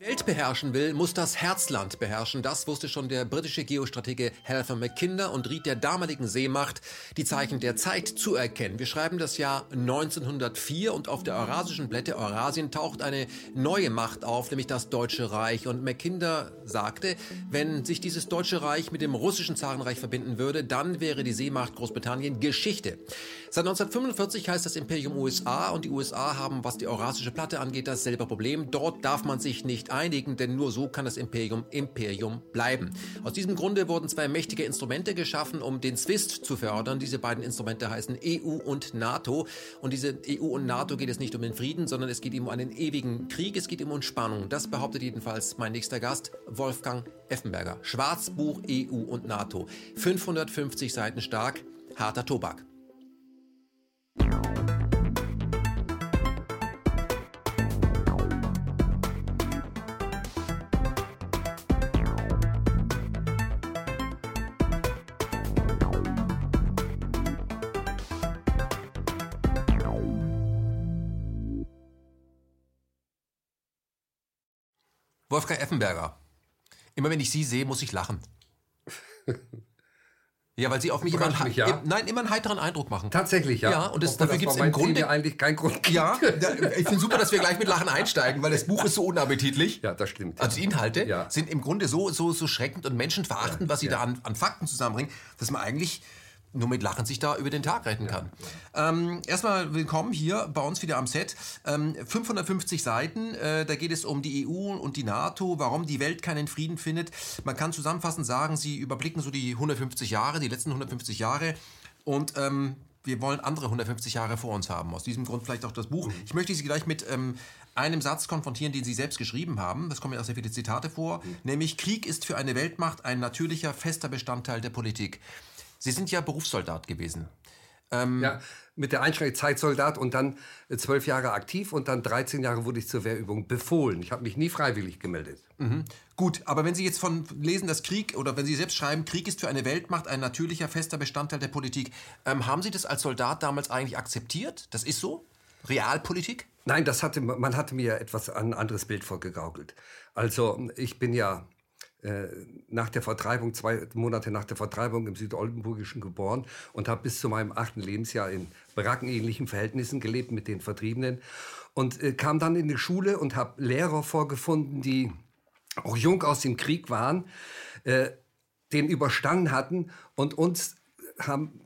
Welt beherrschen will, muss das Herzland beherrschen. Das wusste schon der britische Geostratege Helfer Mackinder und riet der damaligen Seemacht, die Zeichen der Zeit zu erkennen. Wir schreiben das Jahr 1904 und auf der eurasischen Blätte Eurasien taucht eine neue Macht auf, nämlich das Deutsche Reich. Und Mackinder sagte, wenn sich dieses Deutsche Reich mit dem russischen Zarenreich verbinden würde, dann wäre die Seemacht Großbritannien Geschichte. Seit 1945 heißt das Imperium USA und die USA haben, was die eurasische Platte angeht, dasselbe Problem. Dort darf man sich nicht einigen, denn nur so kann das Imperium Imperium bleiben. Aus diesem Grunde wurden zwei mächtige Instrumente geschaffen, um den Zwist zu fördern. Diese beiden Instrumente heißen EU und NATO. Und diese EU und NATO geht es nicht um den Frieden, sondern es geht ihm um einen ewigen Krieg, es geht ihm um Spannung. Das behauptet jedenfalls mein nächster Gast, Wolfgang Effenberger. Schwarzbuch EU und NATO. 550 Seiten stark, harter Tobak. Wolfgang Effenberger. Immer wenn ich Sie sehe, muss ich lachen. Ja, weil Sie auf mich immer, einen, mich, ja? nein, immer einen heiteren Eindruck machen. Tatsächlich, ja. Ja, und das, dafür gibt es im Grunde Zielen eigentlich keinen Grund. gibt. Ja, ich finde super, dass wir gleich mit Lachen einsteigen, weil das Buch ist so unappetitlich. Ja, das stimmt. Also die Inhalte Ja. sind im Grunde so, so, so schreckend und menschenverachtend, was sie da an, an Fakten zusammenbringen, dass man eigentlich nur mit Lachen sich da über den Tag retten kann. Ähm, erstmal willkommen hier bei uns wieder am Set. Ähm, 550 Seiten, äh, da geht es um die EU und die NATO, warum die Welt keinen Frieden findet. Man kann zusammenfassend sagen, sie überblicken so die 150 Jahre, die letzten 150 Jahre und ähm, wir wollen andere 150 Jahre vor uns haben. Aus diesem Grund vielleicht auch das Buch. Ich möchte Sie gleich mit ähm, einem Satz konfrontieren, den Sie selbst geschrieben haben. Das kommen ja auch sehr viele Zitate vor. Nämlich, Krieg ist für eine Weltmacht ein natürlicher, fester Bestandteil der Politik. Sie sind ja Berufssoldat gewesen. Ja, mit der Einschränkung Zeitsoldat und dann äh, zwölf Jahre aktiv und dann 13 Jahre wurde ich zur Wehrübung befohlen. Ich habe mich nie freiwillig gemeldet. Gut, aber wenn Sie jetzt von lesen, dass Krieg, oder wenn Sie selbst schreiben, Krieg ist für eine Weltmacht ein natürlicher, fester Bestandteil der Politik, ähm, haben Sie das als Soldat damals eigentlich akzeptiert? Das ist so? Realpolitik? Nein, das hatte, man hatte mir etwas ein anderes Bild vorgegaukelt. Also ich bin ja nach der Vertreibung, zwei Monate nach der Vertreibung im Südoldenburgischen geboren und habe bis zu meinem achten Lebensjahr in barackenähnlichen Verhältnissen gelebt mit den Vertriebenen und äh, kam dann in die Schule und habe Lehrer vorgefunden, die auch jung aus dem Krieg waren, äh, den überstanden hatten und uns haben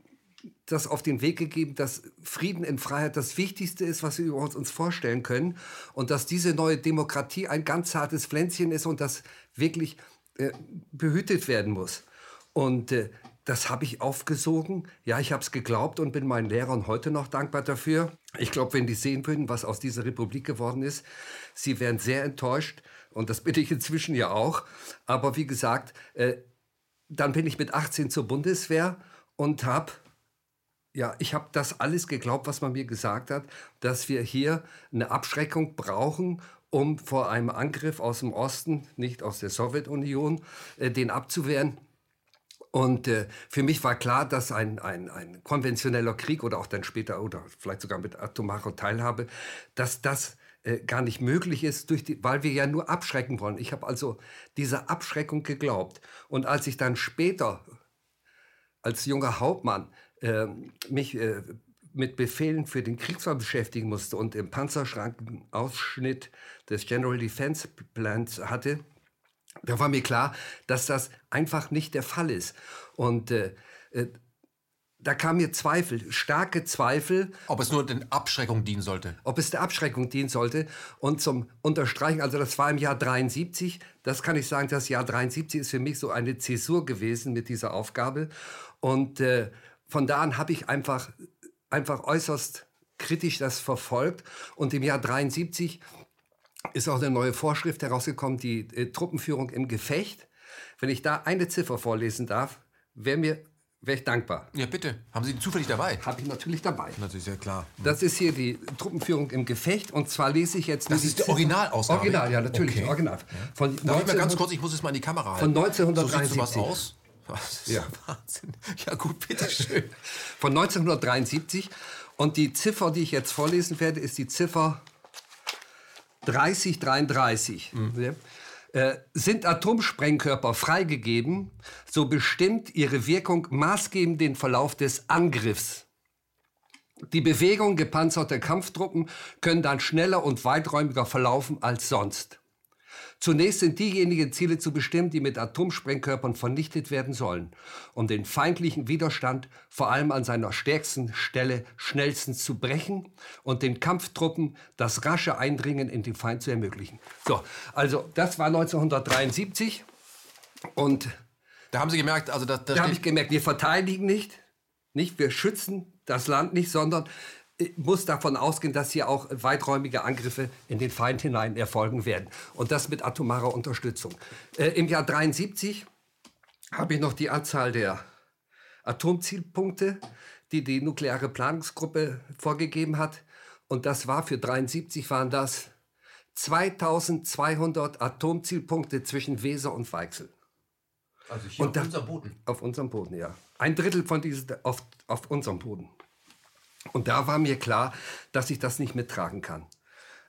das auf den Weg gegeben, dass Frieden in Freiheit das Wichtigste ist, was wir überhaupt uns vorstellen können und dass diese neue Demokratie ein ganz zartes Pflänzchen ist und das wirklich äh, behütet werden muss. Und äh, das habe ich aufgesogen. Ja, ich habe es geglaubt und bin meinen Lehrern heute noch dankbar dafür. Ich glaube, wenn die sehen würden, was aus dieser Republik geworden ist, sie wären sehr enttäuscht. Und das bin ich inzwischen ja auch. Aber wie gesagt, äh, dann bin ich mit 18 zur Bundeswehr und habe ja, ich habe das alles geglaubt, was man mir gesagt hat, dass wir hier eine Abschreckung brauchen, um vor einem Angriff aus dem Osten, nicht aus der Sowjetunion, äh, den abzuwehren. Und äh, für mich war klar, dass ein, ein, ein konventioneller Krieg oder auch dann später oder vielleicht sogar mit atomarer Teilhabe, dass das äh, gar nicht möglich ist, durch die, weil wir ja nur abschrecken wollen. Ich habe also dieser Abschreckung geglaubt. Und als ich dann später als junger Hauptmann äh, mich äh, mit Befehlen für den Kriegsfall beschäftigen musste und im Panzerschrankenausschnitt des General Defense Plans hatte, da war mir klar, dass das einfach nicht der Fall ist. Und äh, äh, da kam mir Zweifel, starke Zweifel, Ob es nur den Abschreckung dienen sollte? ob es der Abschreckung dienen sollte. Und zum Unterstreichen, also das war im Jahr 73, das kann ich sagen, das Jahr 73 ist für mich so eine Zäsur gewesen mit dieser Aufgabe. Und äh, von da an habe ich einfach, einfach äußerst kritisch das verfolgt. Und im Jahr 73 ist auch eine neue Vorschrift herausgekommen, die äh, Truppenführung im Gefecht. Wenn ich da eine Ziffer vorlesen darf, wäre mir wäre ich dankbar. Ja, bitte. Haben Sie die zufällig dabei? Habe ich natürlich dabei. Natürlich, ja klar. Das ist hier die Truppenführung im Gefecht und zwar lese ich jetzt Das ist die Originalausgabe? Original, ja, natürlich, Okay. Original. Von Darf ich mal 1900 ganz kurz, ich muss es mal in die Kamera Von halten. So sieht 1973. sowas aus? Das ist Ja. Wahnsinn. Ja gut, bitteschön. von 1973 und die Ziffer, die ich jetzt vorlesen werde, ist die Ziffer 3033 mhm. äh, sind Atomsprengkörper freigegeben, so bestimmt ihre Wirkung maßgebend den Verlauf des Angriffs. Die Bewegung gepanzerter Kampftruppen können dann schneller und weiträumiger verlaufen als sonst. Zunächst sind diejenigen Ziele zu bestimmen, die mit Atomsprengkörpern vernichtet werden sollen, um den feindlichen Widerstand vor allem an seiner stärksten Stelle schnellstens zu brechen und den Kampftruppen das rasche Eindringen in den Feind zu ermöglichen. So, also das war 1973 und da haben Sie gemerkt, also da, da habe ich gemerkt, wir verteidigen nicht, nicht, wir schützen das Land nicht, sondern muss davon ausgehen, dass hier auch weiträumige Angriffe in den Feind hinein erfolgen werden. Und das mit atomarer Unterstützung. Äh, Im Jahr 73 habe ich noch die Anzahl der Atomzielpunkte, die die nukleare Planungsgruppe vorgegeben hat. Und das war für 73 waren das 2200 Atomzielpunkte zwischen Weser und Weichsel. Also hier und auf unserem Boden? Auf unserem Boden, ja. Ein Drittel von diesen auf, auf unserem Boden. Und da war mir klar, dass ich das nicht mittragen kann.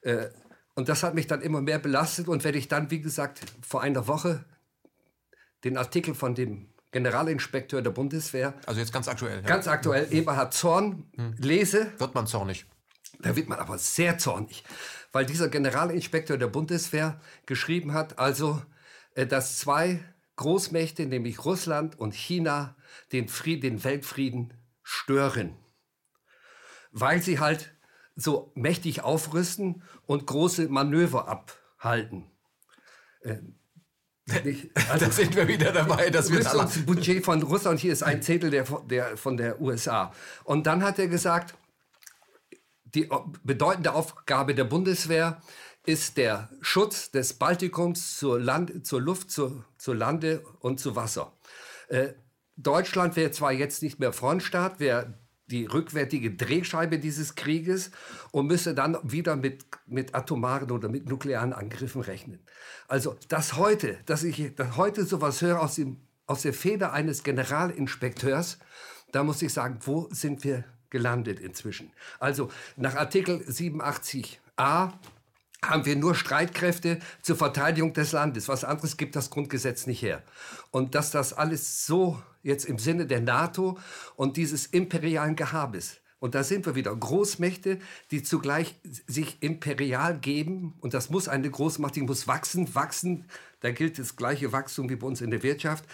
Äh, und das hat mich dann immer mehr belastet. Und wenn ich dann, wie gesagt, vor einer Woche den Artikel von dem Generalinspekteur der Bundeswehr. Also jetzt ganz aktuell. Ja. Ganz aktuell, Eberhard Zorn, hm. lese. Wird man zornig. Da wird man aber sehr zornig. Weil dieser Generalinspekteur der Bundeswehr geschrieben hat, also, äh, dass zwei Großmächte, nämlich Russland und China, den, Frieden, den Weltfrieden stören weil sie halt so mächtig aufrüsten und große Manöver abhalten. Äh, also, da sind wir wieder dabei, dass wir das Budget von Russland hier ist ein Zehntel der, der, von der USA. Und dann hat er gesagt, die bedeutende Aufgabe der Bundeswehr ist der Schutz des Baltikums zur, Land, zur Luft, zur, zur Lande und zu Wasser. Äh, Deutschland wäre zwar jetzt nicht mehr Frontstaat, wäre die rückwärtige Drehscheibe dieses Krieges und müsse dann wieder mit, mit atomaren oder mit nuklearen Angriffen rechnen. Also, dass heute, dass ich dass heute sowas höre aus, dem, aus der Feder eines Generalinspekteurs, da muss ich sagen, wo sind wir gelandet inzwischen? Also, nach Artikel 87a haben wir nur Streitkräfte zur Verteidigung des Landes. Was anderes gibt das Grundgesetz nicht her. Und dass das alles so jetzt im Sinne der NATO und dieses imperialen Gehabes. Und da sind wir wieder. Großmächte, die zugleich sich imperial geben. Und das muss eine Großmacht, die muss wachsen, wachsen. Da gilt das gleiche Wachstum wie bei uns in der Wirtschaft.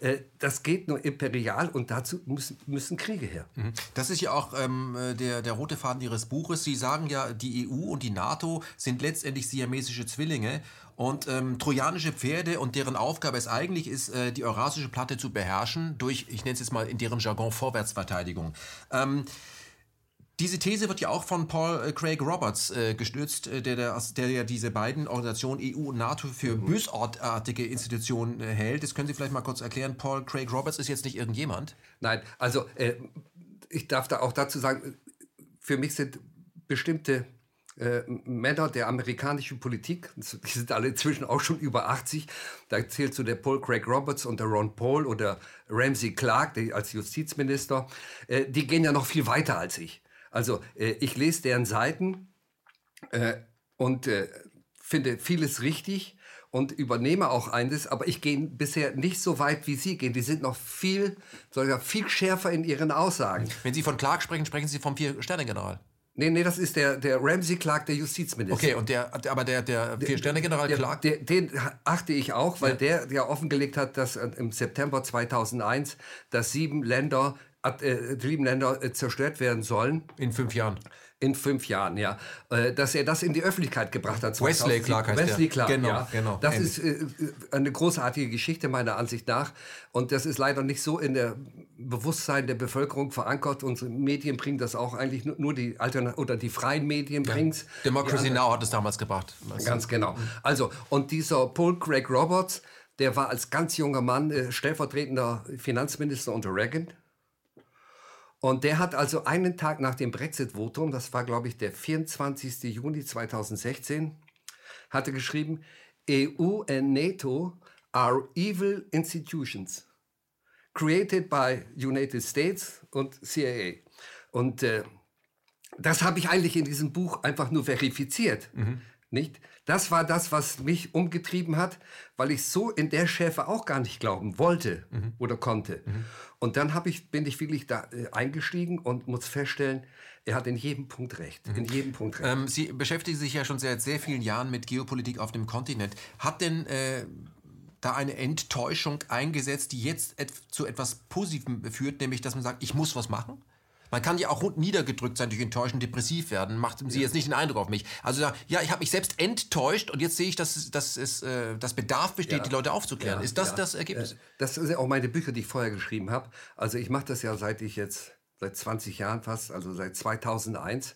Äh, das geht nur imperial und dazu müssen, müssen Kriege her. Mhm. Das ist ja auch ähm, der, der rote Faden Ihres Buches. Sie sagen ja, die EU und die NATO sind letztendlich siamesische Zwillinge. Und ähm, trojanische Pferde und deren Aufgabe es eigentlich ist, äh, die eurasische Platte zu beherrschen durch, ich nenne es jetzt mal in deren Jargon, Vorwärtsverteidigung. Ähm, diese These wird ja auch von Paul äh, Craig Roberts äh, gestützt, äh, der, der, der ja diese beiden Organisationen EU und NATO für mhm. bösartige Institutionen äh, hält. Das können Sie vielleicht mal kurz erklären. Paul Craig Roberts ist jetzt nicht irgendjemand. Nein, also äh, ich darf da auch dazu sagen, für mich sind bestimmte äh, Männer der amerikanischen Politik, die sind alle inzwischen auch schon über 80, da zählt zu der Paul Craig Roberts und der Ron Paul oder Ramsey Clark der, als Justizminister, äh, die gehen ja noch viel weiter als ich. Also äh, ich lese deren Seiten äh, und äh, finde vieles richtig und übernehme auch eines, aber ich gehe bisher nicht so weit, wie Sie gehen. Die sind noch viel, sogar viel schärfer in ihren Aussagen. Wenn Sie von Clark sprechen, sprechen Sie vom Vier-Sterne-General. Nee, nee, das ist der, der Ramsey Clark, der Justizminister. Okay, und der, aber der, der Vier-Sterne-General Clark? Der, den achte ich auch, weil ja. der ja offengelegt hat, dass im September 2001, dass sieben Länder, äh, sieben Länder äh, zerstört werden sollen. In fünf Jahren in fünf Jahren, ja, äh, dass er das in die Öffentlichkeit gebracht hat. Wesley Clark heißt Wesley Clark, genau, ja. genau. Das Endlich. ist äh, eine großartige Geschichte meiner Ansicht nach und das ist leider nicht so in der Bewusstsein der Bevölkerung verankert. Unsere Medien bringen das auch eigentlich nur die Altern oder die freien Medien ja. bringen Democracy Now hat es damals gebracht. Ganz genau. Also und dieser Paul Craig Roberts, der war als ganz junger Mann äh, stellvertretender Finanzminister unter Reagan und der hat also einen Tag nach dem Brexit-Votum, das war glaube ich der 24. Juni 2016, hatte geschrieben, EU and NATO are evil institutions created by United States und CIA. Und äh, das habe ich eigentlich in diesem Buch einfach nur verifiziert. Mhm. Nicht? Das war das, was mich umgetrieben hat, weil ich so in der Schäfe auch gar nicht glauben wollte mhm. oder konnte. Mhm. Und dann ich, bin ich wirklich da äh, eingestiegen und muss feststellen, er hat in jedem Punkt recht. Mhm. In jedem Punkt recht. Ähm, Sie beschäftigen sich ja schon seit sehr vielen Jahren mit Geopolitik auf dem Kontinent. Hat denn äh, da eine Enttäuschung eingesetzt, die jetzt et zu etwas Positivem führt, nämlich dass man sagt, ich muss was machen? Man kann ja auch niedergedrückt sein durch Enttäuschen, depressiv werden. Macht Sie ja. jetzt nicht den Eindruck auf mich. Also ja, ich habe mich selbst enttäuscht und jetzt sehe ich, dass, dass es äh, das Bedarf besteht, ja. die Leute aufzuklären. Ja, ist das das Ergebnis? Äh, das sind auch meine Bücher, die ich vorher geschrieben habe. Also ich mache das ja seit ich jetzt seit 20 Jahren fast, also seit 2001.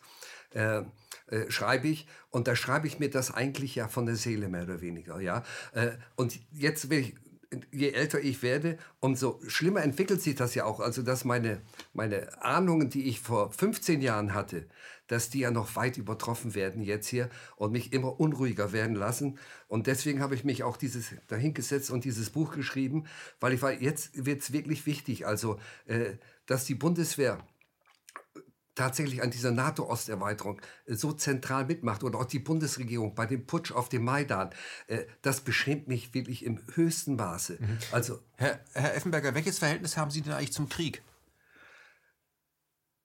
Äh, äh, schreibe ich und da schreibe ich mir das eigentlich ja von der Seele mehr oder weniger, ja. Äh, und jetzt will ich je älter ich werde, umso schlimmer entwickelt sich das ja auch. Also, dass meine, meine Ahnungen, die ich vor 15 Jahren hatte, dass die ja noch weit übertroffen werden jetzt hier und mich immer unruhiger werden lassen. Und deswegen habe ich mich auch dieses dahingesetzt und dieses Buch geschrieben, weil ich war, jetzt wird es wirklich wichtig, also, äh, dass die Bundeswehr tatsächlich an dieser NATO-Osterweiterung äh, so zentral mitmacht oder auch die Bundesregierung bei dem Putsch auf dem Maidan, äh, das beschämt mich wirklich im höchsten Maße. Mhm. Also, Herr, Herr Effenberger, welches Verhältnis haben Sie denn eigentlich zum Krieg?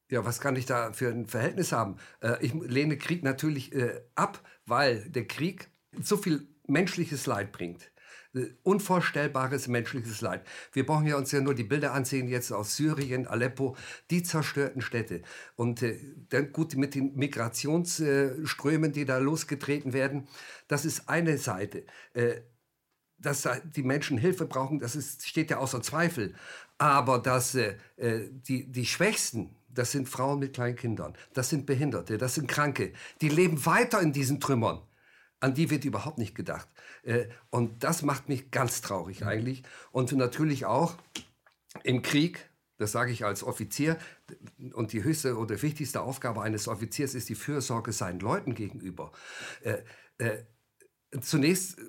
Ja, was kann ich da für ein Verhältnis haben? Äh, ich lehne Krieg natürlich ab, weil der Krieg so viel menschliches Leid bringt unvorstellbares menschliches Leid. Wir brauchen ja uns ja nur die Bilder ansehen jetzt aus Syrien, Aleppo, die zerstörten Städte. Und äh, dann gut mit den Migrationsströmen, die da losgetreten werden, das ist eine Seite. Äh, dass die Menschen Hilfe brauchen, das ist, steht ja außer Zweifel. Aber dass äh, äh die, die Schwächsten, das sind Frauen mit kleinen Kindern, das sind Behinderte, das sind Kranke, die leben weiter in diesen Trümmern an die wird überhaupt nicht gedacht. Äh, und das macht mich ganz traurig eigentlich. Und natürlich auch im Krieg, das sage ich als Offizier, und die höchste oder wichtigste Aufgabe eines Offiziers ist die Fürsorge seinen Leuten gegenüber. Äh, äh, zunächst,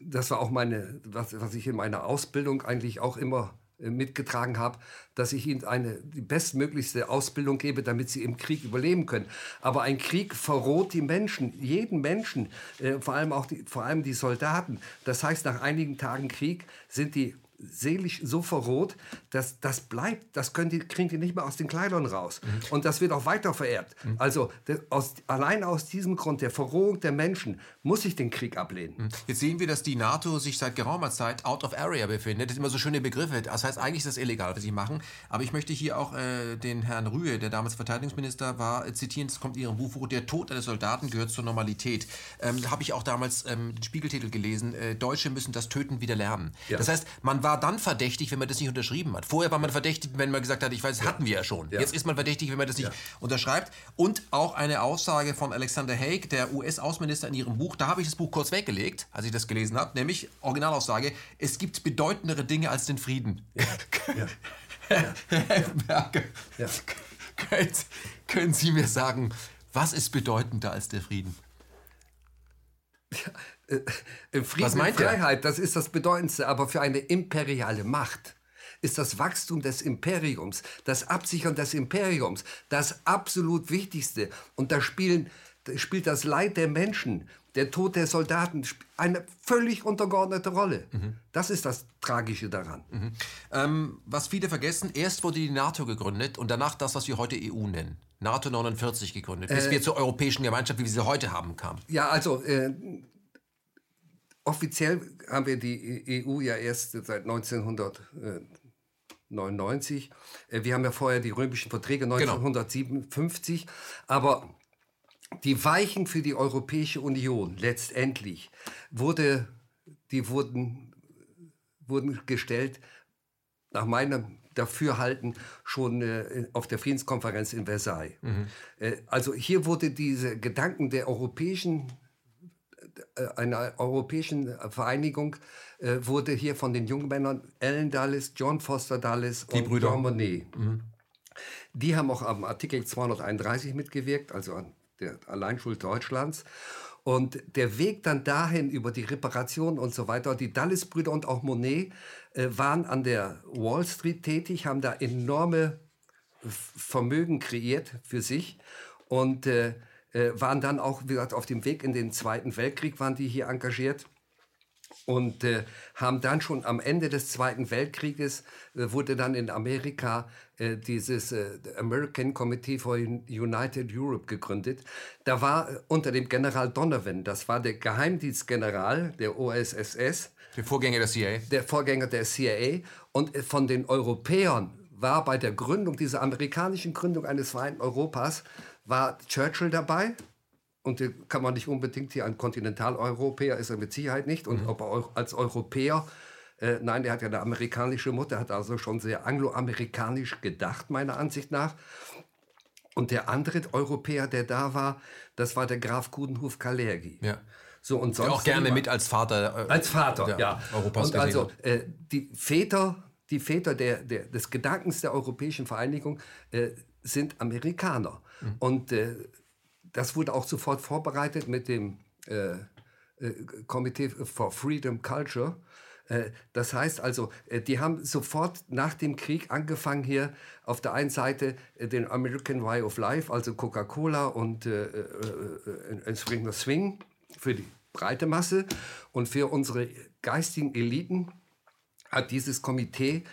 das war auch meine, was, was ich in meiner Ausbildung eigentlich auch immer mitgetragen habe, dass ich ihnen eine die bestmöglichste Ausbildung gebe, damit sie im Krieg überleben können. Aber ein Krieg verroht die Menschen, jeden Menschen, äh, vor allem auch die, vor allem die Soldaten. Das heißt, nach einigen Tagen Krieg sind die seelisch so verroht, dass das bleibt, das können die, kriegen die nicht mehr aus den Kleidern raus. Mhm. Und das wird auch weiter vererbt. Mhm. Also das, aus, allein aus diesem Grund der Verrohung der Menschen muss ich den Krieg ablehnen. Mhm. Jetzt sehen wir, dass die NATO sich seit geraumer Zeit out of area befindet. Das sind immer so schöne Begriffe. Das heißt, eigentlich ist das illegal, was sie machen. Aber ich möchte hier auch äh, den Herrn Rühe, der damals Verteidigungsminister war, äh, zitieren. Das kommt in Ihrem Buch. Der Tod eines Soldaten gehört zur Normalität. Ähm, da habe ich auch damals ähm, den Spiegeltitel gelesen. Äh, Deutsche müssen das Töten wieder lernen. Ja. Das heißt, man war dann verdächtig, wenn man das nicht unterschrieben hat. Vorher war man verdächtig, wenn man gesagt hat, ich weiß, das hatten wir ja schon. Ja. Jetzt ist man verdächtig, wenn man das nicht unterschreibt. Und auch eine Aussage von Alexander Haig, der US-Außenminister in ihrem Buch, da habe ich das Buch kurz weggelegt, als ich das gelesen habe, nämlich Originalaussage, es gibt bedeutendere Dinge als den Frieden. Können Sie mir sagen, was ist bedeutender als der Frieden? Ja, äh, Frieden und Freiheit, das ist das Bedeutendste, aber für eine imperiale Macht ist das Wachstum des Imperiums, das Absichern des Imperiums das absolut Wichtigste. Und da spielen, spielt das Leid der Menschen, der Tod der Soldaten eine völlig untergeordnete Rolle. Mhm. Das ist das Tragische daran. Mhm. Ähm, was viele vergessen, erst wurde die NATO gegründet und danach das, was wir heute EU nennen. NATO 49 gegründet, bis äh, wir zur Europäischen Gemeinschaft, wie wir sie heute haben, kamen. Ja, also äh, offiziell haben wir die EU ja erst seit 1999. Äh, wir haben ja vorher die römischen Verträge 1957. Genau. Aber die Weichen für die Europäische Union letztendlich wurde, die wurden, wurden gestellt nach meinem Dafürhalten schon äh, auf der Friedenskonferenz in Versailles. Mhm. Äh, also hier wurde diese Gedanken der europäischen äh, einer europäischen Vereinigung äh, wurde hier von den jungen Männern Ellen Dulles, John Foster Dulles und Brüder. Jean Monnet. Mhm. Die haben auch am Artikel 231 mitgewirkt, also an der Alleinschuld Deutschlands. Und der Weg dann dahin über die Reparation und so weiter, die Dulles-Brüder und auch Monet äh, waren an der Wall Street tätig, haben da enorme Vermögen kreiert für sich. Und äh, äh, waren dann auch, wie gesagt, auf dem Weg in den Zweiten Weltkrieg waren die hier engagiert und äh, haben dann schon am Ende des Zweiten Weltkrieges äh, wurde dann in Amerika äh, dieses äh, American Committee for United Europe gegründet. Da war äh, unter dem General Donovan, das war der Geheimdienstgeneral der OSSS, der Vorgänger der CIA, der Vorgänger der CIA und äh, von den Europäern war bei der Gründung dieser amerikanischen Gründung eines Vereinten Europas war Churchill dabei und kann man nicht unbedingt hier ein Kontinentaleuropäer, ist er mit Sicherheit nicht. Und mhm. ob er als Europäer, äh, nein, der hat ja eine amerikanische Mutter, hat also schon sehr angloamerikanisch gedacht, meiner Ansicht nach. Und der andere Europäer, der da war, das war der Graf Gudenhof Kalergi. Ja. So, und sonst auch gerne mit als Vater. Äh, als Vater, ja. Europas und also äh, die Väter, die Väter der, der, des Gedankens der europäischen Vereinigung äh, sind Amerikaner. Mhm. Und äh, das wurde auch sofort vorbereitet mit dem äh, äh, Komitee for Freedom Culture. Äh, das heißt also, äh, die haben sofort nach dem Krieg angefangen hier auf der einen Seite äh, den American Way of Life, also Coca-Cola und äh, entsprechender Swing für die breite Masse und für unsere geistigen Eliten hat dieses Komitee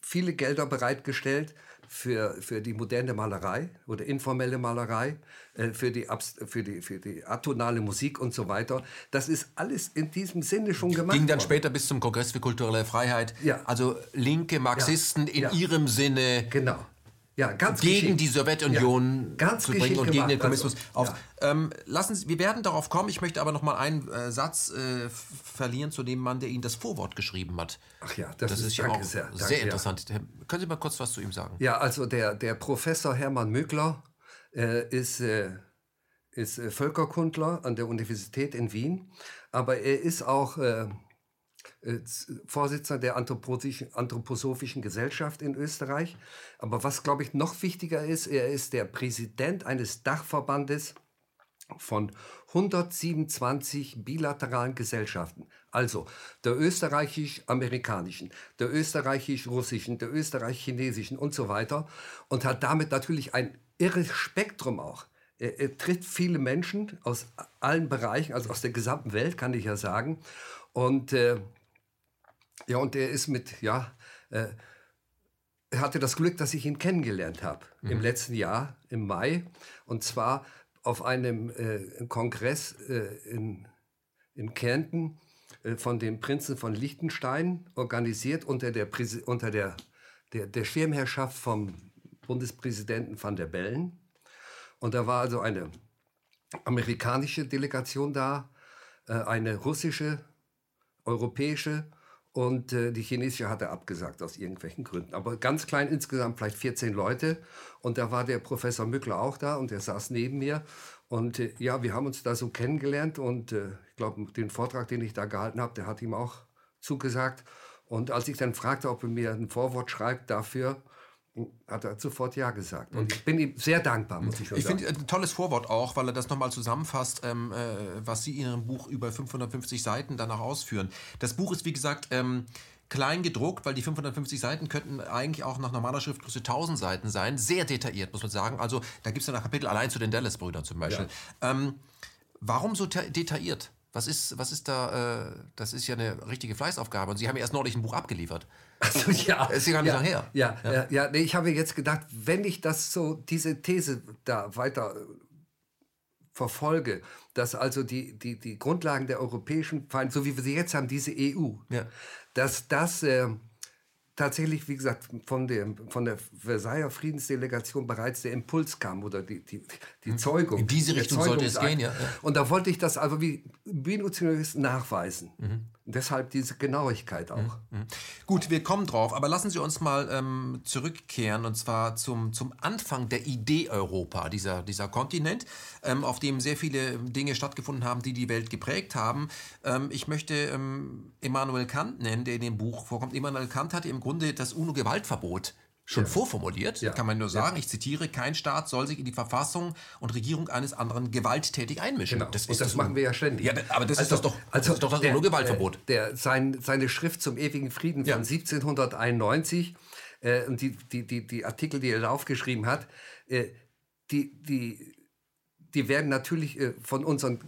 viele Gelder bereitgestellt für, für die moderne Malerei oder informelle Malerei, äh, für, die, für, die, für die atonale Musik und so weiter. Das ist alles in diesem Sinne schon gemacht Ging dann worden. später bis zum Kongress für kulturelle Freiheit. Ja. Also linke Marxisten ja. in ja. ihrem Sinne. Genau. Ja, ganz gegen die Sowjetunion ja, zu bringen und gegen den Kommunismus also, auf. Ja. Ähm, lassen Sie, wir werden darauf kommen. Ich möchte aber noch mal einen äh, Satz äh, verlieren zu dem Mann, der Ihnen das Vorwort geschrieben hat. Ach ja, das, das ist, ist ja auch sehr, danke, sehr interessant. Ja. Können Sie mal kurz was zu ihm sagen? Ja, also der, der Professor Hermann Mögler äh, ist, äh, ist äh, Völkerkundler an der Universität in Wien, aber er ist auch äh, Vorsitzender der Anthroposophischen Gesellschaft in Österreich. Aber was, glaube ich, noch wichtiger ist, er ist der Präsident eines Dachverbandes von 127 bilateralen Gesellschaften. Also der österreichisch-amerikanischen, der österreichisch-russischen, der österreich-chinesischen und so weiter. Und hat damit natürlich ein irres Spektrum auch. Er, er tritt viele Menschen aus allen Bereichen, also aus der gesamten Welt, kann ich ja sagen. Und äh, ja, und er ist mit, ja, äh, er hatte das Glück, dass ich ihn kennengelernt habe mhm. im letzten Jahr, im Mai. Und zwar auf einem äh, Kongress äh, in, in Kärnten äh, von dem Prinzen von Liechtenstein, organisiert unter der, unter der, der, der Schirmherrschaft vom Bundespräsidenten van der Bellen. Und da war also eine amerikanische Delegation da, äh, eine russische, europäische und äh, die chinesische hatte abgesagt aus irgendwelchen Gründen. Aber ganz klein insgesamt, vielleicht 14 Leute. Und da war der Professor Mückler auch da und der saß neben mir. Und äh, ja, wir haben uns da so kennengelernt. Und äh, ich glaube, den Vortrag, den ich da gehalten habe, der hat ihm auch zugesagt. Und als ich dann fragte, ob er mir ein Vorwort schreibt dafür, hat er sofort Ja gesagt. Und ich bin ihm sehr dankbar, muss ich schon ich sagen. Ich finde ein tolles Vorwort auch, weil er das nochmal zusammenfasst, ähm, äh, was Sie in Ihrem Buch über 550 Seiten danach ausführen. Das Buch ist, wie gesagt, ähm, klein gedruckt, weil die 550 Seiten könnten eigentlich auch nach normaler Schriftgröße 1000 Seiten sein. Sehr detailliert, muss man sagen. Also da gibt es dann ein Kapitel allein zu den Dallas-Brüdern zum Beispiel. Ja. Ähm, warum so detailliert? Was ist, was ist da, äh, das ist ja eine richtige Fleißaufgabe. Und Sie haben ja erst neulich ein Buch abgeliefert. Also, ja. ist ja gar nicht ja, her. Ja, ja. ja, ja nee, ich habe jetzt gedacht, wenn ich das so, diese These da weiter äh, verfolge, dass also die, die, die Grundlagen der europäischen Vereinigung, so wie wir sie jetzt haben, diese EU, ja. dass das äh, tatsächlich, wie gesagt, von der, von der Versailler Friedensdelegation bereits der Impuls kam oder die, die, die hm. Zeugung. In diese Richtung sollte es gehen, ja. Und da wollte ich das also wie Minutiös nachweisen. Mhm. Deshalb diese Genauigkeit auch. Mhm, mhm. Gut, wir kommen drauf, aber lassen Sie uns mal ähm, zurückkehren und zwar zum, zum Anfang der Idee Europa, dieser, dieser Kontinent, ähm, auf dem sehr viele Dinge stattgefunden haben, die die Welt geprägt haben. Ähm, ich möchte ähm, Immanuel Kant nennen, der in dem Buch vorkommt. Immanuel Kant hat im Grunde das UNO-Gewaltverbot schon ja. vorformuliert, ja. kann man nur sagen, ja. ich zitiere, kein Staat soll sich in die Verfassung und Regierung eines anderen gewalttätig einmischen. Genau. Das, und das machen wir ja ständig. Ja, aber das, also, ist, das doch, also ist doch das der, Gewaltverbot. Der, der, sein, seine Schrift zum ewigen Frieden von 1791 äh, und die, die, die, die Artikel, die er da aufgeschrieben hat, äh, die, die, die werden natürlich äh, von unseren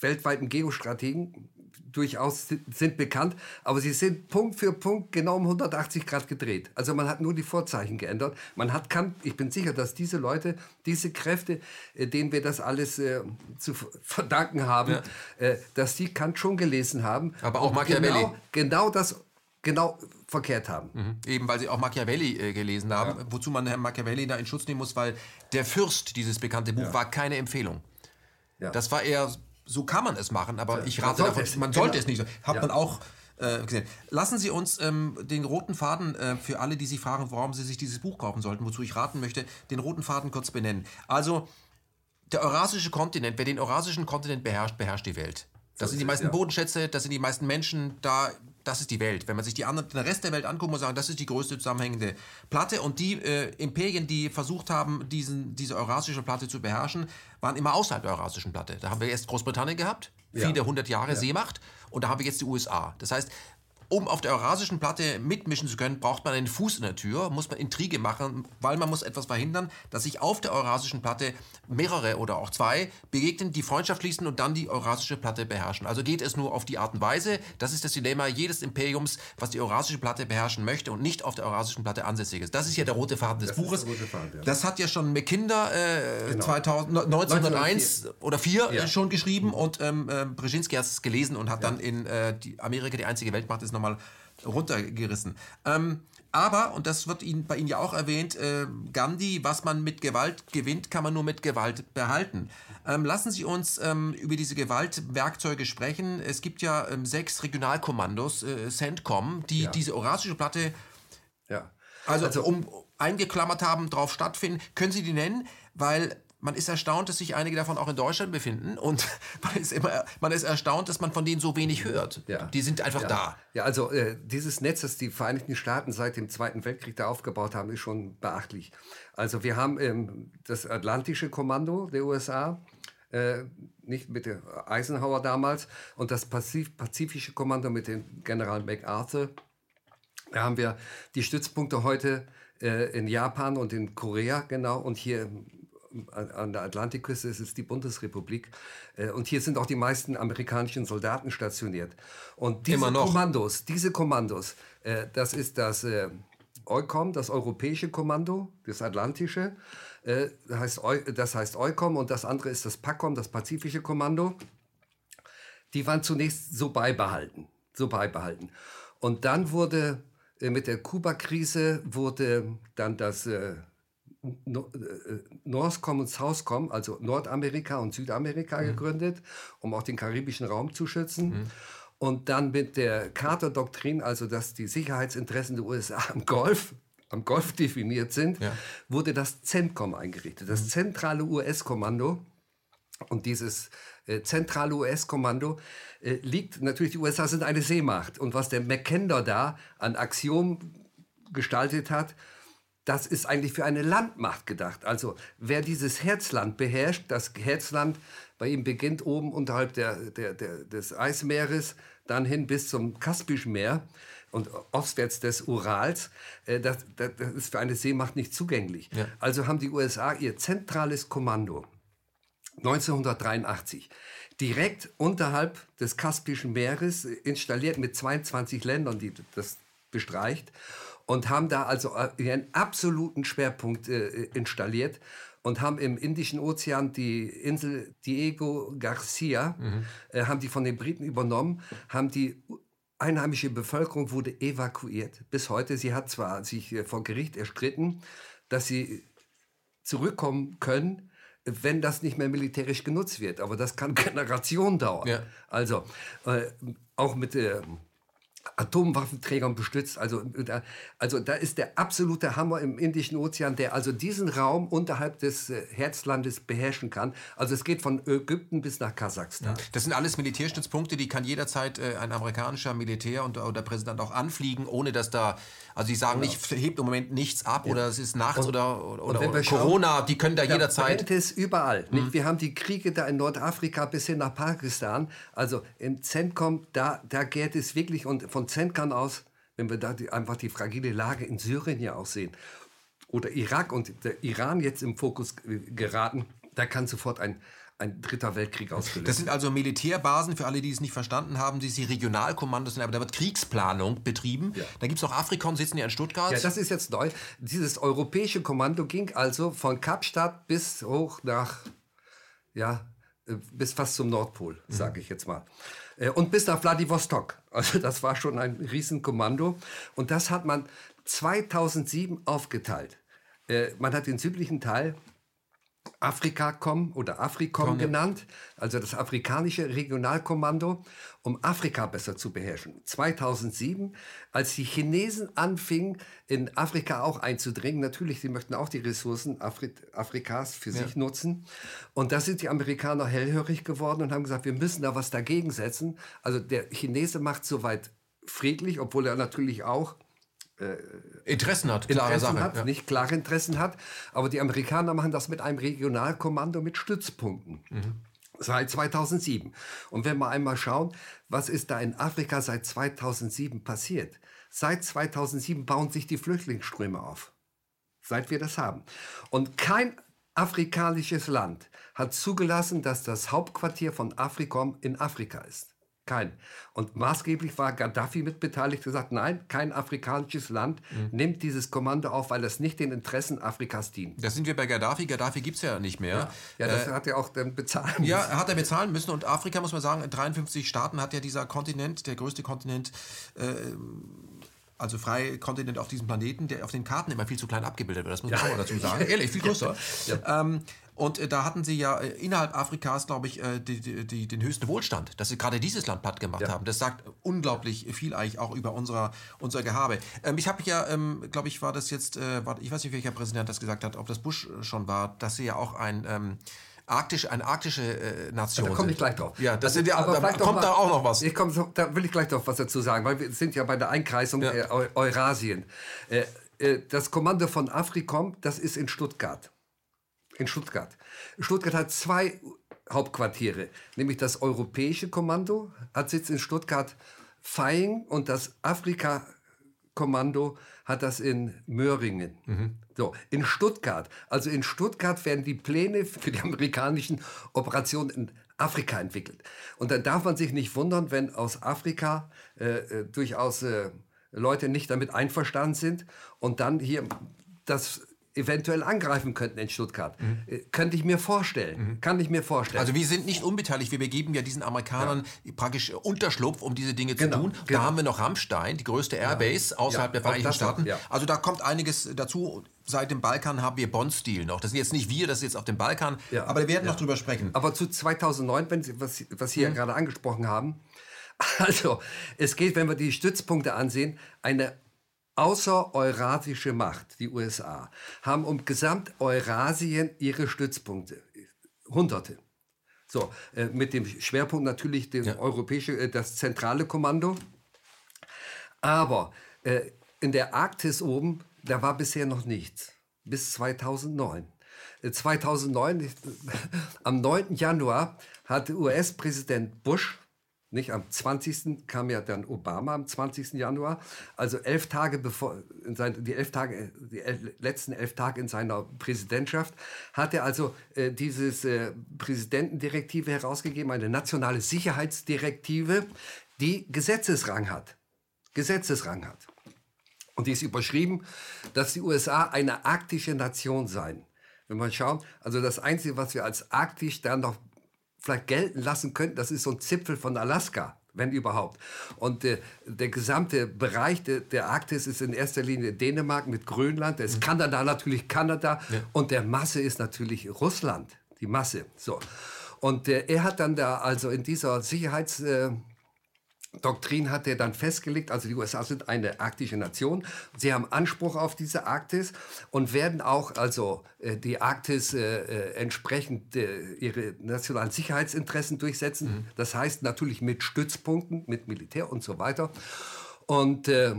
weltweiten Geostrategen durchaus sind bekannt, aber sie sind Punkt für Punkt genau um 180 Grad gedreht. Also man hat nur die Vorzeichen geändert. Man hat kann, ich bin sicher, dass diese Leute, diese Kräfte, äh, denen wir das alles äh, zu verdanken haben, ja. äh, dass die Kant schon gelesen haben. Aber auch Machiavelli. Genau, genau das genau verkehrt haben. Mhm. Eben, weil sie auch Machiavelli äh, gelesen haben, ja. wozu man Herrn Machiavelli da in Schutz nehmen muss, weil der Fürst, dieses bekannte Buch, ja. war keine Empfehlung. Das war eher, so kann man es machen, aber ich rate man davon, es, man sollte genau. es nicht. Hat man auch äh, gesehen. Lassen Sie uns ähm, den roten Faden äh, für alle, die sich fragen, warum sie sich dieses Buch kaufen sollten, wozu ich raten möchte, den roten Faden kurz benennen. Also, der eurasische Kontinent, wer den eurasischen Kontinent beherrscht, beherrscht die Welt. Das so sind die meisten ja. Bodenschätze, das sind die meisten Menschen, da das ist die Welt. Wenn man sich die anderen, den Rest der Welt anguckt, muss man sagen, das ist die größte zusammenhängende Platte. Und die äh, Imperien, die versucht haben, diesen, diese eurasische Platte zu beherrschen, waren immer außerhalb der eurasischen Platte. Da haben wir erst Großbritannien gehabt, viele ja. hundert Jahre ja. Seemacht. Und da haben wir jetzt die USA. Das heißt, um auf der eurasischen Platte mitmischen zu können, braucht man einen Fuß in der Tür, muss man Intrige machen, weil man muss etwas verhindern, dass sich auf der eurasischen Platte mehrere oder auch zwei begegnen, die Freundschaft schließen und dann die eurasische Platte beherrschen. Also geht es nur auf die Art und Weise. Das ist das Dilemma jedes Imperiums, was die eurasische Platte beherrschen möchte und nicht auf der eurasischen Platte ansässig ist. Das ist ja der rote Faden des das Buches. Faden, ja. Das hat ja schon McKinder äh, genau. 2000, 1901 oder 4 ja. schon geschrieben und ähm, äh, Brzezinski hat es gelesen und hat ja. dann in äh, die Amerika die einzige Weltmacht ist nochmal runtergerissen. Ähm, aber, und das wird Ihnen, bei Ihnen ja auch erwähnt, äh, Gandhi, was man mit Gewalt gewinnt, kann man nur mit Gewalt behalten. Ähm, lassen Sie uns ähm, über diese Gewaltwerkzeuge sprechen. Es gibt ja ähm, sechs Regionalkommandos, äh, CENTCOM, die ja. diese orasische Platte ja. also, also um, eingeklammert haben, drauf stattfinden. Können Sie die nennen? Weil man ist erstaunt, dass sich einige davon auch in Deutschland befinden und man ist, immer, man ist erstaunt, dass man von denen so wenig hört. Ja. Die sind einfach ja. da. Ja, also äh, dieses Netz, das die Vereinigten Staaten seit dem Zweiten Weltkrieg da aufgebaut haben, ist schon beachtlich. Also wir haben ähm, das Atlantische Kommando der USA, äh, nicht mit der Eisenhower damals, und das Pazif Pazifische Kommando mit dem General MacArthur. Da haben wir die Stützpunkte heute äh, in Japan und in Korea, genau, und hier an der Atlantikküste ist es die Bundesrepublik. Äh, und hier sind auch die meisten amerikanischen Soldaten stationiert. Und diese Kommandos, diese Kommandos, äh, das ist das äh, EUCOM, das Europäische Kommando, das Atlantische. Das heißt, das heißt EUCOM und das andere ist das PACOM, das Pazifische Kommando. Die waren zunächst so beibehalten, so beibehalten. Und dann wurde mit der Kuba-Krise wurde dann das äh, Northcom und Southcom, also Nordamerika und Südamerika mhm. gegründet, um auch den karibischen Raum zu schützen. Mhm. Und dann mit der Carter-Doktrin, also dass die Sicherheitsinteressen der USA am Golf, am Golf definiert sind, ja. wurde das CENTCOM eingerichtet, das mhm. zentrale US-Kommando. Und dieses äh, zentrale US-Kommando äh, liegt natürlich, die USA sind eine Seemacht. Und was der McKendor da an Axiom gestaltet hat, das ist eigentlich für eine Landmacht gedacht. Also wer dieses Herzland beherrscht, das Herzland bei ihm beginnt oben unterhalb der, der, der, des Eismeeres, dann hin bis zum Kaspischen Meer und ostwärts des Urals, äh, das, das, das, ist für eine Seemacht nicht zugänglich. Ja. Also haben die USA ihr zentrales Kommando 1983 direkt unterhalb des Kaspischen Meeres installiert mit 22 Ländern, die das bestreicht und haben da also äh, ihren absoluten Schwerpunkt äh, installiert und haben im Indischen Ozean die Insel Diego Garcia, mhm. äh, haben die von den Briten übernommen, haben die einheimische Bevölkerung wurde evakuiert. Bis heute, sie hat zwar sich äh, vor Gericht erstritten, dass sie zurückkommen können, wenn das nicht mehr militärisch genutzt wird. Aber das kann Generationen dauern. Ja. Also äh, auch mit äh, Atomwaffenträgern bestützt. Also, also da ist der absolute Hammer im Indischen Ozean, der also diesen Raum unterhalb des äh, Herzlandes beherrschen kann. Also es geht von Ägypten bis nach Kasachstan. Das sind alles Militärstützpunkte, die kann jederzeit äh, ein amerikanischer Militär und oder Präsident auch anfliegen, ohne dass da, also sie sagen genau. nicht, hebt im Moment nichts ab ja. oder es ist nachts und, oder, oder, oder Corona, die können da ja, jederzeit. Brennt es überall. Mhm. Wir haben die Kriege da in Nordafrika bis hin nach Pakistan. Also im Zentrum, da, da geht es wirklich und von Zentkan aus, wenn wir da die, einfach die fragile Lage in Syrien ja auch sehen oder Irak und der Iran jetzt im Fokus geraten, da kann sofort ein, ein dritter Weltkrieg ausgelöst. Das sind also Militärbasen, für alle, die es nicht verstanden haben, die sie Regionalkommandos sind, aber da wird Kriegsplanung betrieben. Ja. Da gibt es auch Afrikon, sitzen ja in Stuttgart. Ja, das ist jetzt neu. Dieses europäische Kommando ging also von Kapstadt bis hoch nach, ja, äh, bis fast zum Nordpol, mhm. sage ich jetzt mal. Äh, und bis nach Vladivostok. Also das war schon ein Riesenkommando. Und das hat man 2007 aufgeteilt. Äh, man hat den südlichen Teil Afrikacom oder Africom Komm, genannt, also das afrikanische Regionalkommando, um Afrika besser zu beherrschen. 2007, als die Chinesen anfingen, in Afrika auch einzudringen, natürlich, sie möchten auch die Ressourcen Afri Afrikas für ja. sich nutzen. Und da sind die Amerikaner hellhörig geworden und haben gesagt, wir müssen da was dagegen setzen. Also der Chinese macht soweit friedlich, obwohl er natürlich auch äh, Interessen hat, klare Interessen Sache. Hat, ja. Nicht klare Interessen hat. Aber die Amerikaner machen das mit einem Regionalkommando mit Stützpunkten. Mhm. Seit 2007. Und wenn wir einmal schauen, was ist da in Afrika seit 2007 passiert? Seit 2007 bauen sich die Flüchtlingsströme auf. Seit wir das haben. Und kein afrikanisches Land hat zugelassen, dass das Hauptquartier von Afrikom in Afrika ist. Kein. Und maßgeblich war Gaddafi mitbeteiligt, gesagt, nein, kein afrikanisches Land mhm. nimmt dieses Kommando auf, weil es nicht den Interessen Afrikas dient. Da sind wir bei Gaddafi. Gaddafi gibt es ja nicht mehr. Ja, ja das äh, hat er auch dann bezahlen müssen. Ja, hat er bezahlen müssen. Und Afrika, muss man sagen, in 53 Staaten hat ja dieser Kontinent, der größte Kontinent, äh, also freie Kontinent auf diesem Planeten, der auf den Karten immer viel zu klein abgebildet wird. Das muss man ja. auch dazu sagen. Ehrlich, viel größer. Ja. Ähm, und äh, da hatten sie ja äh, innerhalb Afrikas, glaube ich, äh, die, die, die, den höchsten Wohlstand, dass sie gerade dieses Land platt gemacht ja. haben. Das sagt unglaublich viel eigentlich auch über unser, unser Gehabe. Ähm, ich habe ja, ähm, glaube ich, war das jetzt, äh, war, ich weiß nicht, welcher Präsident das gesagt hat, ob das Bush schon war, dass sie ja auch ein... Ähm, arktisch, eine arktische äh, Nation. Da komme ich gleich drauf. Ja, das sind ja, aber da kommt mal, da auch noch was. Ich komm, da will ich gleich noch was dazu sagen, weil wir sind ja bei der Einkreisung ja. äh, Eurasien. Äh, das Kommando von Afrikom, das ist in Stuttgart in Stuttgart. Stuttgart hat zwei Hauptquartiere, nämlich das Europäische Kommando hat Sitz in Stuttgart-Vaihing und das Afrika-Kommando hat das in Möhringen. Mhm. So, in Stuttgart. Also in Stuttgart werden die Pläne für die amerikanischen Operationen in Afrika entwickelt. Und dann darf man sich nicht wundern, wenn aus Afrika äh, äh durchaus äh, Leute nicht damit einverstanden sind und dann hier das eventuell angreifen könnten in Stuttgart. Mhm. Äh, könnte ich mir vorstellen. Mhm. Kann ich mir vorstellen. Also wir sind nicht unbeteiligt. Wir begeben ja diesen Amerikanern ja. praktisch Unterschlupf, um diese Dinge genau, zu tun. Genau. Da haben wir noch Rammstein, die größte Airbase ja. außerhalb ja, der Vereinigten Staaten. Auch, also da kommt einiges dazu. Seit dem Balkan haben wir Bond-Stil noch. Das sind jetzt nicht wir, das ist jetzt auf dem Balkan. aber wir werden noch drüber sprechen. Aber zu 2009, wenn Sie, was, was Sie mhm. ja gerade angesprochen haben, also es geht, wenn wir die Stützpunkte ansehen, eine außereurasische Macht, die USA, haben um Gesamt-Eurasien ihre Stützpunkte. Hunderte. So, äh, mit dem Schwerpunkt natürlich das ja. europäische, äh, das zentrale Kommando. Aber äh, in der Arktis oben, da war bisher noch nichts. Bis 2009. 2009, äh, am 9. Januar, hat US-Präsident Bush nicht? Am 20. kam ja dann Obama am 20. Januar, also elf Tage bevor, sein, die, elf Tage, die elf, letzten elf Tage in seiner Präsidentschaft, hat er also äh, dieses äh, Präsidentendirektive herausgegeben, eine nationale Sicherheitsdirektive, die Gesetzesrang hat. Gesetzesrang hat. Und die ist überschrieben, dass die USA eine arktische Nation seien. Wenn man schaut, also das Einzige, was wir als arktisch dann noch vielleicht gelten lassen könnten, das ist so ein Zipfel von Alaska, wenn überhaupt. Und äh, der gesamte Bereich de, der Arktis ist in erster Linie Dänemark mit Grönland, da ist mhm. Kanada natürlich Kanada ja. und der Masse ist natürlich Russland, die Masse. So. Und äh, er hat dann da also in dieser Sicherheits... Äh, Doktrin hat er dann festgelegt, also die USA sind eine arktische Nation. Sie haben Anspruch auf diese Arktis und werden auch also äh, die Arktis äh, äh entsprechend äh, ihre nationalen Sicherheitsinteressen durchsetzen. Mhm. Das heißt natürlich mit Stützpunkten, mit Militär und so weiter. Und äh,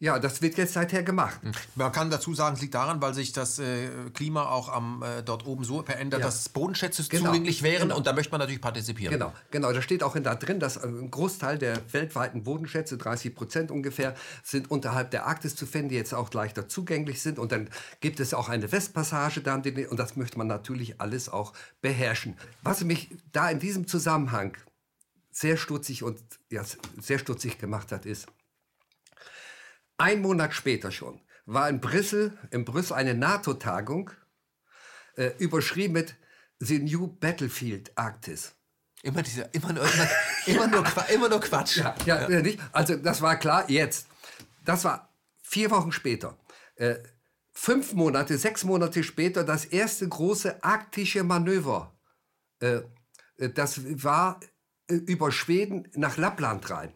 Ja, das wird jetzt seither gemacht. Hm. Man kann dazu sagen, es liegt daran, weil sich das äh, Klima auch am, äh, dort oben so verändert, ja. dass Bodenschätze genau. zugänglich wären genau. und da möchte man natürlich partizipieren. Genau, genau. Da steht auch in da drin, dass ein Großteil der weltweiten Bodenschätze, 30 Prozent ungefähr, sind unterhalb der Arktis zu finden, die jetzt auch leichter zugänglich sind. Und dann gibt es auch eine Westpassage da und das möchte man natürlich alles auch beherrschen. Was mich da in diesem Zusammenhang sehr stutzig und ja, sehr stutzig gemacht hat, ist, ein Monat später schon war in Brüssel, in Brüssel eine NATO-Tagung, äh, überschrieben mit The New Battlefield Arktis. Immer, dieser, immer, nur, immer, immer, nur, immer nur Quatsch. Ja, ja, ja. Nicht? Also das war klar, jetzt. Das war vier Wochen später. Äh, fünf Monate, sechs Monate später das erste große arktische Manöver. Äh, äh das war äh, über Schweden nach Lappland rein.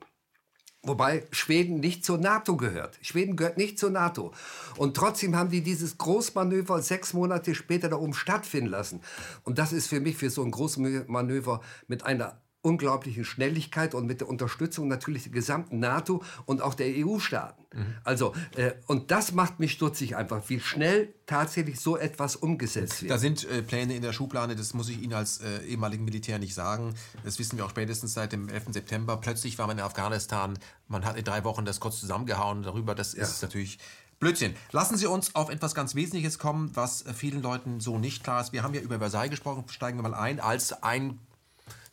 Wobei Schweden nicht zur NATO gehört. Schweden gehört nicht zur NATO. Und trotzdem haben die dieses Großmanöver sechs Monate später da oben stattfinden lassen. Und das ist für mich für so ein Großmanöver mit einer unglaublichen Schnelligkeit und mit der Unterstützung natürlich der gesamten NATO und auch der EU-Staaten. Mhm. Also, äh, und das macht mich stutzig einfach, wie schnell tatsächlich so etwas umgesetzt wird. Da sind äh, Pläne in der Schublade, das muss ich Ihnen als äh, ehemaligen Militär nicht sagen. Das wissen wir auch spätestens seit dem 11. September. Plötzlich war man in Afghanistan, man hat in drei Wochen das kurz zusammengehauen darüber. Das ja. ist natürlich Blödsinn. Lassen Sie uns auf etwas ganz Wesentliches kommen, was äh, vielen Leuten so nicht klar ist. Wir haben ja über Versailles gesprochen, steigen wir mal ein, als ein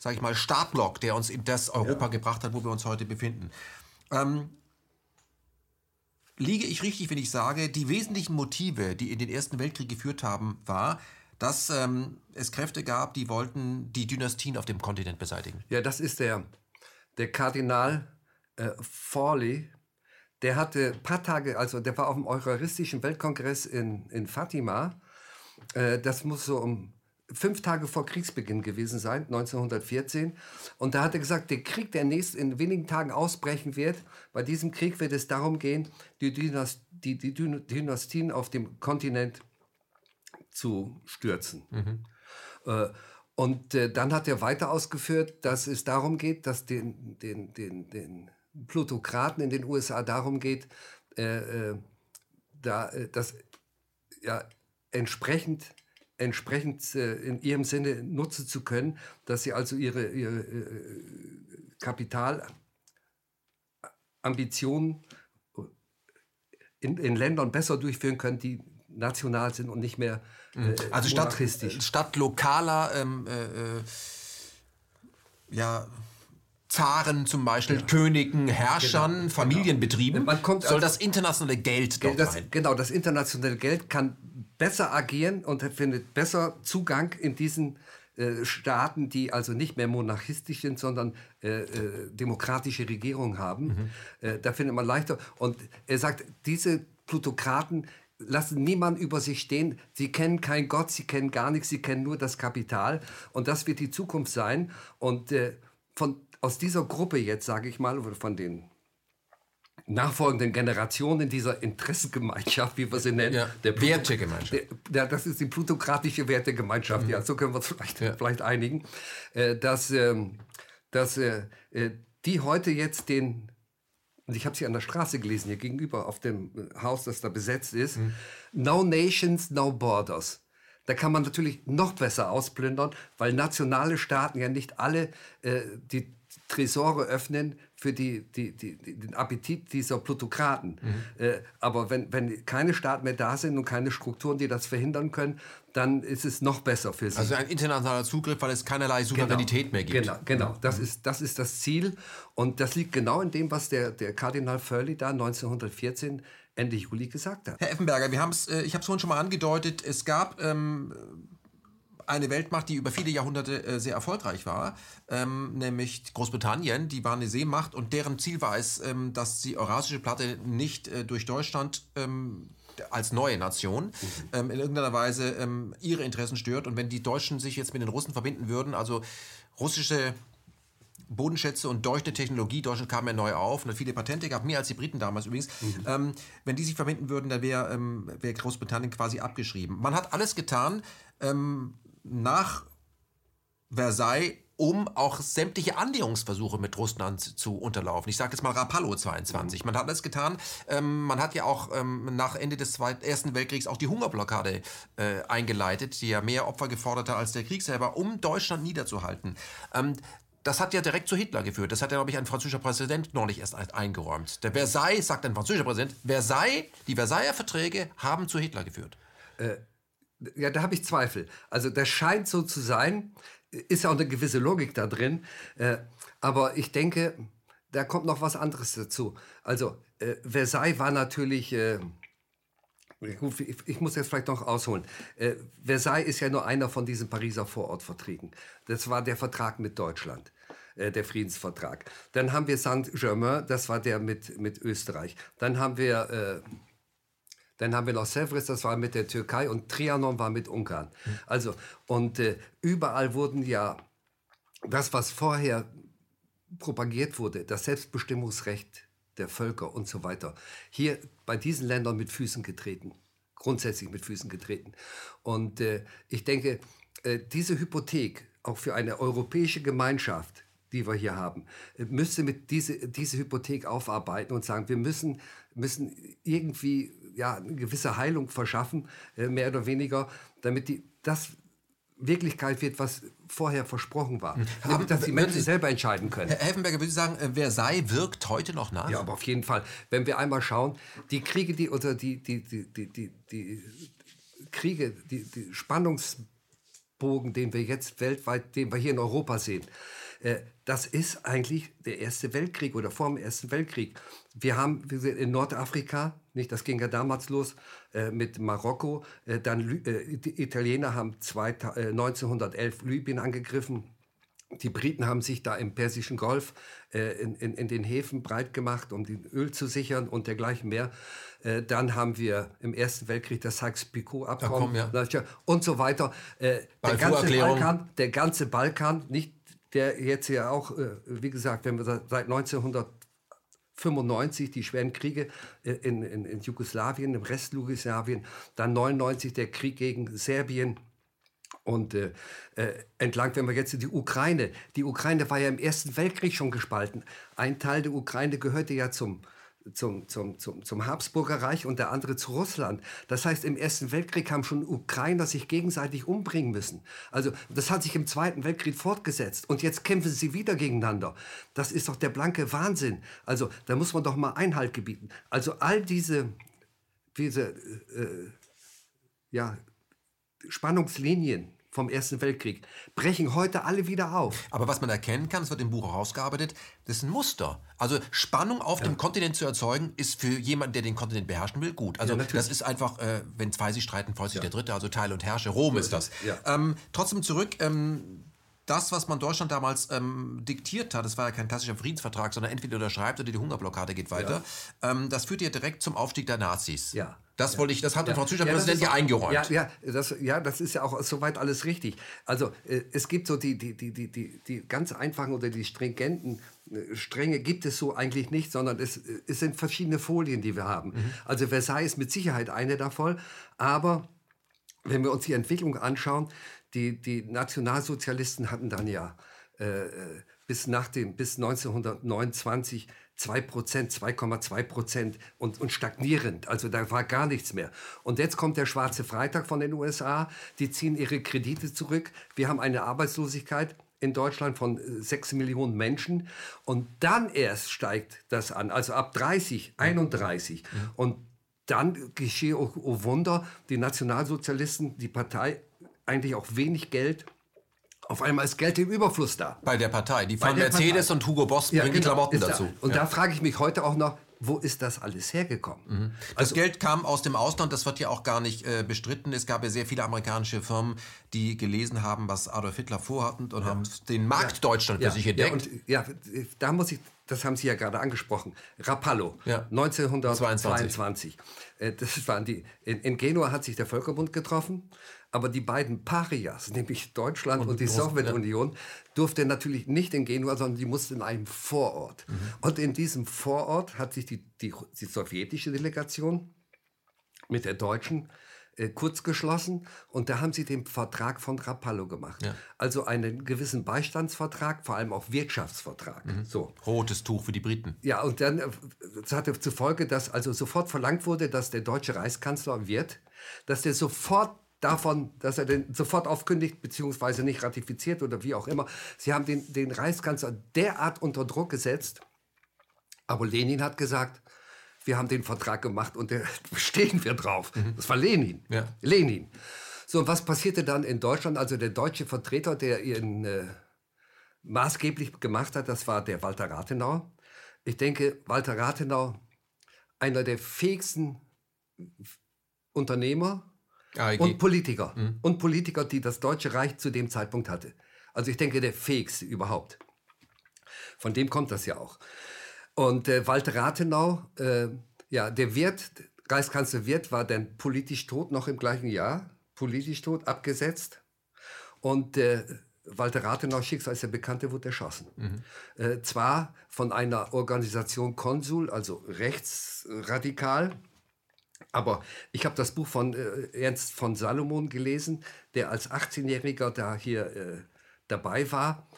sage ich mal, Startblock, der uns in das Europa ja. gebracht hat, wo wir uns heute befinden. Ähm, liege ich richtig, wenn ich sage, die wesentlichen Motive, die in den Ersten Weltkrieg geführt haben, war, dass ähm, es Kräfte gab, die wollten die Dynastien auf dem Kontinent beseitigen. Ja, das ist der, der Kardinal äh, Forley. Der hatte ein paar Tage, also der war auf dem Eucharistischen Weltkongress in, in Fatima. Äh, das muss so um fünf Tage vor Kriegsbeginn gewesen sein, 1914. Und da hat er gesagt, der Krieg, der nächst in wenigen Tagen ausbrechen wird, bei diesem Krieg wird es darum gehen, die, Dynast die, die Dynastien auf dem Kontinent zu stürzen. Mhm. Äh, und äh, dann hat er weiter ausgeführt, dass es darum geht, dass den, den, den, den Plutokraten in den USA darum geht, äh, äh da, äh, dass ja, entsprechend entsprechend äh, in ihrem Sinne nutzen zu können, dass sie also ihre, ihre äh, Kapitalambitionen in, in Ländern besser durchführen können, die national sind und nicht mehr mhm. äh, also statt, statt lokaler ähm, äh, äh, ja Zaren zum Beispiel, ja. Königen, Herrschern, genau, Familienbetrieben, genau. soll das internationale Geld dort das, rein. Genau, das internationale Geld kann besser agieren und findet besser Zugang in diesen äh, Staaten, die also nicht mehr monarchistisch sind, sondern äh, äh, demokratische Regierungen haben. Mhm. Äh, da findet man leichter. Und er sagt, diese Plutokraten lassen niemand über sich stehen. Sie kennen keinen Gott, sie kennen gar nichts, sie kennen nur das Kapital. Und das wird die Zukunft sein. Und äh, von, aus dieser Gruppe jetzt, sage ich mal, von den nachfolgenden Generationen dieser Interessengemeinschaft, wie wir sie nennen. Ja, der Wertegemeinschaft. Der, das ist die plutokratische Wertegemeinschaft, mhm. ja, so können wir uns vielleicht, ja. vielleicht einigen, äh, dass, ähm, dass äh, äh, die heute jetzt den, und ich habe sie an der Straße gelesen, hier gegenüber auf dem Haus, das da besetzt ist, mhm. No Nations, No Borders. Da kann man natürlich noch besser ausplündern, weil nationale Staaten ja nicht alle äh, die Tresore öffnen für die, die, die, den Appetit dieser Plutokraten. Mhm. Äh, aber wenn, wenn keine Staaten mehr da sind und keine Strukturen, die das verhindern können, dann ist es noch besser für sie. Also ein internationaler Zugriff, weil es keinerlei Souveränität genau, mehr gibt. Genau, genau. Das, mhm. ist, das ist das Ziel. Und das liegt genau in dem, was der, der Kardinal Furley da 1914 Ende Juli gesagt hat. Herr Effenberger, wir haben's, äh, ich habe es vorhin schon mal angedeutet, es gab ähm, eine Weltmacht, die über viele Jahrhunderte äh, sehr erfolgreich war, ähm, nämlich Großbritannien. Die war eine Seemacht und deren Ziel war es, ähm, dass die Eurasische Platte nicht äh, durch Deutschland ähm, als neue Nation mhm. ähm, in irgendeiner Weise ähm, ihre Interessen stört. Und wenn die Deutschen sich jetzt mit den Russen verbinden würden, also russische Bodenschätze und deutsche Technologie, Deutschland kam ja neu auf und hat viele Patente gehabt, mehr als die Briten damals übrigens. Mhm. Ähm, wenn die sich verbinden würden, dann wäre ähm, wär Großbritannien quasi abgeschrieben. Man hat alles getan, ähm, nach Versailles, um auch sämtliche Annäherungsversuche mit Russland zu unterlaufen. Ich sage jetzt mal Rapallo 22. Man hat das getan. Ähm, man hat ja auch ähm, nach Ende des Zweiten, Ersten Weltkriegs auch die Hungerblockade äh, eingeleitet, die ja mehr Opfer gefordert hat als der Krieg selber, um Deutschland niederzuhalten. Ähm, das hat ja direkt zu Hitler geführt. Das hat ja, glaube ich, ein französischer Präsident neulich erst eingeräumt. Der Versailles, sagt ein französischer Präsident, Versailles, die Versailler Verträge haben zu Hitler geführt. Äh, ja, da habe ich Zweifel. Also das scheint so zu sein, ist ja auch eine gewisse Logik da drin. Äh, aber ich denke, da kommt noch was anderes dazu. Also äh, Versailles war natürlich... Äh, ich, ich, muss jetzt vielleicht noch ausholen. Äh, Versailles ist ja nur einer von diesen Pariser Vorortverträgen. Das war der Vertrag mit Deutschland äh, der Friedensvertrag. Dann haben wir Saint-Germain, das war der mit, mit Österreich. Dann haben wir äh, dann haben wir noch Sevres, das war mit der Türkei und Trianon war mit Ungarn. Also, und äh, überall wurden ja das, was vorher propagiert wurde, das Selbstbestimmungsrecht der Völker und so weiter, hier bei diesen Ländern mit Füßen getreten. Grundsätzlich mit Füßen getreten. Und äh, ich denke, äh, diese Hypothek, auch für eine europäische Gemeinschaft, die wir hier haben, äh, müsste mit diese, diese Hypothek aufarbeiten und sagen, wir müssen, müssen irgendwie ja, eine gewisse Heilung verschaffen, äh, mehr oder weniger, damit die, das Wirklichkeit wird, was vorher versprochen war. Haben, dass die Menschen selber entscheiden können. Herr Helfenberger, würde sagen, äh, Versailles wirkt heute noch nach? Ja, aber auf jeden Fall. Wenn wir einmal schauen, die Kriege, die, oder die, die, die, die, die, Kriege, die, die Spannungsbogen, den wir jetzt weltweit, den wir hier in Europa sehen, äh, das ist eigentlich der Erste Weltkrieg oder vor dem Ersten Weltkrieg. Wir haben wir in Nordafrika, nicht, das ging ja damals los äh, mit Marokko. Äh, dann äh, die Italiener haben zwei, 1911 äh, Libyen angegriffen. Die Briten haben sich da im Persischen Golf äh, in, in, in, den Häfen breit gemacht, um den Öl zu sichern und dergleichen mehr. Äh, dann haben wir im Ersten Weltkrieg das Sykes-Picot-Abkommen ja. und so weiter. der, ganze Balkan, der ganze Balkan, nicht der jetzt ja auch, äh, wie gesagt, wenn wir seit 1995 die schweren Kriege äh, in, in, in Jugoslawien, im Rest Jugoslawien, dann 99 der Krieg gegen Serbien. Und äh, äh, entlang, wenn wir jetzt in die Ukraine, die Ukraine war ja im Ersten Weltkrieg schon gespalten. Ein Teil der Ukraine gehörte ja zum, zum, zum, zum, zum Habsburger Reich und der andere zu Russland. Das heißt, im Ersten Weltkrieg haben schon Ukrainer sich gegenseitig umbringen müssen. Also das hat sich im Zweiten Weltkrieg fortgesetzt und jetzt kämpfen sie wieder gegeneinander. Das ist doch der blanke Wahnsinn. Also da muss man doch mal Einhalt gebieten. Also all diese, diese äh, ja, Spannungslinien, vom Ersten Weltkrieg, brechen heute alle wieder auf. Aber was man erkennen kann, es wird im Buch auch rausgearbeitet, das ist ein Muster. Also Spannung auf ja. dem Kontinent zu erzeugen, ist für jemanden, der den Kontinent beherrschen will, gut. Also ja, das ist einfach, äh, wenn zwei sich streiten, freut sich ja. der Dritte, also Teil und Herrsche. Rom ist das. Ähm, trotzdem zurück, ähm, das, was man Deutschland damals ähm, diktiert hat, das war ja kein klassischer Friedensvertrag, sondern entweder unterschreibt oder die Hungerblockade geht weiter, ja. ähm, das führte ja direkt zum Aufstieg der Nazis. Ja. Das wollte ich, das hat der französische Präsident ja eingeräumt. Ja, ja, das, ja, das ist ja auch soweit alles richtig. Also äh, es gibt so die, die, die, die, die, die ganz einfachen oder die stringenten äh, Stränge gibt es so eigentlich nicht, sondern es, es sind verschiedene Folien, die wir haben. Mhm. Also Versailles ist mit Sicherheit eine davon, aber wenn wir uns die Entwicklung anschauen, die, die Nationalsozialisten hatten dann ja äh, bis, nach dem, bis 1929 2 Prozent, 2,2 Prozent und, und stagnierend. Also da war gar nichts mehr. Und jetzt kommt der schwarze Freitag von den USA. Die ziehen ihre Kredite zurück. Wir haben eine Arbeitslosigkeit in Deutschland von 6 äh, Millionen Menschen. Und dann erst steigt das an. Also ab 30, 31. Mhm. Und dann geschehe, oh, oh Wunder, die Nationalsozialisten, die Partei eigentlich auch wenig Geld. Auf einmal ist Geld im Überfluss da. Bei der Partei. Die von Mercedes Partei. und Hugo Boss ja, bringen genau, Klamotten dazu. Da. Und ja. da frage ich mich heute auch noch, wo ist das alles hergekommen? Mhm. Das also, Geld kam aus dem Ausland, das wird ja auch gar nicht äh, bestritten. Es gab ja sehr viele amerikanische Firmen, die gelesen haben, was Adolf Hitler vorhatten und ja. haben den Markt ja. Deutschland für sich entdeckt. Ja, und, ja, da muss ich, das haben Sie ja gerade angesprochen, Rapallo, 1922. Äh, das waren die, in, in Genua hat sich der Völkerbund getroffen aber die beiden Parias, nämlich Deutschland und, und die Sowjetunion, ja. durfte natürlich nicht in Genua, sondern die mussten in einem Vorort. Mhm. Und in diesem Vorort hat sich die, die, die sowjetische Delegation mit der deutschen äh, kurz geschlossen und da haben sie den Vertrag von Rapallo gemacht. Ja. Also einen gewissen Beistandsvertrag, vor allem auch Wirtschaftsvertrag. So. Rotes Tuch für die Briten. Ja, und dann äh, das hatte zur Folge, dass also sofort verlangt wurde, dass der deutsche Reichskanzler wird, dass der sofort davon, dass er den sofort aufkündigt, beziehungsweise nicht ratifiziert oder wie auch immer. Sie haben den, den Reichskanzler derart unter Druck gesetzt, aber Lenin hat gesagt, wir haben den Vertrag gemacht und da stehen wir drauf. Das war Lenin. Ja. Lenin. So, und was passierte dann in Deutschland? Also der deutsche Vertreter, der ihn äh, maßgeblich gemacht hat, das war der Walter Rathenau. Ich denke, Walter Rathenau, einer der fähigsten Unternehmer AEG. und Politiker. Und Politiker, die das Deutsche Reich zu dem Zeitpunkt hatte. Also ich denke, der fähigste überhaupt. Von dem kommt das ja auch. Und äh, Walter Rathenau, äh, ja, der Wirt, Reichskanzler Wirth war dann politisch tot, noch im gleichen Jahr, politisch tot, abgesetzt. Und äh, Walter Rathenau, Schicksal ist ja bekannt, der wurde erschossen. Äh, zwar von einer Organisation Konsul, also rechtsradikal, aber ich habe das Buch von äh, Ernst von Salomon gelesen, der als 18-Jähriger da hier äh, dabei war,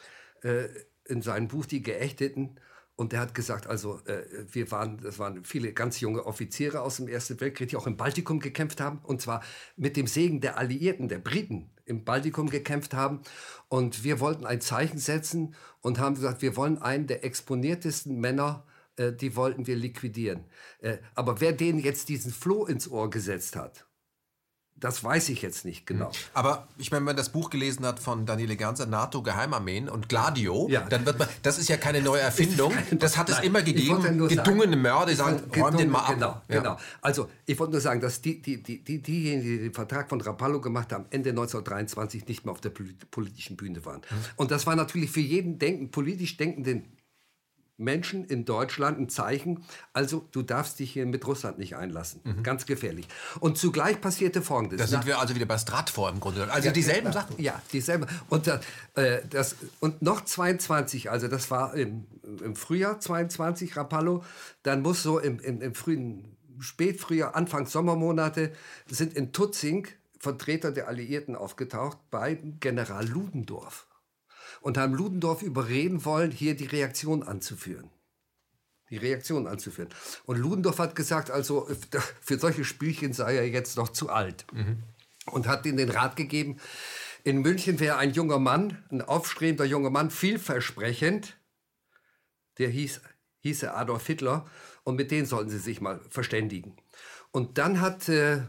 äh, in seinem Buch Die Geächteten. Und der hat gesagt, also äh, wir waren, das waren viele ganz junge Offiziere aus dem Ersten Weltkrieg, die auch im Baltikum gekämpft haben. Und zwar mit dem Segen der Alliierten, der Briten im Baltikum gekämpft haben. Und wir wollten ein Zeichen setzen und haben gesagt, wir wollen einen der exponiertesten Männer äh, die wollten wir liquidieren. Äh, aber wer denen jetzt diesen Floh ins Ohr gesetzt hat, das weiß ich jetzt nicht genau. Aber ich meine, wenn man das Buch gelesen hat von Daniele Ganser, NATO Geheimarmeen und Gladio, Ja. dann wird man, das ist ja keine neue Erfindung, das hat es Nein, immer gegeben. sagen- Gedungene Mörder, die sagen, räum den mal ab. Genau, Ja. genau. Also ich wollte nur sagen, dass die, die, die, die, diejenigen, die den Vertrag von Rapallo gemacht haben, Ende 1923 nicht mehr auf der polit- politischen Bühne waren. Mhm. Und das war natürlich für jeden denken, politisch denkenden Menschen in Deutschland ein Zeichen. Also du darfst dich hier mit Russland nicht einlassen. Ganz gefährlich. Und zugleich passierte Folgendes. Mhm. Da sind wir also wieder bei Stratfor im Grunde. Also dieselben ja, Sachen. Ja, dieselben. Und, äh, das, und noch 22, also das war im, im Frühjahr 22, Rapallo, dann muss so im, im, im frühen Spätfrühjahr, Anfang Sommermonate, sind in Tutzing Vertreter der Alliierten aufgetaucht bei General Ludendorff und haben Ludendorff überreden wollen, hier die Reaktion anzuführen. Die Reaktion anzuführen. Und Ludendorff hat gesagt, also für solche Spielchen sei er jetzt noch zu alt. Und hat ihnen den Rat gegeben, in München wäre ein junger Mann, ein aufstrebender junger Mann, vielversprechend, der hieß, hieße Adolf Hitler, und mit denen sollten sie sich mal verständigen. Und dann hat äh,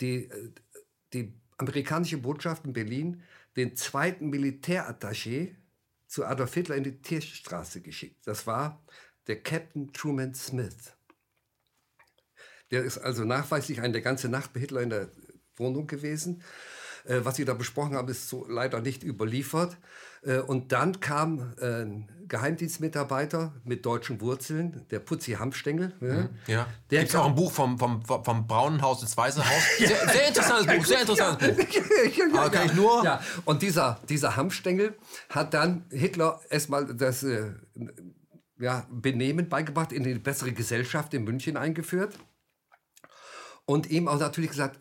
die, äh, die amerikanische Botschaft in Berlin den zweiten Militärattaché zu Adolf Hitler in die Tierstraße geschickt. Das war der Captain Truman Smith. Der ist also nachweislich eine ganze Nacht bei Hitler in der Wohnung gewesen. Äh, was sie da besprochen haben, ist so leider nicht überliefert. Äh, und dann kam äh, ein Geheimdienstmitarbeiter mit deutschen Wurzeln, der Putzi Hamstengel. ja. Ja. Der Gibt es auch ein Buch vom, vom, vom, braunen Haus ins weiße Haus? Sehr, sehr interessantes Buch, sehr interessantes Buch. Aber kann ich nur- Ja, und dieser, dieser Hamstengel hat dann Hitler erstmal das äh, ja, Benehmen beigebracht, in die bessere Gesellschaft in München eingeführt und ihm auch natürlich gesagt,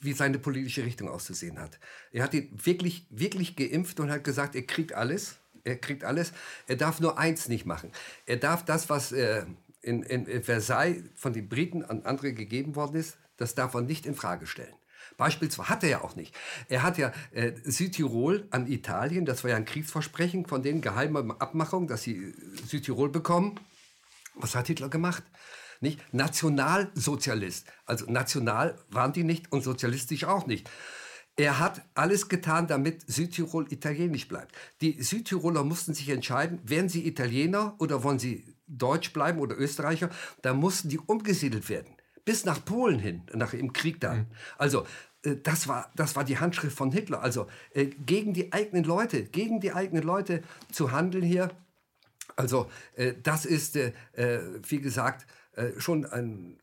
wie seine politische Richtung auszusehen hat. Er hat ihn wirklich, wirklich geimpft und hat gesagt, er kriegt alles. Er kriegt alles. Er darf nur eins nicht machen. Er darf das, was äh, in, in, Versailles von den Briten an andere gegeben worden ist, das darf er nicht in Frage stellen. Beispielsweise hat er ja auch nicht. Er hat ja äh, Südtirol an Italien, das war ja ein Kriegsversprechen von den geheimen Abmachungen, dass sie Südtirol bekommen. Was hat Hitler gemacht? Nicht? Nationalsozialist. Also national waren die nicht und sozialistisch auch nicht. Er hat alles getan, damit Südtirol italienisch bleibt. Die Südtiroler mussten sich entscheiden, werden sie Italiener oder wollen sie Deutsch bleiben oder Österreicher. Da mussten die umgesiedelt werden. Bis nach Polen hin, nach im Krieg dann. Also äh, das war, das war die Handschrift von Hitler. Also äh, gegen die eigenen Leute, gegen die eigenen Leute zu handeln hier. Also äh, das ist, äh, wie gesagt, schon ein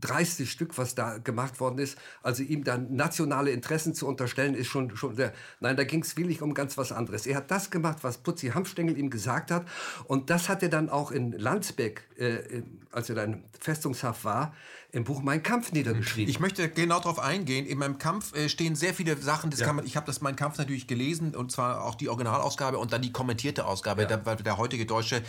dreistes Stück, was da gemacht worden ist. Also ihm dann nationale Interessen zu unterstellen, ist schon, schon der, nein, da ging es wirklich um ganz was anderes. Er hat das gemacht, was Putzi Hanfstengel ihm gesagt hat. Und das hat er dann auch in Landsbeck, äh, als er dann festungshaft war, im Buch Mein Kampf niedergeschrieben. Ich möchte genau darauf eingehen. In meinem Kampf äh, stehen sehr viele Sachen. Das ja. kann man, ich habe das Mein Kampf natürlich gelesen und zwar auch die Originalausgabe und dann die kommentierte Ausgabe. Ja. Der, weil der heutige Deutsche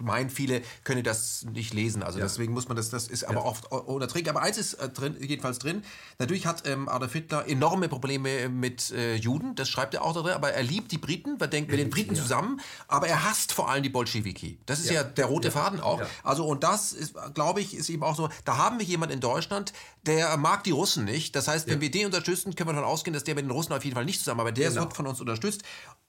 meinen viele können das nicht lesen. Also ja. deswegen muss man das. Das ist aber oft unerträglich. Aber eins ist äh, drin, jedenfalls drin. Natürlich hat ähm, Adolf Hitler enorme Probleme mit äh, Juden. Das schreibt er auch da drin. Aber er liebt die Briten. Er denkt mit den Briten zusammen. Aber er hasst vor allem die Bolschewiki. Das ist ja, der rote Faden auch. Also und das ist, glaube ich, ist eben auch so. Da haben wir jemanden in Deutschland, der mag die Russen nicht. Das heißt, wenn ja. wir den unterstützen, können wir davon ausgehen, dass der mit den Russen auf jeden Fall nicht zusammen, aber der genau. wird von uns unterstützt.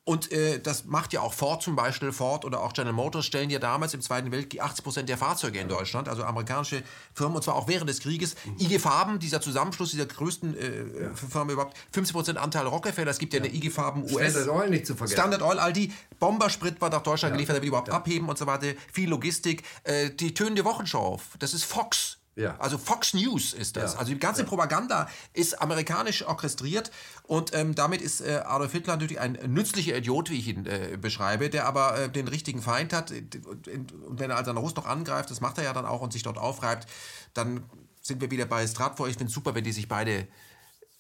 Und äh, das macht ja auch Ford zum Beispiel. Ford oder auch General Motors stellen ja damals im Zweiten Weltkrieg 80 Prozent der Fahrzeuge in Deutschland, also amerikanische Firmen, und zwar auch während des Krieges. Mhm. IG Farben, dieser Zusammenschluss dieser größten äh, ja. Firmen überhaupt, 50 Prozent Anteil Rockefeller. Es gibt ja, ja eine IG Farben US. Standard Oil nicht zu vergessen. Standard Oil, all die. Bombersprit war nach Deutschland ja. geliefert, damit überhaupt abheben und so weiter. Viel Logistik. Äh, die tönende Wochenschau, das ist Fox. Ja. Also Fox News ist das. Ja. Also die ganze ja. Propaganda ist amerikanisch orchestriert und ähm, damit ist äh, Adolf Hitler natürlich ein nützlicher Idiot, wie ich ihn äh, beschreibe, der aber äh, den richtigen Feind hat. Und wenn er also Russ noch angreift, das macht er ja dann auch und sich dort aufreibt, dann sind wir wieder bei Stratfor. Ich finde es super, wenn die sich beide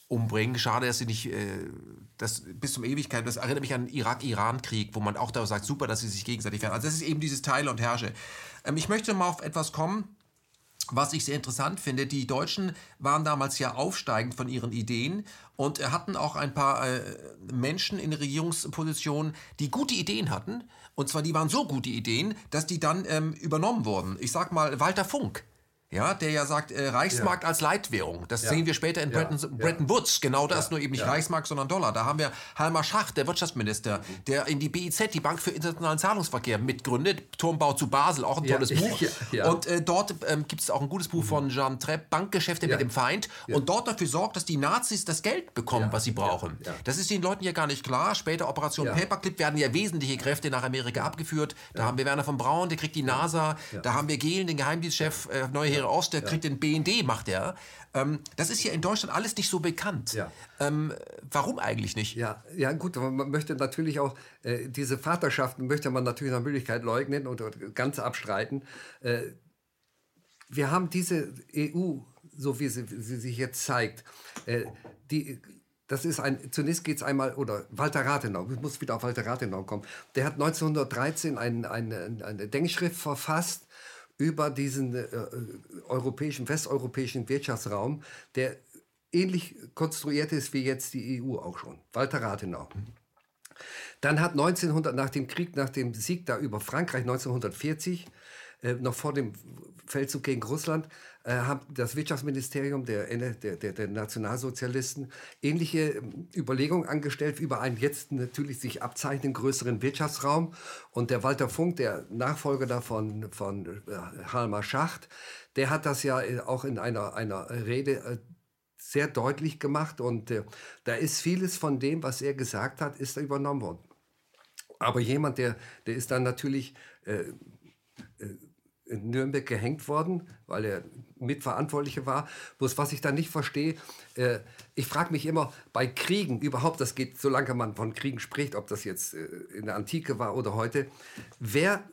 umbringen. Schade, dass sie nicht äh, das bis zum Ewigkeit. Das erinnert mich an den Irak-Iran-Krieg, wo man auch da sagt, super, dass sie sich gegenseitig fern. Also das ist eben dieses Teile und Herrsche. Ähm, ich möchte mal auf etwas kommen was ich sehr interessant finde, die Deutschen waren damals ja aufsteigend von ihren Ideen und hatten auch ein paar äh, Menschen in Regierungspositionen, die gute Ideen hatten. Und zwar, die waren so gute Ideen, dass die dann ähm, übernommen wurden. Ich sag mal, Walter Funk ja, der ja sagt, äh, Reichsmark ja. als Leitwährung. Das ja. sehen wir später in Bretton, Bretton Woods. Genau das, nur eben nicht Reichsmark, sondern Dollar. Da haben wir Halmar Schacht, der Wirtschaftsminister, mhm. der in die BIZ, die Bank für internationalen Zahlungsverkehr, mitgründet. Turmbau zu Basel, auch ein tolles Buch. Und äh, dort ähm, gibt es auch ein gutes Buch mhm. von Jean Trepp, Bankgeschäfte mit dem Feind. Und dort dafür sorgt, dass die Nazis das Geld bekommen, was sie brauchen. Das ist den Leuten ja gar nicht klar. Später Operation Paperclip werden ja wesentliche Kräfte nach Amerika abgeführt. Da haben wir Werner von Braun, der kriegt die NASA. Da haben wir Gehlen, den Geheimdienstchef äh, Neue Heere Ost, der kriegt den BND macht er. Ähm, das ist ja in Deutschland alles nicht so bekannt. Ja. Ähm, warum eigentlich nicht? Ja, ja, gut, man möchte natürlich auch äh, diese Vaterschaften möchte man natürlich nach Möglichkeit leugnen und, und ganz abstreiten. Äh, wir haben diese EU, so wie sie, sie sich jetzt zeigt, äh, die das ist ein, zunächst geht es einmal, oder Walter Rathenau, ich muss wieder auf Walter Rathenau kommen, der hat 1913 ein, eine, eine Denkschrift verfasst, über diesen äh, europäischen, westeuropäischen Wirtschaftsraum, der ähnlich konstruiert ist wie jetzt die EU auch schon. Walter Rathenau. Dann hat 1900, nach dem Krieg, nach dem Sieg da über Frankreich 1940, äh, noch vor dem Feldzug gegen Russland, äh, hat das Wirtschaftsministerium der, der, der, der Nationalsozialisten ähnliche ähm, Überlegungen angestellt über einen jetzt natürlich sich abzeichnenden größeren Wirtschaftsraum. Und der Walter Funk, der Nachfolger davon von äh, Halmar Schacht, der hat das ja äh, auch in einer, einer Rede äh, sehr deutlich gemacht. Und äh, da ist vieles von dem, was er gesagt hat, ist übernommen worden. Aber jemand, der, der ist dann natürlich äh, in Nürnberg gehängt worden, weil er Mitverantwortliche war. Bloß was ich da nicht verstehe, äh, ich frage mich immer, bei Kriegen überhaupt, das geht, solange man von Kriegen spricht, ob das jetzt äh, in der Antike war oder heute, wer,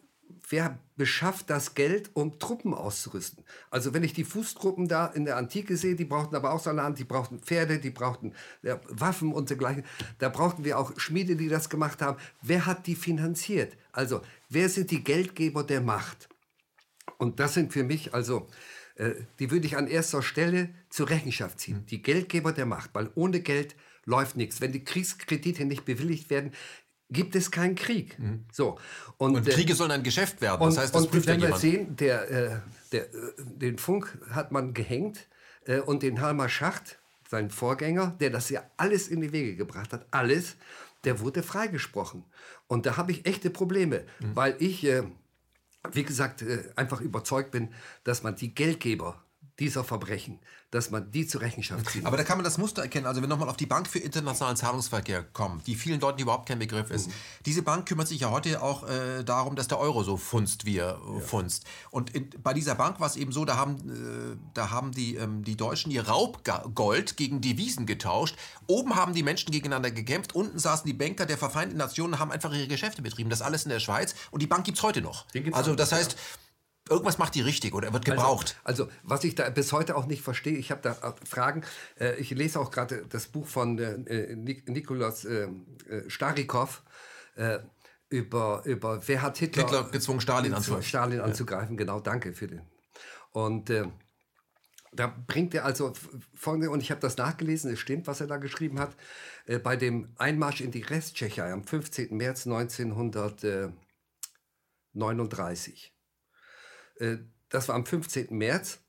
wer beschafft das Geld, um Truppen auszurüsten? Also wenn ich die Fußtruppen da in der Antike sehe, die brauchten aber auch Salat, die brauchten Pferde, die brauchten ja, Waffen und dergleichen. Da brauchten wir auch Schmiede, die das gemacht haben. Wer hat die finanziert? Also wer sind die Geldgeber der Macht? Und das sind für mich also, äh, die würde ich an erster Stelle zur Rechenschaft ziehen. Mhm. Die Geldgeber der Macht, weil ohne Geld läuft nichts. Wenn die Kriegskredite nicht bewilligt werden, gibt es keinen Krieg. Mhm. So. Und, und Kriege äh, sollen ein Geschäft werden. Das heißt, das und, prüft wenn wir sehen, der, äh, der, äh, den Funk hat man gehängt äh, und den Halmar Schacht, sein Vorgänger, der das ja alles in die Wege gebracht hat, alles, der wurde freigesprochen. Und da habe ich echte Probleme, mhm. weil ich äh, wie gesagt, äh, einfach überzeugt bin, dass man die Geldgeber dieser Verbrechen, dass man die zur Rechenschaft zieht. Aber da kann man das Muster erkennen. Also wenn nochmal auf die Bank für internationalen Zahlungsverkehr kommt, die vielen Leuten überhaupt kein Begriff ist. Mhm. Diese Bank kümmert sich ja heute auch äh, darum, dass der Euro so funzt, wie er äh, ja. funzt. Und in, bei dieser Bank war es eben so, da haben, äh, da haben die, ähm, die Deutschen ihr Raubgold gegen Devisen getauscht. Oben haben die Menschen gegeneinander gekämpft, unten saßen die Banker der verfeindeten Nationen und haben einfach ihre Geschäfte betrieben. Das alles in der Schweiz. Und die Bank gibt es heute noch. Also das heißt... Ja Irgendwas macht die richtig oder er wird also, gebraucht. Also, also, was ich da bis heute auch nicht verstehe, ich habe da Fragen. Äh, ich lese auch gerade das Buch von äh, Nikolaus äh, äh Starikow äh, über, über wer hat Hitler, Hitler gezwungen, Stalin anzugreifen. Stalin anzugreifen, ja. genau, danke für den. Und äh, da bringt er also folgende, und ich habe das nachgelesen, es stimmt, was er da geschrieben hat, bei dem Einmarsch in die Resttschechei am 15. März 1939 äh, das war am 15. März.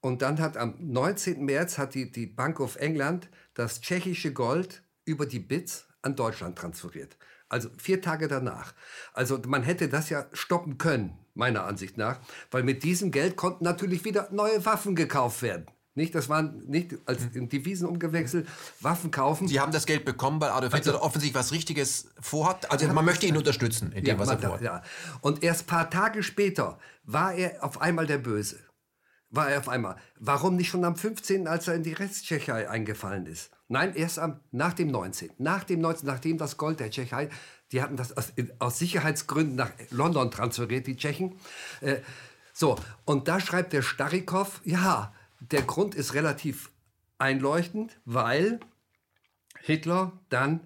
Und dann hat am 19. März hat die, die Bank of England das tschechische Gold über die Bits an Deutschland transferiert. Also vier Tage danach. Also man hätte das ja stoppen können, meiner Ansicht nach, weil mit diesem Geld konnten natürlich wieder neue Waffen gekauft werden. Nicht, das waren nicht als hm. in Devisen umgewechselt, Waffen kaufen. Sie haben das Geld bekommen, weil Adolf Hitler also, offensichtlich was Richtiges vorhat. Also man möchte ihn unterstützen in dem, ja, was er vorhat. Ja. Und erst ein paar Tage später war er auf einmal der Böse. War er auf einmal. Warum nicht schon am 15., als er in die Resttschechei eingefallen ist? Nein, erst am, nach dem 19. Nach dem 19., nachdem das Gold der Tschechei, die hatten das aus, aus Sicherheitsgründen nach London transferiert, die Tschechen. Äh, so, und da schreibt der Starikow, ja, der Grund ist relativ einleuchtend, weil Hitler dann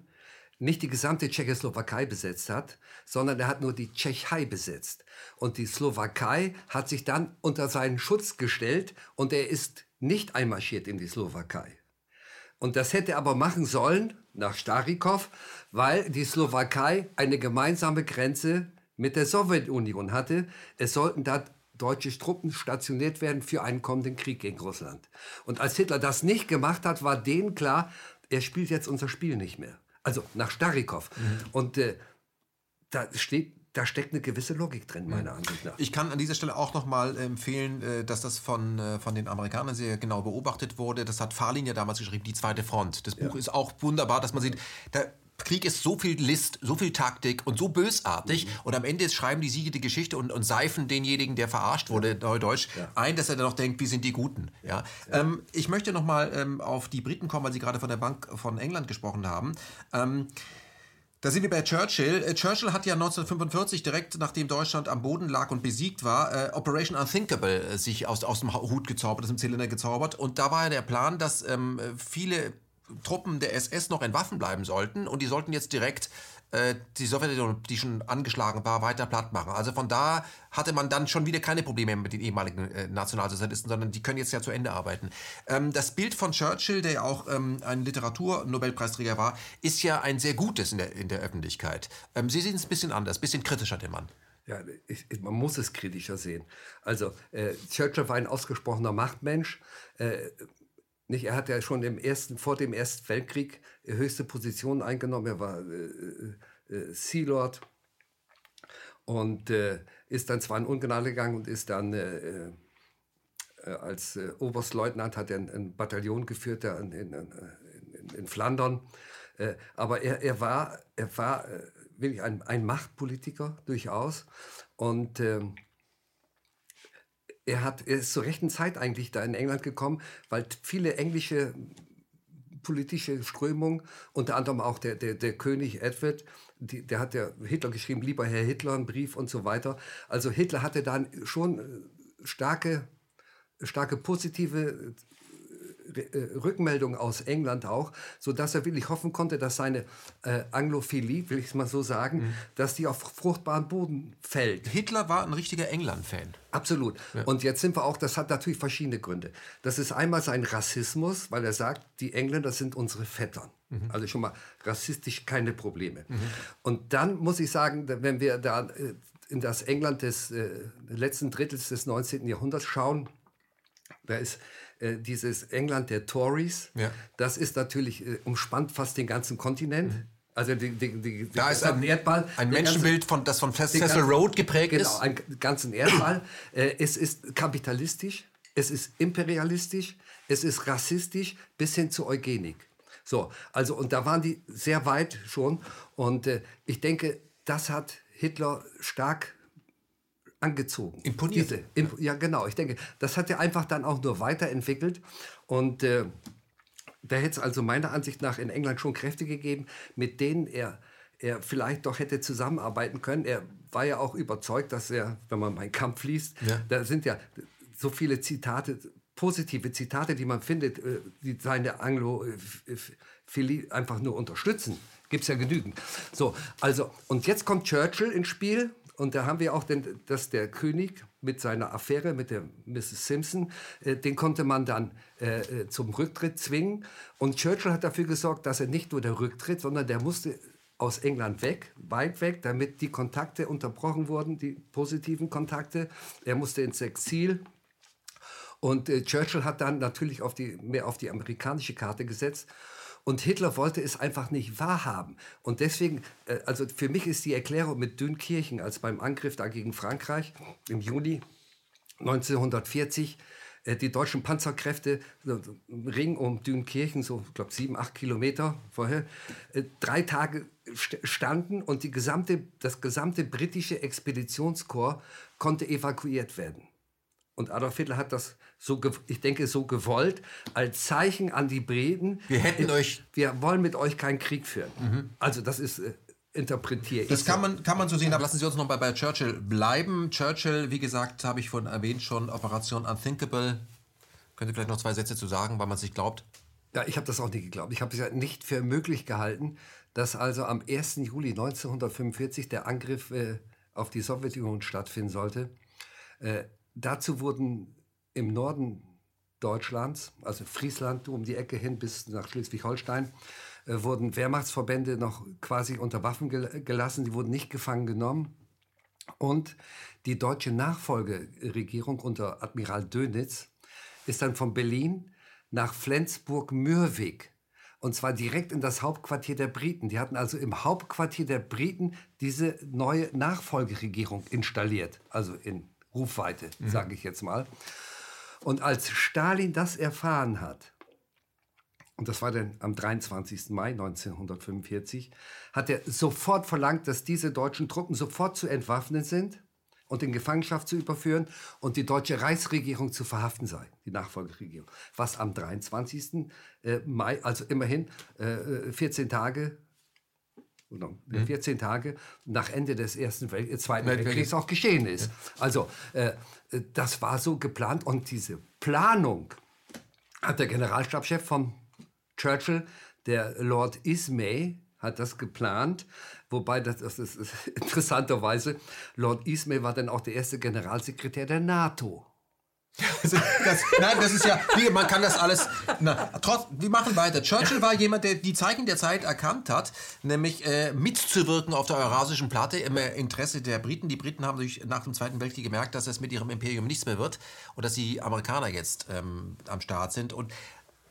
nicht die gesamte Tschechoslowakei besetzt hat, sondern er hat nur die Tschechei besetzt. Und die Slowakei hat sich dann unter seinen Schutz gestellt und er ist nicht einmarschiert in die Slowakei. Und das hätte er aber machen sollen, nach Starikow, weil die Slowakei eine gemeinsame Grenze mit der Sowjetunion hatte. Es sollten da deutsche Truppen stationiert werden für einen kommenden Krieg gegen Russland. Und als Hitler das nicht gemacht hat, war denen klar, er spielt jetzt unser Spiel nicht mehr. Also nach Starikow. Mhm. Und äh, da steht da steckt eine gewisse Logik drin, meiner Ansicht nach. Ich kann an dieser Stelle auch noch mal empfehlen, äh, dass das von, äh, von den Amerikanern sehr genau beobachtet wurde. Das hat Farlin ja damals geschrieben, die zweite Front. Das Buch ja. ist auch wunderbar, dass man sieht, da Krieg ist so viel List, so viel Taktik und so bösartig. Mhm. Und am Ende schreiben die Siege die Geschichte und, und seifen denjenigen, der verarscht wurde, ja. Deutsch, ja. ein, dass er dann noch denkt, wir sind die Guten. Ja. ja. Ähm, ich möchte noch mal ähm, auf die Briten kommen, weil Sie gerade von der Bank von England gesprochen haben. Ähm, da sind wir bei Churchill. Äh, Churchill hat ja 1945, direkt nachdem Deutschland am Boden lag und besiegt war, äh, Operation Unthinkable äh, sich aus, aus dem Hut gezaubert, aus dem Zylinder gezaubert. Und da war ja der Plan, dass ähm, viele Truppen der SS noch in Waffen bleiben sollten und die sollten jetzt direkt äh, die Sowjetunion, die schon angeschlagen war, weiter platt machen. Also von da hatte man dann schon wieder keine Probleme mit den ehemaligen äh, Nationalsozialisten, sondern die können jetzt ja zu Ende arbeiten. Ähm, das Bild von Churchill, der ja auch ähm, ein Literaturnobelpreisträger war, ist ja ein sehr gutes in der, in der Öffentlichkeit. Ähm, Sie sehen es ein bisschen anders, ein bisschen kritischer, der Mann. Ja, ich, man muss es kritischer sehen. Also äh, Churchill war ein ausgesprochener Machtmensch. Äh, nicht, er hat ja schon im ersten, vor dem Ersten Weltkrieg höchste Positionen eingenommen. Er war äh, äh, äh, Sea Lord und äh, ist dann zwar in Ungnade gegangen und ist dann äh, äh, als Oberstleutnant hat er ein, ein Bataillon geführt in, in, in, in Flandern. aber er, er war, er war wirklich ein, ein Machtpolitiker durchaus und ähm, er, hat, er ist zur rechten Zeit eigentlich da in England gekommen, weil viele englische politische Strömungen, unter anderem auch der, der, der König Edward, die, der hat ja Hitler geschrieben, lieber Herr Hitler, einen Brief und so weiter. Also Hitler hatte dann schon äh, starke, starke positive äh, Rückmeldung aus England auch, so dass er wirklich hoffen konnte, dass seine äh, Anglophilie, will ich es mal so sagen, mhm. dass die auf fruchtbaren Boden fällt. Hitler war ein richtiger England-Fan. Absolut. Ja. Und jetzt sind wir auch, das hat natürlich verschiedene Gründe. Das ist einmal sein Rassismus, weil er sagt, die Engländer sind unsere Vettern. Mhm. Also schon mal rassistisch keine Probleme. Mhm. Und dann muss ich sagen, wenn wir da äh, in das England des äh, letzten Drittels des 19. Jahrhunderts schauen, da ist äh, dieses England der Tories, ja. das ist natürlich, äh, umspannt fast den ganzen Kontinent. Mhm. Also die, die, die, da ist ein Erdball. Ein Menschenbild, ganze, von, das von Cecil Road geprägt genau, ist. Genau, einen ganzen Erdball. äh, es ist kapitalistisch. es ist imperialistisch, es ist rassistisch bis hin zu Eugenik. So, also und da waren die sehr weit schon und äh, ich denke, das hat Hitler stark angezogen. Imponiert. Diese, imp ja, genau. Ich denke, das hat er einfach dann auch nur weiterentwickelt und äh, da hätte es also meiner Ansicht nach in England schon Kräfte gegeben, mit denen er er vielleicht doch hätte zusammenarbeiten können. Er war ja auch überzeugt, dass er, wenn man meinen Kampf liest, ja. da sind ja so viele Zitate, positive Zitate, die man findet, äh, die seine Anglophilie einfach nur unterstützen. Gibt es ja genügend. So, also, und jetzt kommt Churchill ins Spiel. Und da haben wir auch, den, dass der König mit seiner Affäre mit der Mrs. Simpson, äh, den konnte man dann äh, äh, zum Rücktritt zwingen. Und Churchill hat dafür gesorgt, dass er nicht nur der Rücktritt, sondern der musste aus England weg, weit weg, damit die Kontakte unterbrochen wurden, die positiven Kontakte. Er musste ins Exil. Und äh, Churchill hat dann natürlich auf die, mehr auf die amerikanische Karte gesetzt. Und Hitler wollte es einfach nicht wahrhaben. Und deswegen, äh, also für mich ist die Erklärung mit Dünkirchen als beim Angriff da gegen Frankreich im Juni 1940 äh, die deutschen Panzerkräfte Ring um Dünkirchen, so ich glaube sieben, acht Kilometer vorher, äh, drei Tage standen und die gesamte, das gesamte britische Expeditionskorps konnte evakuiert werden. Und Adolf Hitler hat das so, ich denke, so gewollt, als Zeichen an die Briten. Wir hätten euch. Wir wollen mit euch keinen Krieg führen. Mhm. Also, das ist äh, interpretiere Das kann man, kann man so sehen. Aber lassen Sie uns noch bei, bei Churchill bleiben. Churchill, wie gesagt, habe ich vorhin erwähnt schon, Operation Unthinkable. Könnt ihr vielleicht noch zwei Sätze zu sagen, weil man es nicht glaubt? Ja, ich habe das auch nicht geglaubt. Ich habe es ja nicht für möglich gehalten, dass also am 1. Juli 1945 der Angriff äh, auf die Sowjetunion stattfinden sollte. Äh, dazu wurden im Norden Deutschlands, also Friesland um die Ecke hin bis nach Schleswig-Holstein, äh, wurden Wehrmachtsverbände noch quasi unter Waffen gel gelassen, die wurden nicht gefangen genommen. Und die deutsche Nachfolgeregierung unter Admiral Dönitz ist dann von Berlin nach Flensburg-Mürwik und zwar direkt in das Hauptquartier der Briten. Die hatten also im Hauptquartier der Briten diese neue Nachfolgeregierung installiert, also in Rufweite, mhm. sage ich jetzt mal. Und als Stalin das erfahren hat, und das war dann am 23. Mai 1945, hat er sofort verlangt, dass diese deutschen Truppen sofort zu entwaffnen sind und in Gefangenschaft zu überführen und die deutsche Reichsregierung zu verhaften sei, die Nachfolgeregierung. Was am 23. Äh, Mai, also immerhin 14 äh, Tage 14 mhm. Tage nach Ende des Ersten Welt äh, Zweiten Weltkriegs auch geschehen ist. Also äh, das war so geplant und diese Planung hat der Generalstabschef von Churchill, der Lord Ismay, hat das geplant, wobei das, das ist interessanterweise, Lord Ismay war dann auch der erste Generalsekretär der NATO. Das, das, nein, das ist ja, wie, man kann das alles. Na, trotz, wir machen weiter. Churchill war jemand, der die Zeichen der Zeit erkannt hat, nämlich äh, mitzuwirken auf der eurasischen Platte im Interesse der Briten. Die Briten haben durch, nach dem Zweiten Weltkrieg gemerkt, dass es mit ihrem Imperium nichts mehr wird und dass die Amerikaner jetzt ähm, am Start sind. Und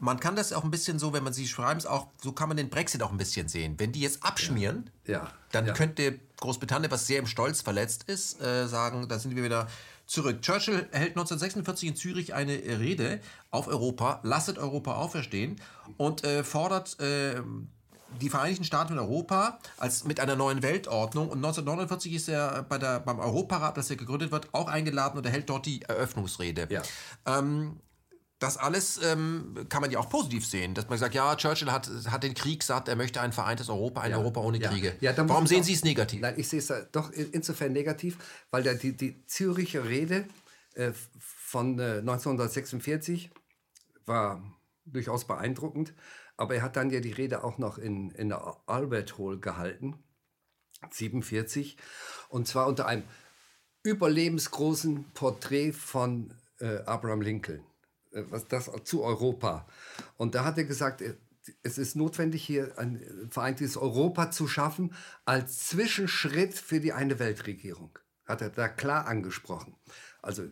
man kann das auch ein bisschen so, wenn man sie schreibt, auch so kann man den Brexit auch ein bisschen sehen. Wenn die jetzt abschmieren, ja. Ja. dann ja. könnte Großbritannien, was sehr im Stolz verletzt ist, äh, sagen, da sind wir wieder zurück. Churchill hält 1946 in Zürich eine Rede auf Europa, lasset Europa auferstehen und äh, fordert äh, die Vereinigten Staaten in Europa als mit einer neuen Weltordnung. Und 1949 ist er bei der, beim Europarat, das er gegründet wird, auch eingeladen und er hält dort die Eröffnungsrede. Ja. Ähm, das alles ähm, kann man ja auch positiv sehen, dass man sagt, ja, Churchill hat, hat den Krieg satt, er möchte ein vereintes Europa, ein ja, Europa ohne ja. Kriege. Ja, Warum sehen Sie es negativ? Nein, ich sehe es doch insofern negativ, weil der, die, die Züricher Rede äh, von äh, 1946 war durchaus beeindruckend, aber er hat dann ja die Rede auch noch in, in der Albert Hall gehalten, 47, und zwar unter einem überlebensgroßen Porträt von äh, Abraham Lincoln. Äh, was das zu Europa. Und da hat er gesagt, äh, es ist notwendig, hier ein vereintes Europa zu schaffen als Zwischenschritt für die eine Weltregierung. Hat er da klar angesprochen. Also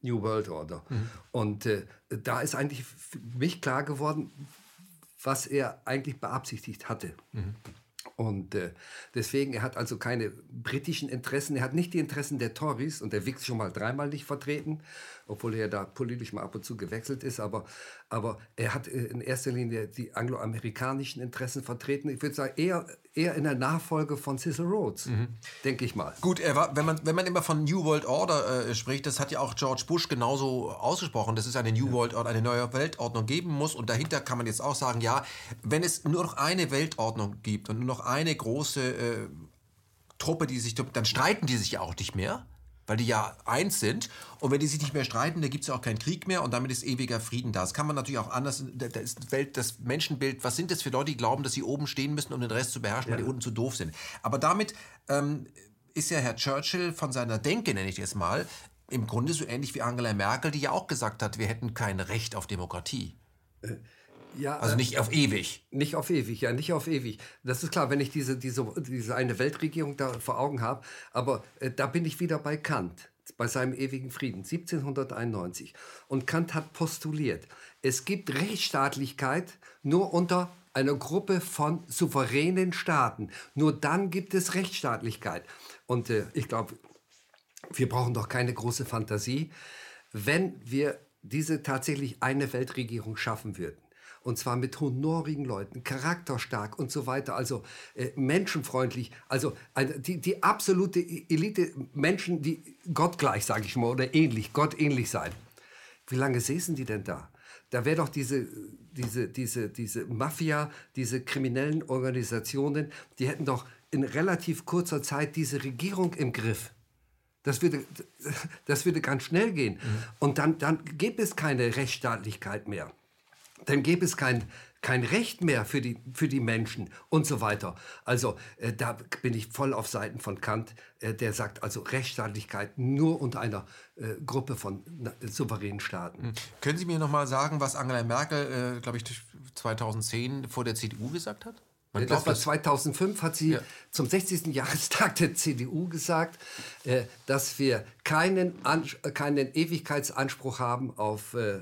New World Order. Mhm. Und äh, da ist eigentlich für mich klar geworden, was er eigentlich beabsichtigt hatte. Mhm. Und äh, deswegen, er hat also keine britischen Interessen, er hat nicht die Interessen der Tories und der Wix schon mal dreimal nicht vertreten, obwohl er da politisch mal ab und zu gewechselt ist, aber, aber er hat äh, in erster Linie die angloamerikanischen Interessen vertreten. Ich würde sagen, eher, eher in der Nachfolge von Cecil Rhodes, mhm. denke ich mal. Gut, er war, wenn, man, wenn man immer von New World Order äh, spricht, das hat ja auch George Bush genauso ausgesprochen, dass es eine New ja. World Order, eine neue Weltordnung geben muss. Und dahinter kann man jetzt auch sagen, ja, wenn es nur noch eine Weltordnung gibt und nur noch eine große äh, Truppe, die sich, dann streiten die sich ja auch nicht mehr weil die ja eins sind. Und wenn die sich nicht mehr streiten, dann gibt es ja auch keinen Krieg mehr und damit ist ewiger Frieden da. Das kann man natürlich auch anders, da ist Welt, das Menschenbild, was sind das für Leute, die glauben, dass sie oben stehen müssen, um den Rest zu beherrschen, ja. weil die unten zu doof sind. Aber damit ähm, ist ja Herr Churchill von seiner Denke, nenne ich es mal, im Grunde so ähnlich wie Angela Merkel, die ja auch gesagt hat, wir hätten kein Recht auf Demokratie. Äh. Ja, also nicht auf ewig. Nicht auf ewig, ja, nicht auf ewig. Das ist klar, wenn ich diese, diese, diese eine Weltregierung da vor Augen habe. Aber äh, da bin ich wieder bei Kant, bei seinem ewigen Frieden, 1791. Und Kant hat postuliert, es gibt Rechtsstaatlichkeit nur unter einer Gruppe von souveränen Staaten. Nur dann gibt es Rechtsstaatlichkeit. Und äh, ich glaube, wir brauchen doch keine große Fantasie, wenn wir diese tatsächlich eine Weltregierung schaffen würden und zwar mit honorigen Leuten, charakterstark und so weiter, also äh, menschenfreundlich, also eine, die, die absolute e-, Elite, Menschen, die gottgleich, sage ich mal, oder ähnlich, gottähnlich sein. Wie lange säßen die denn da? Da wäre doch diese, diese, diese, diese Mafia, diese kriminellen Organisationen, die hätten doch in relativ kurzer Zeit diese Regierung im Griff. Das würde, das würde ganz schnell gehen. Mhm. Und dann, dann gäbe es keine Rechtsstaatlichkeit mehr dann gäbe es kein, kein Recht mehr für die, für die Menschen und so weiter. Also äh, da bin ich voll auf Seiten von Kant, äh, der sagt also Rechtsstaatlichkeit nur unter einer äh, Gruppe von souveränen Staaten. Hm. Können Sie mir noch mal sagen, was Angela Merkel, äh, glaube ich, 2010 vor der CDU gesagt hat? Man das war 2005, hat sie ja. zum 60. Jahrestag der CDU gesagt, äh, dass wir keinen, keinen Ewigkeitsanspruch haben auf, äh,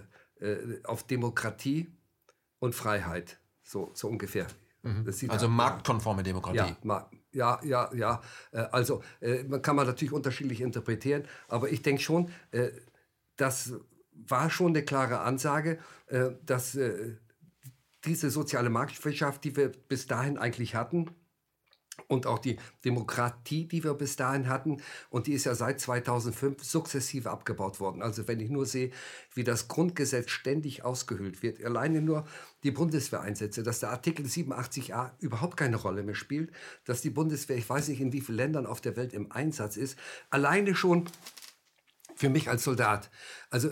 auf Demokratie und Freiheit. So, so ungefähr. Mhm. also marktkonforme Demokratie. Ja, ja, ja, ja. Äh, also äh, man kann man natürlich unterschiedlich interpretieren, aber ich denke schon, äh, das war schon eine klare Ansage, dass diese soziale Marktwirtschaft, die wir bis dahin eigentlich hatten, und auch die Demokratie, die wir bis dahin hatten. Und die ist ja seit 2005 sukzessive abgebaut worden. Also wenn ich nur sehe, wie das Grundgesetz ständig ausgehöhlt wird, alleine nur die Bundeswehreinsätze, dass der Artikel 87a überhaupt keine Rolle mehr spielt, dass die Bundeswehr, ich weiß nicht in wie vielen Ländern auf der Welt im Einsatz ist, alleine schon für mich als Soldat. Also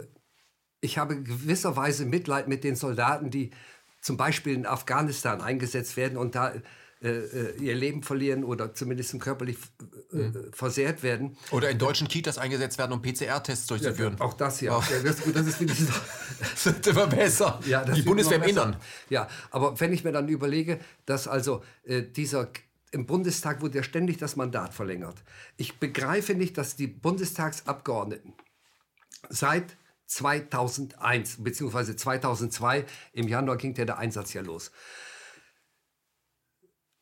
ich habe gewisserweise Mitleid mit den Soldaten, die zum Beispiel in Afghanistan eingesetzt werden und da äh, äh, ihr Leben verlieren oder zumindest körperlich äh, mhm. versehrt werden. Oder in deutschen Kitas eingesetzt werden, um PCR-Tests durchzuführen. Ja, auch das ja. Oh. ja das, das ist wieder das wird immer besser. Ja, Die Bundeswehr im Innern. Ja, aber wenn ich mir dann überlege, dass also äh, dieser im Bundestag wurde ja ständig das Mandat verlängert. Ich begreife nicht, dass die Bundestagsabgeordneten seit 2001 bzw. 2002 im Januar ging der, der Einsatz ja los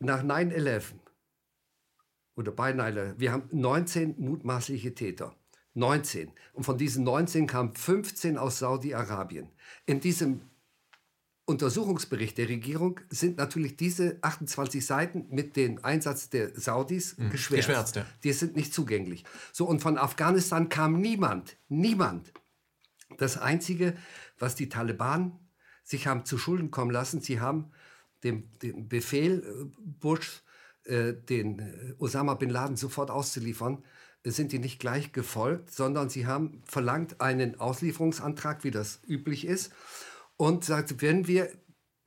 nach 9-11 oder bei 9-11, wir haben 19 mutmaßliche Täter. 19. Und von diesen 19 kamen 15 aus Saudi-Arabien. In diesem Untersuchungsbericht der Regierung sind natürlich diese 28 Seiten mit dem Einsatz der Saudis mhm. geschwärzt. geschwärzt ja. Die sind nicht zugänglich. So, und von Afghanistan kam niemand, niemand. Das Einzige, was die Taliban sich haben zu Schulden kommen lassen, sie haben dem, dem Befehl äh, Bush, äh, den äh, Osama bin Laden sofort auszuliefern, sind die nicht gleich gefolgt, sondern sie haben verlangt einen Auslieferungsantrag, wie das üblich ist, und sagt, wenn wir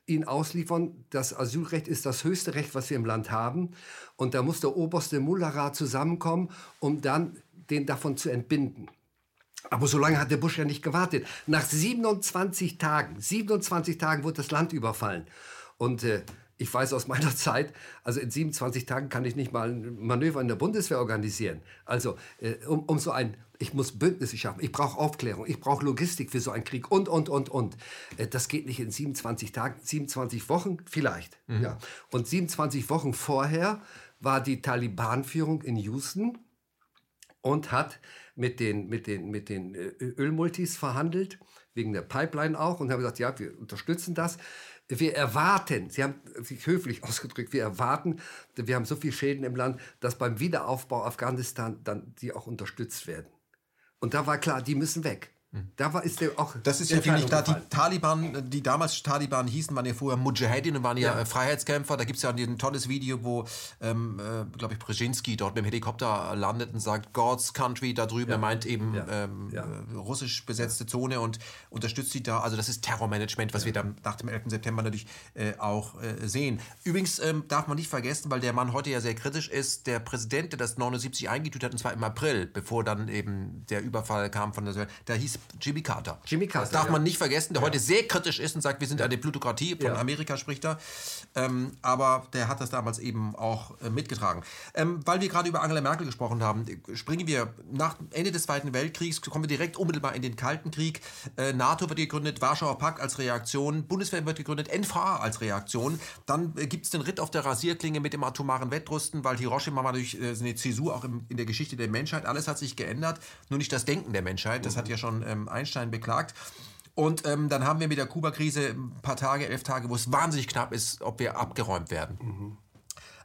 ihn ausliefern, das Asylrecht ist das höchste Recht, was wir im Land haben, und da muss der oberste Mullah-Rat zusammenkommen, um dann den davon zu entbinden. Aber so lange hat der Bush ja nicht gewartet. Nach 27 Tagen, 27 Tagen wurde das Land überfallen. Und äh, ich weiß aus meiner Zeit, also in 27 Tagen kann ich nicht mal ein Manöver in der Bundeswehr organisieren. Also äh, um, um so ein, ich muss Bündnisse schaffen, ich brauche Aufklärung, ich brauche Logistik für so einen Krieg und, und, und, und. Äh, das geht nicht in 27 Tagen, 27 Wochen vielleicht. Mhm. Ja. Und 27 Wochen vorher war die Taliban-Führung in Houston und hat mit den, mit den, mit den äh, Ölmultis verhandelt, wegen der Pipeline auch, und haben gesagt, ja, wir unterstützen das wir erwarten, Sie haben sich höflich ausgedrückt, wir erwarten, wir haben so viele Schäden im Land, dass beim Wiederaufbau Afghanistan dann die auch unterstützt werden. Und da war klar, die müssen weg. Da war, ist der auch. Das ist ja ziemlich klar. Die Taliban, die damals Taliban hießen, waren ja vorher Mujahedin und waren ja, ja. Äh, Freiheitskämpfer. Da gibt es ja ein tolles Video, wo, ähm, äh, glaube ich, Brzezinski dort mit dem Helikopter landet und sagt, God's Country da drüben. Ja. Er meint eben ja. Ähm, äh, russisch besetzte Zone und unterstützt sie da. Also, das ist Terrormanagement, was wir dann nach dem 11. September natürlich äh, auch äh, sehen. Übrigens ähm, darf man nicht vergessen, weil der Mann heute ja sehr kritisch ist, der Präsident, der das 79 eingetütet hat, und zwar im April, bevor dann eben der Überfall kam von der. Da hieß Jimmy Carter. Jimmy Carter. Das darf ja. man nicht vergessen, der ja. heute sehr kritisch ist und sagt, wir sind eine Plutokratie, von Amerika spricht er. Ähm, aber der hat das damals eben auch äh, mitgetragen. Ähm, weil wir gerade über Angela Merkel gesprochen haben, springen wir nach Ende des Zweiten Weltkriegs, kommen wir direkt unmittelbar in den Kalten Krieg. Äh, NATO wird gegründet, Warschauer Pakt als Reaktion, Bundeswehr wird gegründet, NVA als Reaktion. Dann äh, gibt es den Ritt auf der Rasierklinge mit dem atomaren Wettrüsten, weil Hiroshima war durch äh, eine Zäsur auch im, in der Geschichte der Menschheit. Alles hat sich geändert, nur nicht das Denken der Menschheit. Das mhm. hat ja schon ähm, Einstein beklagt. Und ähm, dann haben wir mit der Kuba-Krise ein paar Tage, elf Tage, wo es wahnsinnig knapp ist, ob wir abgeräumt werden. Mhm.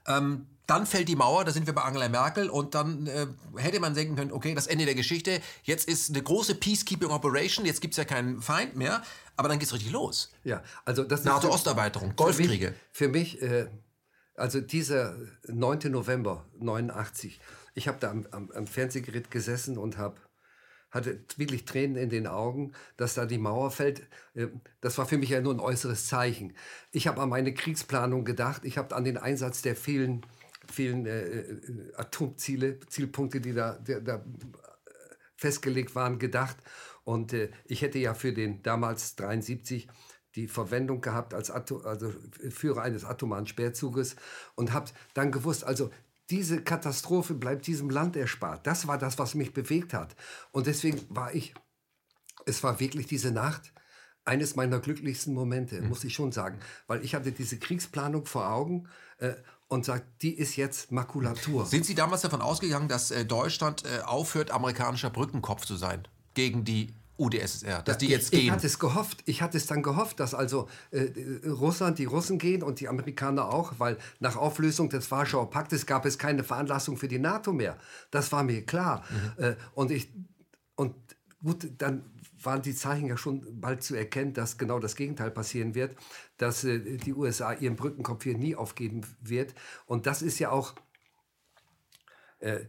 Ähm, dann fällt die Mauer, da sind wir bei Angela Merkel und dann äh, hätte man denken können, okay, das Ende der Geschichte, jetzt ist eine große Peacekeeping Operation, jetzt gibt es ja keinen Feind mehr, aber dann geht es richtig los. Ja, also das NATO-Osterweiterung, Golfkriege. Für mich, für mich äh, also dieser 9. November 89, ich habe da am, am, am Fernsehgerät gesessen und habe hatte wirklich Tränen in den Augen, dass da die Mauer fällt. Äh, das war für mich ja nur ein äußeres Zeichen. Ich habe an meine Kriegsplanung gedacht. Ich habe an den Einsatz der vielen, vielen äh, äh Atomziele, Zielpunkte, die da, die, da, festgelegt waren, gedacht. Und äh, ich hätte ja für den damals 73 die Verwendung gehabt als Atom, also Führer eines atomaren Sperrzuges und habe dann gewusst, also diese Katastrophe bleibt diesem Land erspart. Das war das, was mich bewegt hat. Und deswegen war ich, es war wirklich diese Nacht eines meiner glücklichsten Momente, mhm. muss ich schon sagen. Weil ich hatte diese Kriegsplanung vor Augen äh, und sagt, die ist jetzt Makulatur. Sind Sie damals davon ausgegangen, dass äh, Deutschland äh, aufhört, amerikanischer Brückenkopf zu sein gegen die UdSSR, dass die jetzt gehen. Ich hatte es gehofft, ich hatte es dann gehofft, dass also äh, Russland, die Russen gehen und die Amerikaner auch, weil nach Auflösung des Warschauer Paktes gab es keine Veranlassung für die NATO mehr. Das war mir klar. Mhm. Äh, und ich und gut, dann waren die Zeichen ja schon bald zu erkennen, dass genau das Gegenteil passieren wird, dass äh, die USA ihren Brückenkopf hier nie aufgeben wird. Und das ist ja auch äh,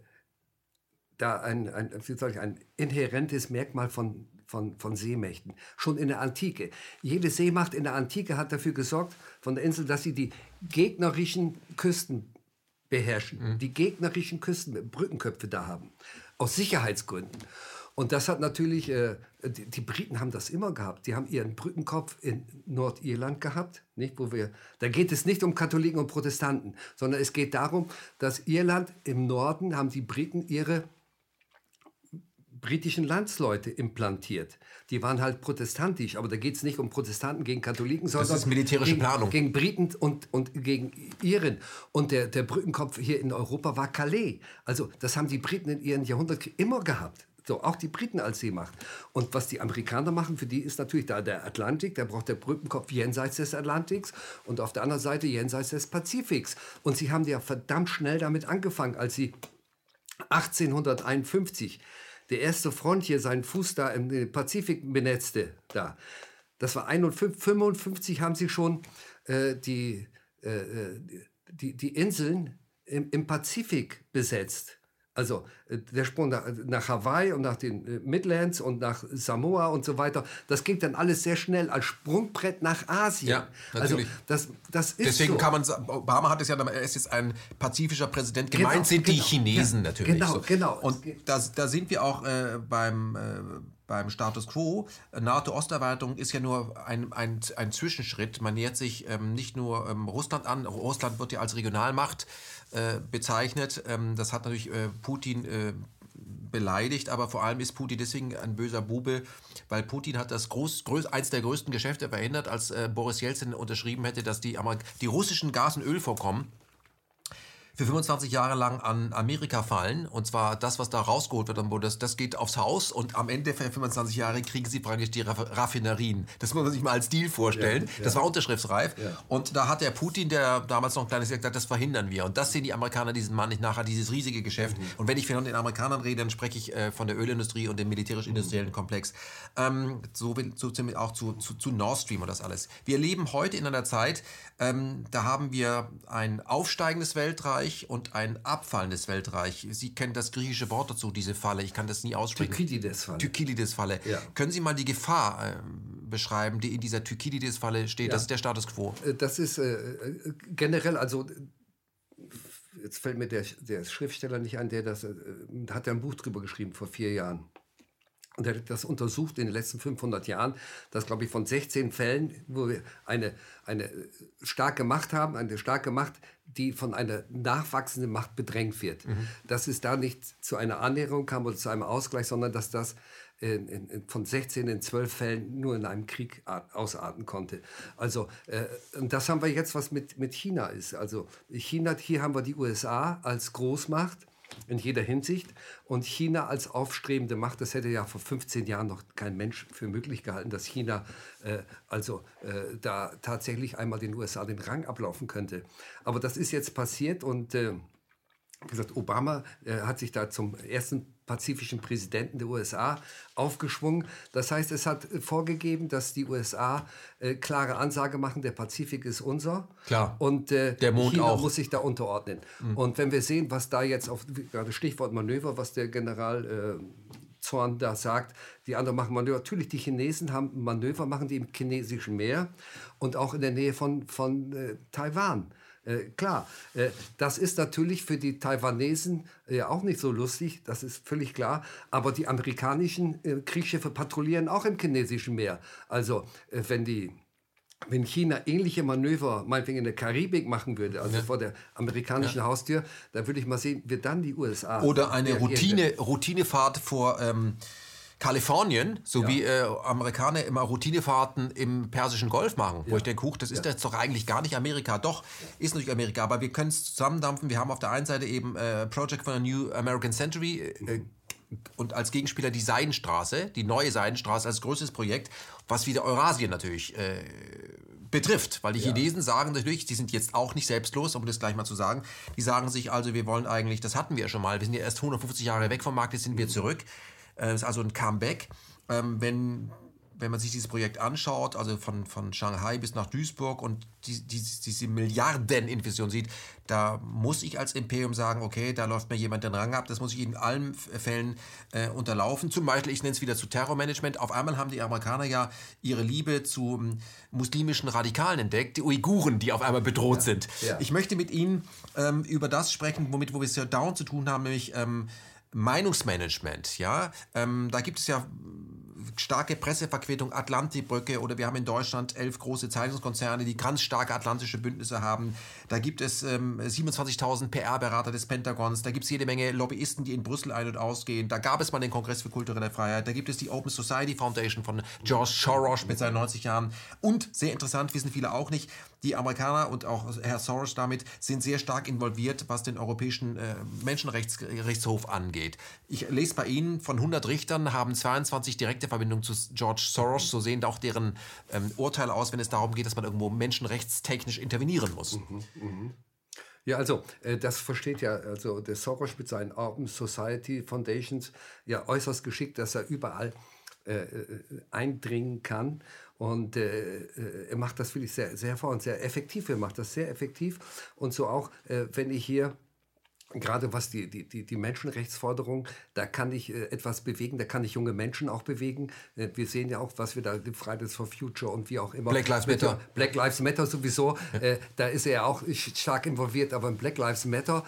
da ein, ein, wie soll ich, ein inhärentes Merkmal von von, von Seemächten. Schon in der Antike. Jede Seemacht in der Antike hat dafür gesorgt, von der Insel, dass sie die gegnerischen Küsten beherrschen. Mhm. Die gegnerischen Küsten, Brückenköpfe da haben. Aus Sicherheitsgründen. Und das hat natürlich, äh, die, die, Briten haben das immer gehabt. Die haben ihren Brückenkopf in Nordirland gehabt, nicht, wo wir, da geht es nicht um Katholiken und Protestanten, sondern es geht darum, dass Irland im Norden haben die Briten ihre britischen Landsleute implantiert. Die waren halt protestantisch, aber da geht es nicht um Protestanten gegen Katholiken, sondern das ist militärische gegen, Planung. gegen Briten und, und gegen Iren. Und der, der Brückenkopf hier in Europa war Calais. Also das haben die Briten in ihren Jahrhunderten immer gehabt. So, auch die Briten als Seemacht. Und was die Amerikaner machen, für die ist natürlich da der Atlantik, da braucht der Brückenkopf jenseits des Atlantiks und auf der anderen Seite jenseits des Pazifiks. Und sie haben ja verdammt schnell damit angefangen, als sie 1851 der erste Front hier seinen Fuß da im Pazifik benetzte, da. Das war 1955 haben sie schon äh, die, äh, äh, die, die Inseln im, im Pazifik besetzt. Also äh, der Sprung nach, nach, Hawaii und nach den äh, Midlands und nach Samoa und so weiter, das ging dann alles sehr schnell als Sprungbrett nach Asien. Ja, also natürlich. Also das, das ist Deswegen so. kann man Obama hat es ja, er ist jetzt ein pazifischer Präsident. Gemeint genau, sind genau, die Chinesen ja, natürlich. Genau, so. genau. Und da, da sind wir auch äh, beim äh, beim Status quo. NATO-Osterweiterung ist ja nur ein, ein, ein Zwischenschritt. Man nähert sich ähm, nicht nur ähm, Russland an. Russland wird ja als Regionalmacht äh, bezeichnet. Ähm, das hat natürlich äh, Putin äh, beleidigt, aber vor allem ist Putin deswegen ein böser Bube, weil Putin hat das groß, groß, eins der größten Geschäfte verhindert, als äh, Boris Jelzin unterschrieben hätte, dass die, die russischen Gas- und Ölvorkommen für 25 Jahre lang an Amerika fallen. Und zwar das, was da rausgeholt wird, das, das geht aufs Haus und am Ende für 25 Jahre kriegen sie praktisch die Raffinerien. Das muss man sich mal als Deal vorstellen. Ja, ja. Das war unterschriftsreif. Ja. Und da hat der Putin, der damals noch ein kleines gesagt, das verhindern wir. Und das sehen die Amerikaner diesen Mann nicht nachher, dieses riesige Geschäft. Mhm. Und wenn ich von den Amerikanern rede, dann spreche ich äh, von der Ölindustrie und dem militärisch-industriellen mhm. Komplex. Ähm, so, so auch zu, zu, zu Nord Stream und das alles. Wir leben heute in einer Zeit, ähm, da haben wir ein aufsteigendes Weltreich, Weltreich und ein abfallendes Weltreich. Sie kennen das griechische Wort dazu, diese Falle. Ich kann das nie aussprechen. Thukydides-Falle. Thukydides-Falle. Ja. Können Sie mal die Gefahr äh, beschreiben, die in dieser Thukydides-Falle steht? Ja. Das ist der Status quo. Äh, das ist äh, äh, generell, also jetzt fällt mir der, der Schriftsteller nicht ein, der das, äh, hat ja ein Buch drüber geschrieben vor vier Jahren. Und er hat das untersucht in den letzten 500 Jahren, dass, glaube ich, von 16 Fällen, wo wir eine, eine starke Macht haben, eine starke Macht, die von einer nachwachsenden Macht bedrängt wird. Mhm. Dass es da nicht zu einer Annäherung kam oder zu einem Ausgleich, sondern dass das in, in, von 16 in 12 Fällen nur in einem Krieg ausarten konnte. Also, äh, und das haben wir jetzt, was mit, mit China ist. Also, China, hier haben wir die USA als Großmacht in jeder Hinsicht. Und China als aufstrebende Macht, das hätte ja vor 15 Jahren noch kein Mensch für möglich gehalten, dass China äh, also äh, da tatsächlich einmal den USA den Rang ablaufen könnte. Aber das ist jetzt passiert und äh, wie gesagt, Obama äh, hat sich da zum ersten pazifischen Präsidenten der USA aufgeschwungen. Das heißt, es hat vorgegeben, dass die USA äh, klare Ansage machen, der Pazifik ist unser. Klar. Und äh, der Mond China auch. muss sich da unterordnen. Mhm. Und wenn wir sehen, was da jetzt auf, gerade Stichwort Manöver, was der General äh, Zorn da sagt, die anderen machen Manöver. Natürlich, die Chinesen haben Manöver, machen die im chinesischen Meer und auch in der Nähe von, von äh, Taiwan. Äh, klar, äh, das ist natürlich für die Taiwanesen äh, auch nicht so lustig, das ist völlig klar. Aber die amerikanischen äh, Kriegsschiffe patrouillieren auch im chinesischen Meer. Also äh, wenn die wenn China ähnliche Manöver meinetwegen in der Karibik machen würde, also ja. vor der amerikanischen ja. Haustür, dann würde ich mal sehen, wird dann die USA. Oder eine Routine, Routinefahrt vor ähm, Kalifornien, so ja. wie äh, Amerikaner immer Routinefahrten im Persischen Golf machen, wo ja. ich denke, huch, das ist ja. jetzt doch eigentlich gar nicht Amerika. Doch, ist natürlich Amerika, aber wir können es zusammendampfen. Wir haben auf der einen Seite eben äh, Project for a New American Century äh, und als Gegenspieler die Seidenstraße, die neue Seidenstraße als größtes Projekt, was wieder Eurasien natürlich äh, betrifft, weil die ja. Chinesen sagen natürlich, die sind jetzt auch nicht selbstlos, um das gleich mal zu sagen, die sagen sich also, wir wollen eigentlich, das hatten wir ja schon mal, wir sind ja erst 150 Jahre weg vom Markt, jetzt sind wir zurück. Äh, ist also ein Comeback. Ähm, wenn, wenn man sich dieses Projekt anschaut, also von, von Shanghai bis nach Duisburg und die, die, diese Milliardeninvestition sieht, da muss ich als Imperium sagen, okay, da läuft mir jemand den Rang ab, das muss ich in allen Fällen äh, unterlaufen. Zum Beispiel, ich nenne es wieder zu Terrormanagement. Auf einmal haben die Amerikaner ja ihre Liebe zu um, muslimischen Radikalen entdeckt, die Uiguren, die auf einmal bedroht ja, sind. Ja. Ich möchte mit Ihnen ähm, über das sprechen, womit wo wir es ja dauernd zu tun haben, nämlich ähm, Meinungsmanagement, ja, ähm, da gibt es ja starke Presseverquetung, Atlantikbrücke oder wir haben in Deutschland elf große Zeitungskonzerne, die ganz starke atlantische Bündnisse haben. Da gibt es ähm, 27.000 PR-Berater des Pentagons, da gibt es jede Menge Lobbyisten, die in Brüssel ein- und ausgehen. Da gab es mal den Kongress für kulturelle Freiheit, da gibt es die Open Society Foundation von George Soros mit seinen 90 Jahren. Und sehr interessant, wissen viele auch nicht, die Amerikaner und auch Herr Soros damit sind sehr stark involviert, was den Europäischen äh, Menschenrechtshof angeht. Ich lese bei Ihnen, von 100 Richtern haben 22 direkte Verbindungen zu George Soros. So sehen auch deren ähm, Urteile aus, wenn es darum geht, dass man irgendwo menschenrechtstechnisch intervenieren muss. Mhm, mh. Ja, also äh, das versteht ja also der Soros mit seinen Open Society Foundations ja äußerst geschickt, dass er überall äh, äh eindringen kann und äh, äh, er macht das wirklich sehr, sehr vor und sehr effektiv. Er macht das sehr effektiv. Und so auch, äh, wenn ich hier gerade was die, die, die, Menschenrechtsforderung, da kann ich äh, etwas bewegen, da kann ich junge Menschen auch bewegen. Äh, wir sehen ja auch, was wir da, die Fridays for Future und wie auch immer. Black Lives Matter. Black Lives Matter sowieso, ja. da ist er ja auch stark involviert, aber in Black Lives Matter,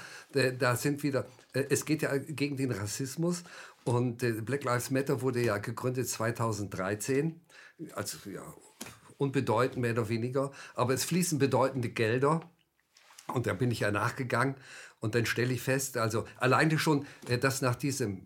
da sind wieder, es geht ja gegen den Rassismus Und Black Lives Matter wurde ja gegründet 2013, also ja, unbedeutend mehr oder weniger, aber es fließen bedeutende Gelder. Und da bin ich ja nachgegangen und dann stelle ich fest, also alleine schon, äh, dass nach diesem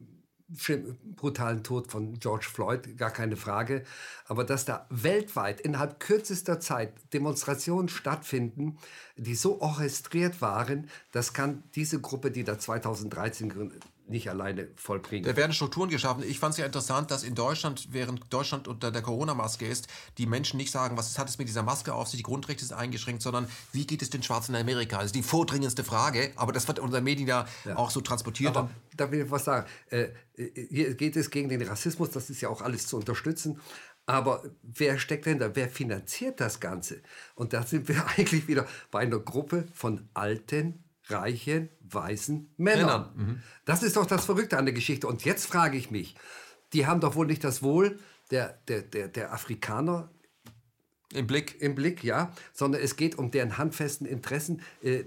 brutalen Tod von George Floyd, gar keine Frage. Aber dass da weltweit innerhalb kürzester Zeit Demonstrationen stattfinden, die so orchestriert waren, das kann diese Gruppe, die da 2013 gegründet nicht alleine vollbringen. Da werden Strukturen geschaffen. Ich fand es ja interessant, dass in Deutschland, während Deutschland unter der Corona-Maske ist, die Menschen nicht sagen, was hat es mit dieser Maske auf sich, die Grundrechte sind eingeschränkt, sondern wie geht es den Schwarzen in Amerika? Das ist die vordringendste Frage, aber das wird in unseren Medien ja, ja. auch so transportiert. Aber da will ich was sagen. Äh, hier geht es gegen den Rassismus, das ist ja auch alles zu unterstützen. Aber wer steckt dahinter? Wer finanziert das Ganze? Und da sind wir eigentlich wieder bei einer Gruppe von alten, reichen, weißen Männern. Männer. Mhm. Das ist doch das Verrückte an der Geschichte. Und jetzt frage ich mich, die haben doch wohl nicht das Wohl der, der, der, der Afrikaner im Blick. Im Blick, ja, sondern es geht um deren handfesten Interessen, äh, äh,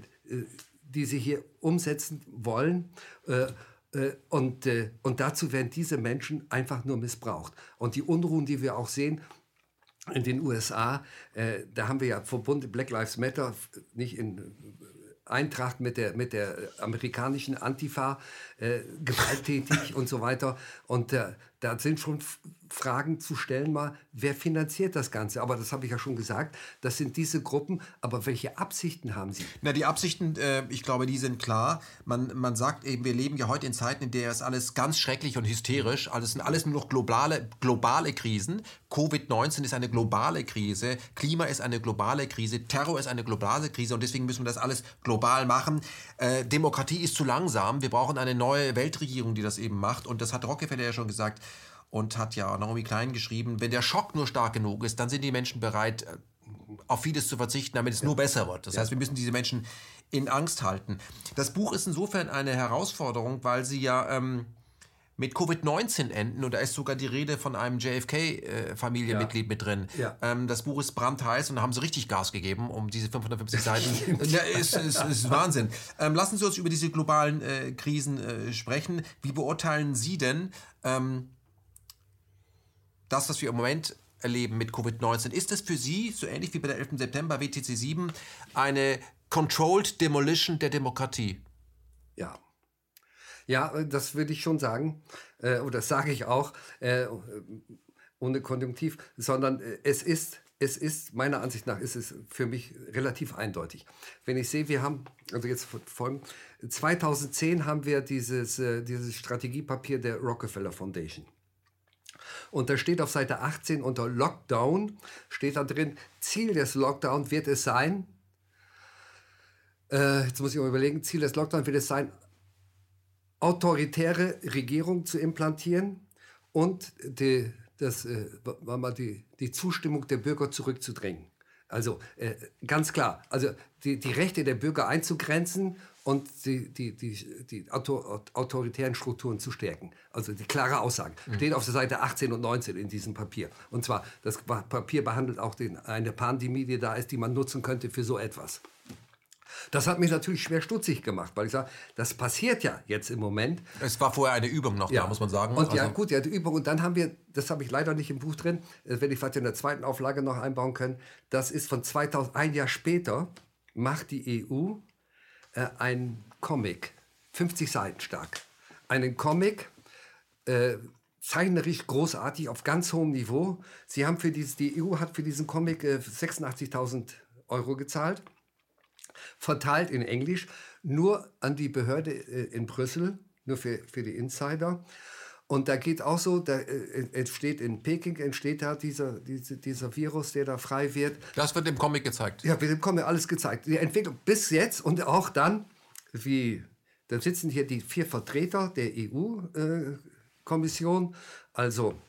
die sie hier umsetzen wollen. Äh, äh und, äh, und dazu werden diese Menschen einfach nur missbraucht. Und die Unruhen, die wir auch sehen, in den USA, äh, da haben wir ja verbunden Black Lives Matter, nicht in Eintracht mit der, mit der amerikanischen Antifa, äh, gewalttätig und so weiter. Und äh, da sind schon Fragen zu stellen, mal, wer finanziert das Ganze? Aber das habe ich ja schon gesagt, das sind diese Gruppen. Aber welche Absichten haben sie? Na, die Absichten, äh, ich glaube, die sind klar. Man, man sagt eben, wir leben ja heute in Zeiten, in der es alles ganz schrecklich und hysterisch, alles sind alles nur noch globale, globale Krisen. Covid-19 ist eine globale Krise, Klima ist eine globale Krise, Terror ist eine globale Krise und deswegen müssen wir das alles global machen. Äh, Demokratie ist zu langsam. Wir brauchen eine neue Weltregierung, die das eben macht. Und das hat Rockefeller ja schon gesagt und hat ja Naomi Klein geschrieben, wenn der Schock nur stark genug ist, dann sind die Menschen bereit, äh, auf vieles zu verzichten, damit es ja. nur besser wird. Das ja. heißt, wir müssen diese Menschen in Angst halten. Das Buch ist insofern eine Herausforderung, weil sie ja ähm, mit Covid-19 enden und da ist sogar die Rede von einem JFK-Familienmitglied äh, ja. mit drin. Ja. Ähm, das Buch ist brandheiß und da haben sie richtig Gas gegeben, um diese 550 Seiten. ja, ist, ist, ist Wahnsinn. Ähm, lassen Sie uns über diese globalen äh, Krisen äh, sprechen. Wie beurteilen Sie denn ähm, das, was wir im Moment erleben mit Covid-19, ist es für Sie, so ähnlich wie bei der 11. September WTC 7, eine Controlled Demolition der Demokratie? Ja. Ja, das würde ich schon sagen. Äh, oder das sage ich auch, äh, ohne Konjunktiv, sondern äh, es ist es ist, meiner Ansicht nach, ist es für mich relativ eindeutig. Wenn ich sehe, wir haben, also jetzt folgen, 2010 haben wir dieses, äh, dieses Strategiepapier der Rockefeller Foundation. Und da steht auf Seite 18 unter Lockdown, steht da drin, Ziel des Lockdown wird es sein, äh, jetzt muss ich mal überlegen, Ziel des Lockdown wird es sein, autoritäre Regierung zu implantieren und die, das, äh, mal die, die Zustimmung der Bürger zurückzudrängen. Also äh, ganz klar, also die, die Rechte der Bürger einzugrenzen und die, die, die, die autoritären Strukturen zu stärken. Also die klare Aussage. Mhm. Steht auf der Seite 18 und 19 in diesem Papier. Und zwar, das Papier behandelt auch den, eine Pandemie, die da ist, die man nutzen könnte für so etwas. Das hat mich natürlich schwer stutzig gemacht, weil ich sage, das passiert ja jetzt im Moment. Es war vorher eine Übung noch ja. da, muss man sagen. Und also ja, gut, ja, die Übung. Und dann haben wir, das habe ich leider nicht im Buch drin, das werde ich vielleicht in der zweiten Auflage noch einbauen können. Das ist von 2000, ein Jahr später, macht die EU äh, ein Comic, 50 Seiten stark. Einen Comic, äh, zeichnerisch großartig, auf ganz hohem Niveau. Sie haben für dieses, die EU hat für diesen Comic äh, 86.000 Euro gezahlt, verteilt in Englisch, nur an die Behörde äh, in Brüssel, nur für, für die Insider. Und da geht auch so, da äh, entsteht in Peking entsteht da dieser, dieser, dieser Virus, der da frei wird. Das wird im Comic gezeigt. Ja, wird im Comic alles gezeigt. Die Entwicklung bis jetzt und auch dann, wie, da sitzen hier die vier Vertreter der EU-Kommission, äh, also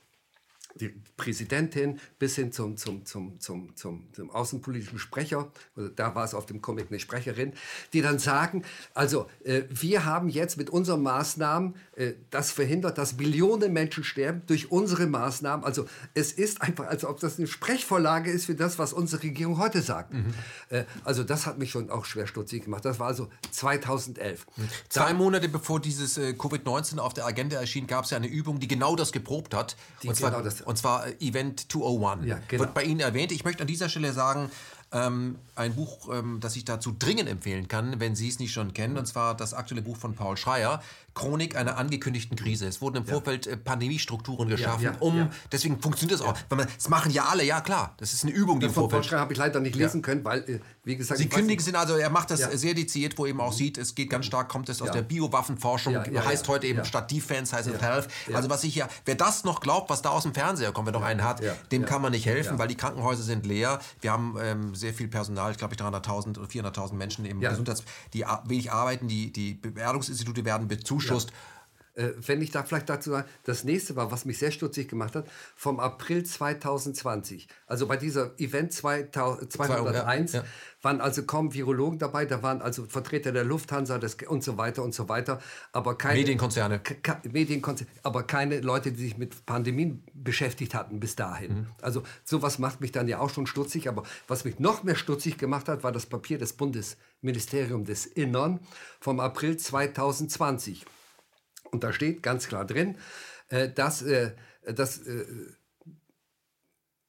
die Präsidentin bis hin zum, zum, zum, zum, zum, zum außenpolitischen Sprecher, also da war es auf dem Comic eine Sprecherin, die dann sagen, also äh, wir haben jetzt mit unseren Maßnahmen äh, das verhindert, dass Millionen Menschen sterben durch unsere Maßnahmen. Also es ist einfach, als ob das eine Sprechvorlage ist für das, was unsere Regierung heute sagt. Mhm. Äh, also das hat mich schon auch schwer stutzig gemacht. Das war also 2011. Mhm. Zwei da, Monate bevor dieses äh, Covid-19 auf der Agenda erschien, gab es ja eine Übung, die genau das geprobt hat. Und zwar, genau das, und zwar äh, Event 201. Ja, genau. Wird bei Ihnen erwähnt. Ich möchte an dieser Stelle sagen, ähm, ein Buch, ähm, das ich dazu dringend empfehlen kann, wenn Sie es nicht schon kennen, und zwar das aktuelle Buch von Paul Schreier, Chronik einer angekündigten Krise. Es wurden im ja. Vorfeld äh, Pandemiestrukturen geschaffen, ja, ja, um, deswegen funktioniert das auch. Weil man, das machen ja alle, ja klar, das ist eine Übung, die im Vorfeld... Paul Schreier habe ich leider nicht lesen können, weil, äh, wie gesagt... Sie kündigen sind also, er macht das sehr dezidiert, wo eben auch sieht, es geht ganz stark, kommt es aus der Biowaffenforschung, heißt heute eben statt Defense, heißt es Health. Also was ich ja, wer das noch glaubt, was da aus dem Fernseher kommt, wer noch einen hat, dem kann man nicht helfen, weil die Krankenhäuser sind leer. Wir haben ähm, sehr viel Personal, glaube ich, 300.000 oder 400.000 Menschen im ja. Gesundheits, die wenig arbeiten, die, die Bewertungsinstitute werden bezuschusst. Ja. Äh, wenn ich da vielleicht dazu sage, das nächste war, was mich sehr stutzig gemacht hat, vom April 2020, also bei dieser Event 2000, 201, ja, waren also kaum Virologen dabei, da waren also Vertreter der Lufthansa das, und so weiter und so weiter, aber keine Medienkonzerne. Medienkonzerne, aber keine Leute, die sich mit Pandemien beschäftigt hatten bis dahin. Mhm. Also sowas macht mich dann ja auch schon stutzig, aber was mich noch mehr stutzig gemacht hat, war das Papier des Bundesministeriums des Innern vom April 2020. Und da steht ganz klar drin, äh, dass, äh, dass äh,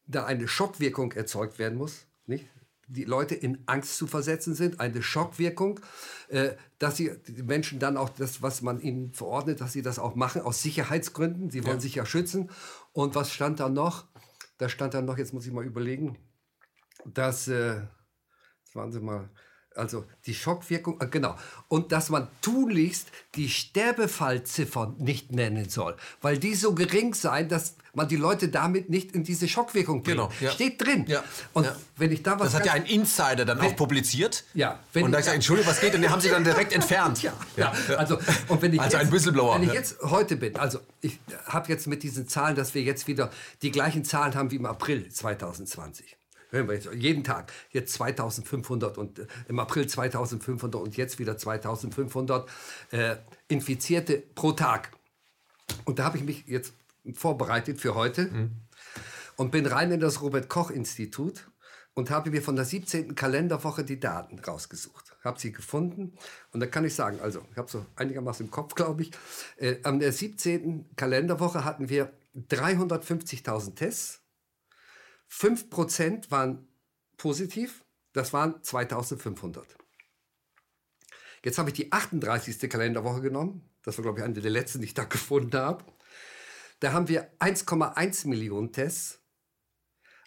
da eine Schockwirkung erzeugt werden muss. Nicht? die Leute in Angst zu versetzen sind, eine Schockwirkung, dass sie die Menschen dann auch das, was man ihnen verordnet, dass sie das auch machen aus Sicherheitsgründen. Sie wollen ja. sich ja schützen. Und was stand da noch? Da stand dann noch, jetzt muss ich mal überlegen, dass, äh, jetzt waren Sie mal, also die Schockwirkung, äh, genau. Und dass man tunlichst die Sterbefallziffern nicht nennen soll, weil die so gering seien, dass man die Leute damit nicht in diese Schockwirkung bringt. Genau, ja. Steht drin. Ja. Und ja. wenn ich da was. Das hat ja ein Insider dann wenn, auch publiziert. Ja. Wenn und da ich sage, Entschuldigung, was geht? Und den haben sie dann direkt entfernt. Ja. ja. Also, und wenn ich also jetzt, ein Whistleblower. Wenn ich jetzt heute bin, also ich habe jetzt mit diesen Zahlen, dass wir jetzt wieder die gleichen Zahlen haben wie im April 2020 hören wir jetzt jeden Tag, jetzt 2500 und äh, im April 2500 und jetzt wieder 2500 äh, Infizierte pro Tag. Und da habe ich mich jetzt vorbereitet für heute mhm. und bin rein in das Robert Koch Institut und habe mir von der 17. Kalenderwoche die Daten rausgesucht. Habe sie gefunden und da kann ich sagen, also ich habe so einigermaßen im Kopf, glaube ich. Äh, an der 17. Kalenderwoche hatten wir 350.000 Tests 5% waren positiv, das waren 2500. Jetzt habe ich die 38. Kalenderwoche genommen. Das war, glaube ich, eine der letzten, die ich da gefunden habe. Da haben wir 1,1 Millionen Tests,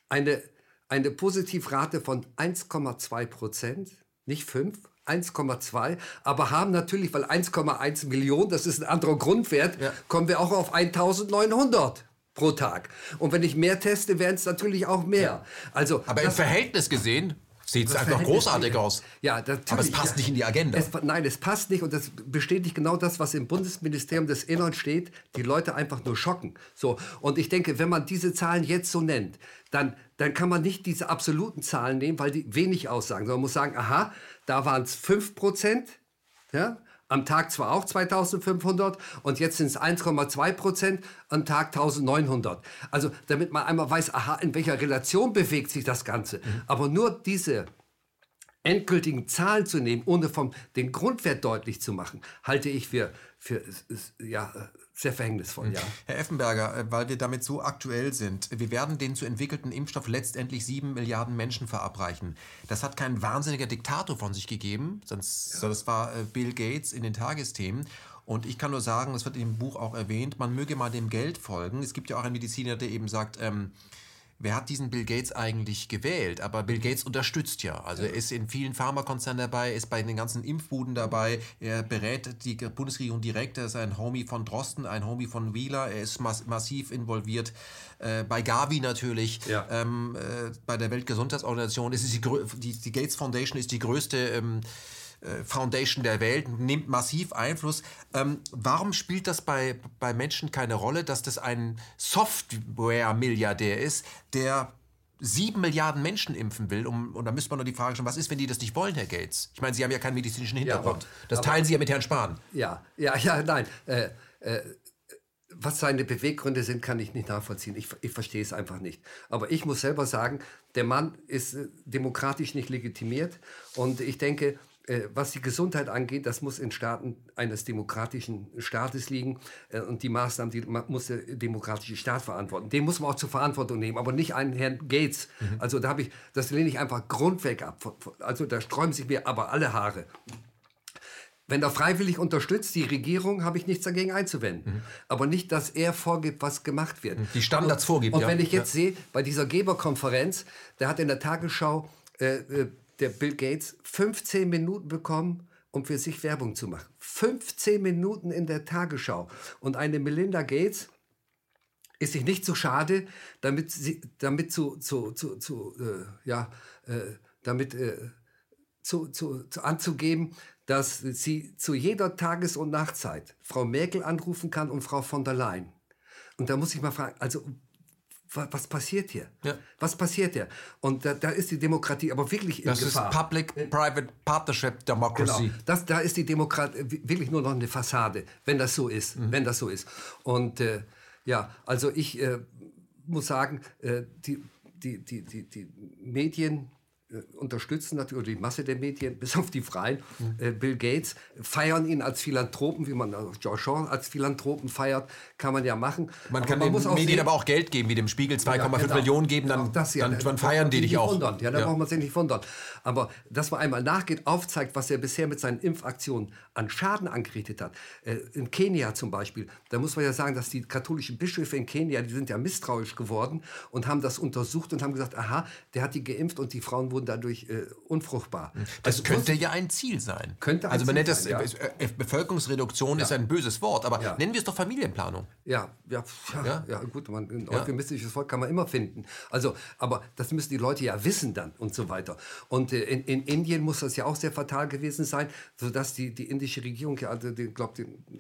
eine, eine Positivrate von 1,2 Prozent, nicht 5, 1,2, aber haben natürlich, weil 1,1 Millionen, das ist ein anderer Grundwert, ja. kommen wir auch auf 1900 pro Tag. Und wenn ich mehr teste, werden es natürlich auch mehr. Ja. Also, Aber im Verhältnis gesehen sieht es einfach großartig aus. Ja, Aber es passt nicht in die Agenda. Es, nein, es passt nicht und das bestätigt genau das, was im Bundesministerium des Innern steht, die Leute einfach nur schocken. So, und ich denke, wenn man diese Zahlen jetzt so nennt, dann, dann kann man nicht diese absoluten Zahlen nehmen, weil die wenig aussagen, sondern man muss sagen, aha, da waren es 5 Prozent, ja, am Tag zwar auch 2500 und jetzt sind es 1,2 Prozent, am Tag 1900. Also damit man einmal weiß, aha, in welcher Relation bewegt sich das Ganze. Mhm. Aber nur diese endgültigen Zahlen zu nehmen, ohne vom, den Grundwert deutlich zu machen, halte ich für, für ja, sehr verhängnisvoll, ja. Herr Effenberger, äh, weil wir damit so aktuell sind, wir werden den zu entwickelten Impfstoff letztendlich sieben Milliarden Menschen verabreichen. Das hat kein wahnsinniger Diktator von sich gegeben, sonst, ja. das war äh, Bill Gates in den Tagesthemen. Und ich kann nur sagen, das wird im Buch auch erwähnt, man möge mal dem Geld folgen. Es gibt ja auch einen Mediziner, der eben sagt, ähm, wer hat diesen Bill Gates eigentlich gewählt? Aber Bill Gates unterstützt ja. Also er ist in vielen Pharmakonzernen dabei, ist bei den ganzen Impfbuden dabei, er berät die Bundesregierung direkt, er ist ein Homie von Drosten, ein Homie von Wieler, er ist mass massiv involviert äh, bei Gavi natürlich, ja. ähm, äh, bei der Weltgesundheitsorganisation. Es ist die, die, die, Gates Foundation ist die größte ähm, äh, Foundation der Welt, nimmt massiv Einfluss. Ähm, warum spielt das bei, bei Menschen keine Rolle, dass das ein Software-Milliardär ist, der sieben Milliarden Menschen impfen will, um, und da müsste man nur die Frage stellen, was ist, wenn die das nicht wollen, Herr Gates? Ich meine, Sie haben ja keinen medizinischen Hintergrund. Ja, das teilen Sie ja mit Herrn Spahn. Ja, ja, ja, nein. Äh, äh, was seine Beweggründe sind, kann ich nicht nachvollziehen. Ich, ich verstehe es einfach nicht. Aber ich muss selber sagen, der Mann ist äh, demokratisch nicht legitimiert. Und ich denke, äh, was die Gesundheit angeht, das muss in Staaten eines demokratischen Staates liegen. Äh, und die Maßnahmen, die muss der demokratische Staat verantworten. Den muss man auch zur Verantwortung nehmen, aber nicht einen Herrn Gates. Mhm. Also da habe ich, das lehne ich einfach grundweg ab. Also da sträuben sich mir aber alle Haare. Wenn er freiwillig unterstützt, die Regierung, habe ich nichts dagegen einzuwenden. Mhm. Aber nicht, dass er vorgibt, was gemacht wird. Die Standards und, vorgibt, Und ja. wenn ich jetzt ja. sehe, bei dieser Geberkonferenz, der hat in der Tagesschau äh, äh der Bill Gates 15 Minuten bekommen, um für sich Werbung zu machen. 15 Minuten in der Tagesschau. Und eine Melinda Gates ist sich nicht so schade, damit, sie, damit zu, zu, zu, zu äh, ja, äh, damit äh, zu, zu, zu anzugeben, dass sie zu jeder Tages- und Nachtzeit Frau Merkel anrufen kann und Frau von der Leyen. Und da muss ich mal fragen, also was passiert hier? Ja. Was passiert hier? Und da, da, ist die Demokratie aber wirklich in das Gefahr. Das ist Public-Private Partnership Democracy. Genau. Das, da ist die Demokratie wirklich nur noch eine Fassade, wenn das so ist. Mhm. Wenn das so ist. Und äh, ja, also ich äh, muss sagen, äh, die, die, die, die, die Medien unterstützen natürlich, oder die Masse der Medien, bis auf die Freien, mhm. äh, Bill Gates, feiern ihn als Philanthropen, wie man George Shaw als Philanthropen feiert, kann man ja machen. Man aber kann man den Medien sehen, aber auch Geld geben, wie dem Spiegel 2,5 ja, genau. Millionen geben, dann, das, ja, dann, dann feiern die dich auch. Wundern. Ja, da ja. braucht man sich nicht wundern. Aber dass man einmal nachgeht, aufzeigt, was er bisher mit seinen Impfaktionen an Schaden angerichtet hat. Äh, in Kenia zum Beispiel, da muss man ja sagen, dass die katholischen Bischöfe in Kenia, die sind ja misstrauisch geworden und haben das untersucht und haben gesagt, aha, der hat die geimpft und die Frauen wurden dadurch äh, unfruchtbar. Das also, könnte ja ein Ziel sein. Könnte ein also man Ziel nennt das, sein, ja. Äh, Bevölkerungsreduktion ja. ist ein böses Wort, aber ja. nennen wir es doch Familienplanung. Ja, ja, ja, ja gut, man, ein euphemistisches Wort kann man immer finden. Also, aber das müssen die Leute ja wissen dann und so weiter. Und äh, in, in, Indien muss das ja auch sehr fatal gewesen sein, sodass die, die indische Regierung ja, also, den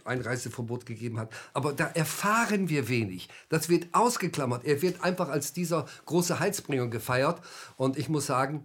Einreiseverbot gegeben hat. Aber da erfahren wir wenig. Das wird ausgeklammert. Er wird einfach als dieser große Heilsbringer gefeiert. Und ich muss sagen, äh,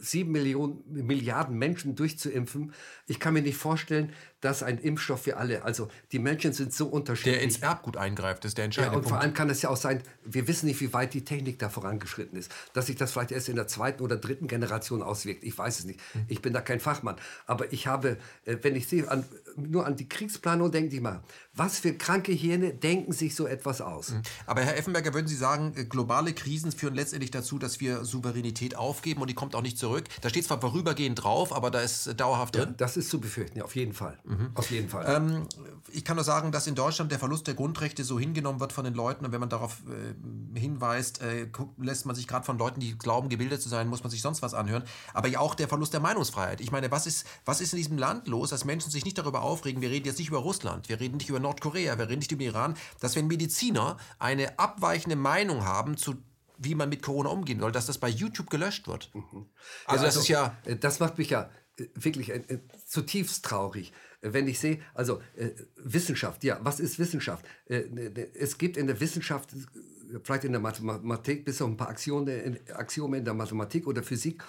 sieben Millionen, Milliarden Menschen durchzuimpfen. Ich kann mir nicht vorstellen, dass ein Impfstoff für alle, also die Menschen sind so unterschiedlich. Der ins Erbgut eingreift, ist der entscheidende ja, und Punkt. vor allem kann es ja auch sein, wir wissen nicht, wie weit die Technik da vorangeschritten ist. Dass sich das vielleicht erst in der zweiten oder dritten Generation auswirkt, ich weiß es nicht. Hm. Ich bin da kein Fachmann. Aber ich habe, äh, wenn ich sehe, an, nur an die Kriegsplanung denke ich mal, was für kranke Hirne denken sich so etwas aus? Hm. Aber Herr Effenberger, würden Sie sagen, äh, globale Krisen führen letztendlich dazu, dass wir Souveränität aufgeben und die kommt auch nicht zurück? Da steht zwar vorübergehend drauf, aber da ist äh, dauerhaft drin. Ja, das ist zu befürchten, ja, auf jeden Fall. Mhm. Auf jeden Fall. Ähm, ich kann nur sagen, dass in Deutschland der Verlust der Grundrechte so hingenommen wird von den Leuten und wenn man darauf äh, hinweist, äh, lässt man sich gerade von Leuten, die glauben, gebildet zu sein, muss man sich sonst was anhören. Aber ja auch der Verlust der Meinungsfreiheit. Ich meine, was ist, was ist in diesem Land los, dass Menschen sich nicht darüber aufregen, wir reden jetzt nicht über Russland, wir reden nicht über Nordkorea, wir reden nicht über Iran, dass wenn Mediziner eine abweichende Meinung haben zu wie man mit Corona umgehen soll, dass das bei YouTube gelöscht wird. Mhm. Also, ja, also das ist ja... Äh, das macht mich ja äh, wirklich äh, zutiefst traurig wenn ich sehe, also äh, Wissenschaft, ja, was ist Wissenschaft? Äh, ne, ne, es gibt in der Wissenschaft, vielleicht in der Mathematik, bis auf ein paar Axiome, Axiome in der Mathematik oder Physik,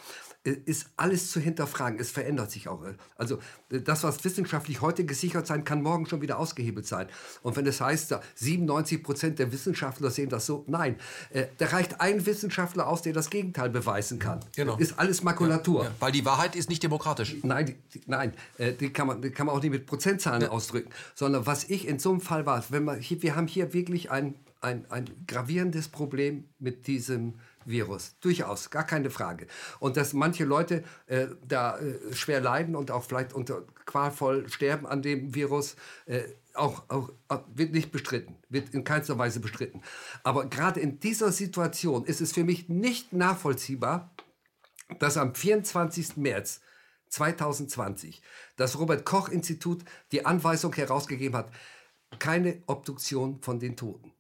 ist alles zu hinterfragen. Es verändert sich auch. Also das, was wissenschaftlich heute gesichert sein kann, morgen schon wieder ausgehebelt sein. Und wenn es heißt, 97 Prozent der Wissenschaftler sehen das so, nein, äh, da reicht ein Wissenschaftler aus, der das Gegenteil beweisen kann. Genau. Ist alles Makulatur. Ja, ja. Weil die Wahrheit ist nicht demokratisch. Nein, die, nein, äh, die kann, man, die kann man auch nicht mit Prozentzahlen ja. ausdrücken. Sondern was ich in so einem Fall war, wenn man, wir haben hier wirklich ein, ein, ein gravierendes Problem mit diesem Virus. Durchaus, gar keine Frage. Und dass manche Leute äh, da äh, schwer leiden und auch vielleicht unter qualvoll sterben an dem Virus, äh, auch, auch, äh, wird nicht bestritten, wird in keinster Weise bestritten. Aber gerade in dieser Situation ist es für mich nicht nachvollziehbar, dass am 24. März 2020 das Robert Koch Institut die Anweisung herausgegeben hat, keine Obduktion von den Toten.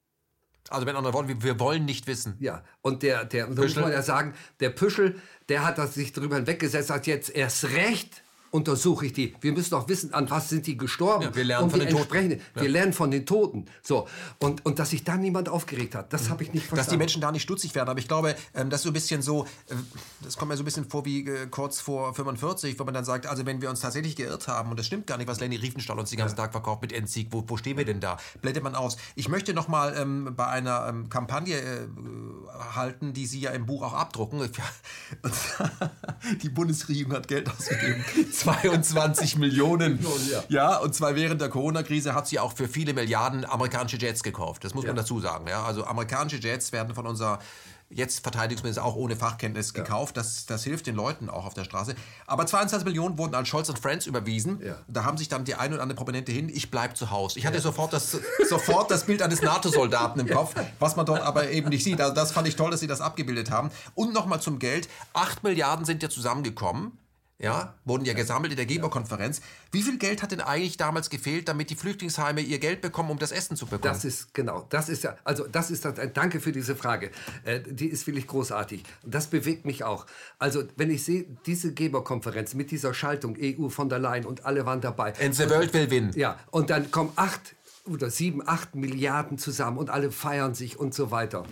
Also mit anderen Worten, wir, wir wollen nicht wissen. Ja, und der, der muss man ja sagen, der Püschel, der hat das sich darüber hinweggesetzt, hat jetzt erst recht untersuche ich die. Wir müssen doch wissen, an was sind die gestorben. Ja, wir lernen und von den Toten. Wir lernen von den Toten. So. Und, und dass sich da niemand aufgeregt hat, das habe ich nicht verstanden. Dass die Menschen da nicht stutzig werden. Aber ich glaube, ähm, das ist so ein bisschen so, äh, das kommt mir so ein bisschen vor wie äh, kurz vor 45, wo man dann sagt, also wenn wir uns tatsächlich geirrt haben und das stimmt gar nicht, was Lenny Riefenstahl uns den ganzen Tag verkauft mit Endsieg, wo, wo stehen wir denn da? Blendet man aus. Ich möchte noch mal ähm, bei einer ähm, Kampagne äh, halten, die Sie ja im Buch auch abdrucken. Die Bundesregierung hat Geld ausgegeben. 22 Millionen. ja. Ja, und zwar während der Corona-Krise hat sie auch für viele Milliarden amerikanische Jets gekauft. Das muss man Ja. dazu sagen. Ja? Also amerikanische Jets werden von unserer jetzt Verteidigungsminister auch ohne Fachkenntnis gekauft. Das, das hilft den Leuten auch auf der Straße. Aber 22 Millionen wurden an Scholz und Friends überwiesen. Ja. Da haben sich dann die ein oder andere Prominente hin, ich bleib zu Hause. Ich hatte sofort, das, sofort das Bild eines NATO-Soldaten im Kopf, was man dort aber eben nicht sieht. Also das fand ich toll, dass sie das abgebildet haben. Und nochmal zum Geld. 8 Milliarden sind ja zusammengekommen. Ja, wurden ja gesammelt in der Geberkonferenz. Wie viel Geld hat denn eigentlich damals gefehlt, damit die Flüchtlingsheime ihr Geld bekommen, um das Essen zu bekommen? Das ist genau, das ist ja, also das ist das, danke für diese Frage. Äh, die ist wirklich großartig. Das bewegt mich auch. Also wenn ich sehe, diese Geberkonferenz mit dieser Schaltung EU von der Leyen und alle waren dabei. And the world will win. Ja, und dann kommen acht oder sieben, acht Milliarden zusammen und alle feiern sich und so weiter.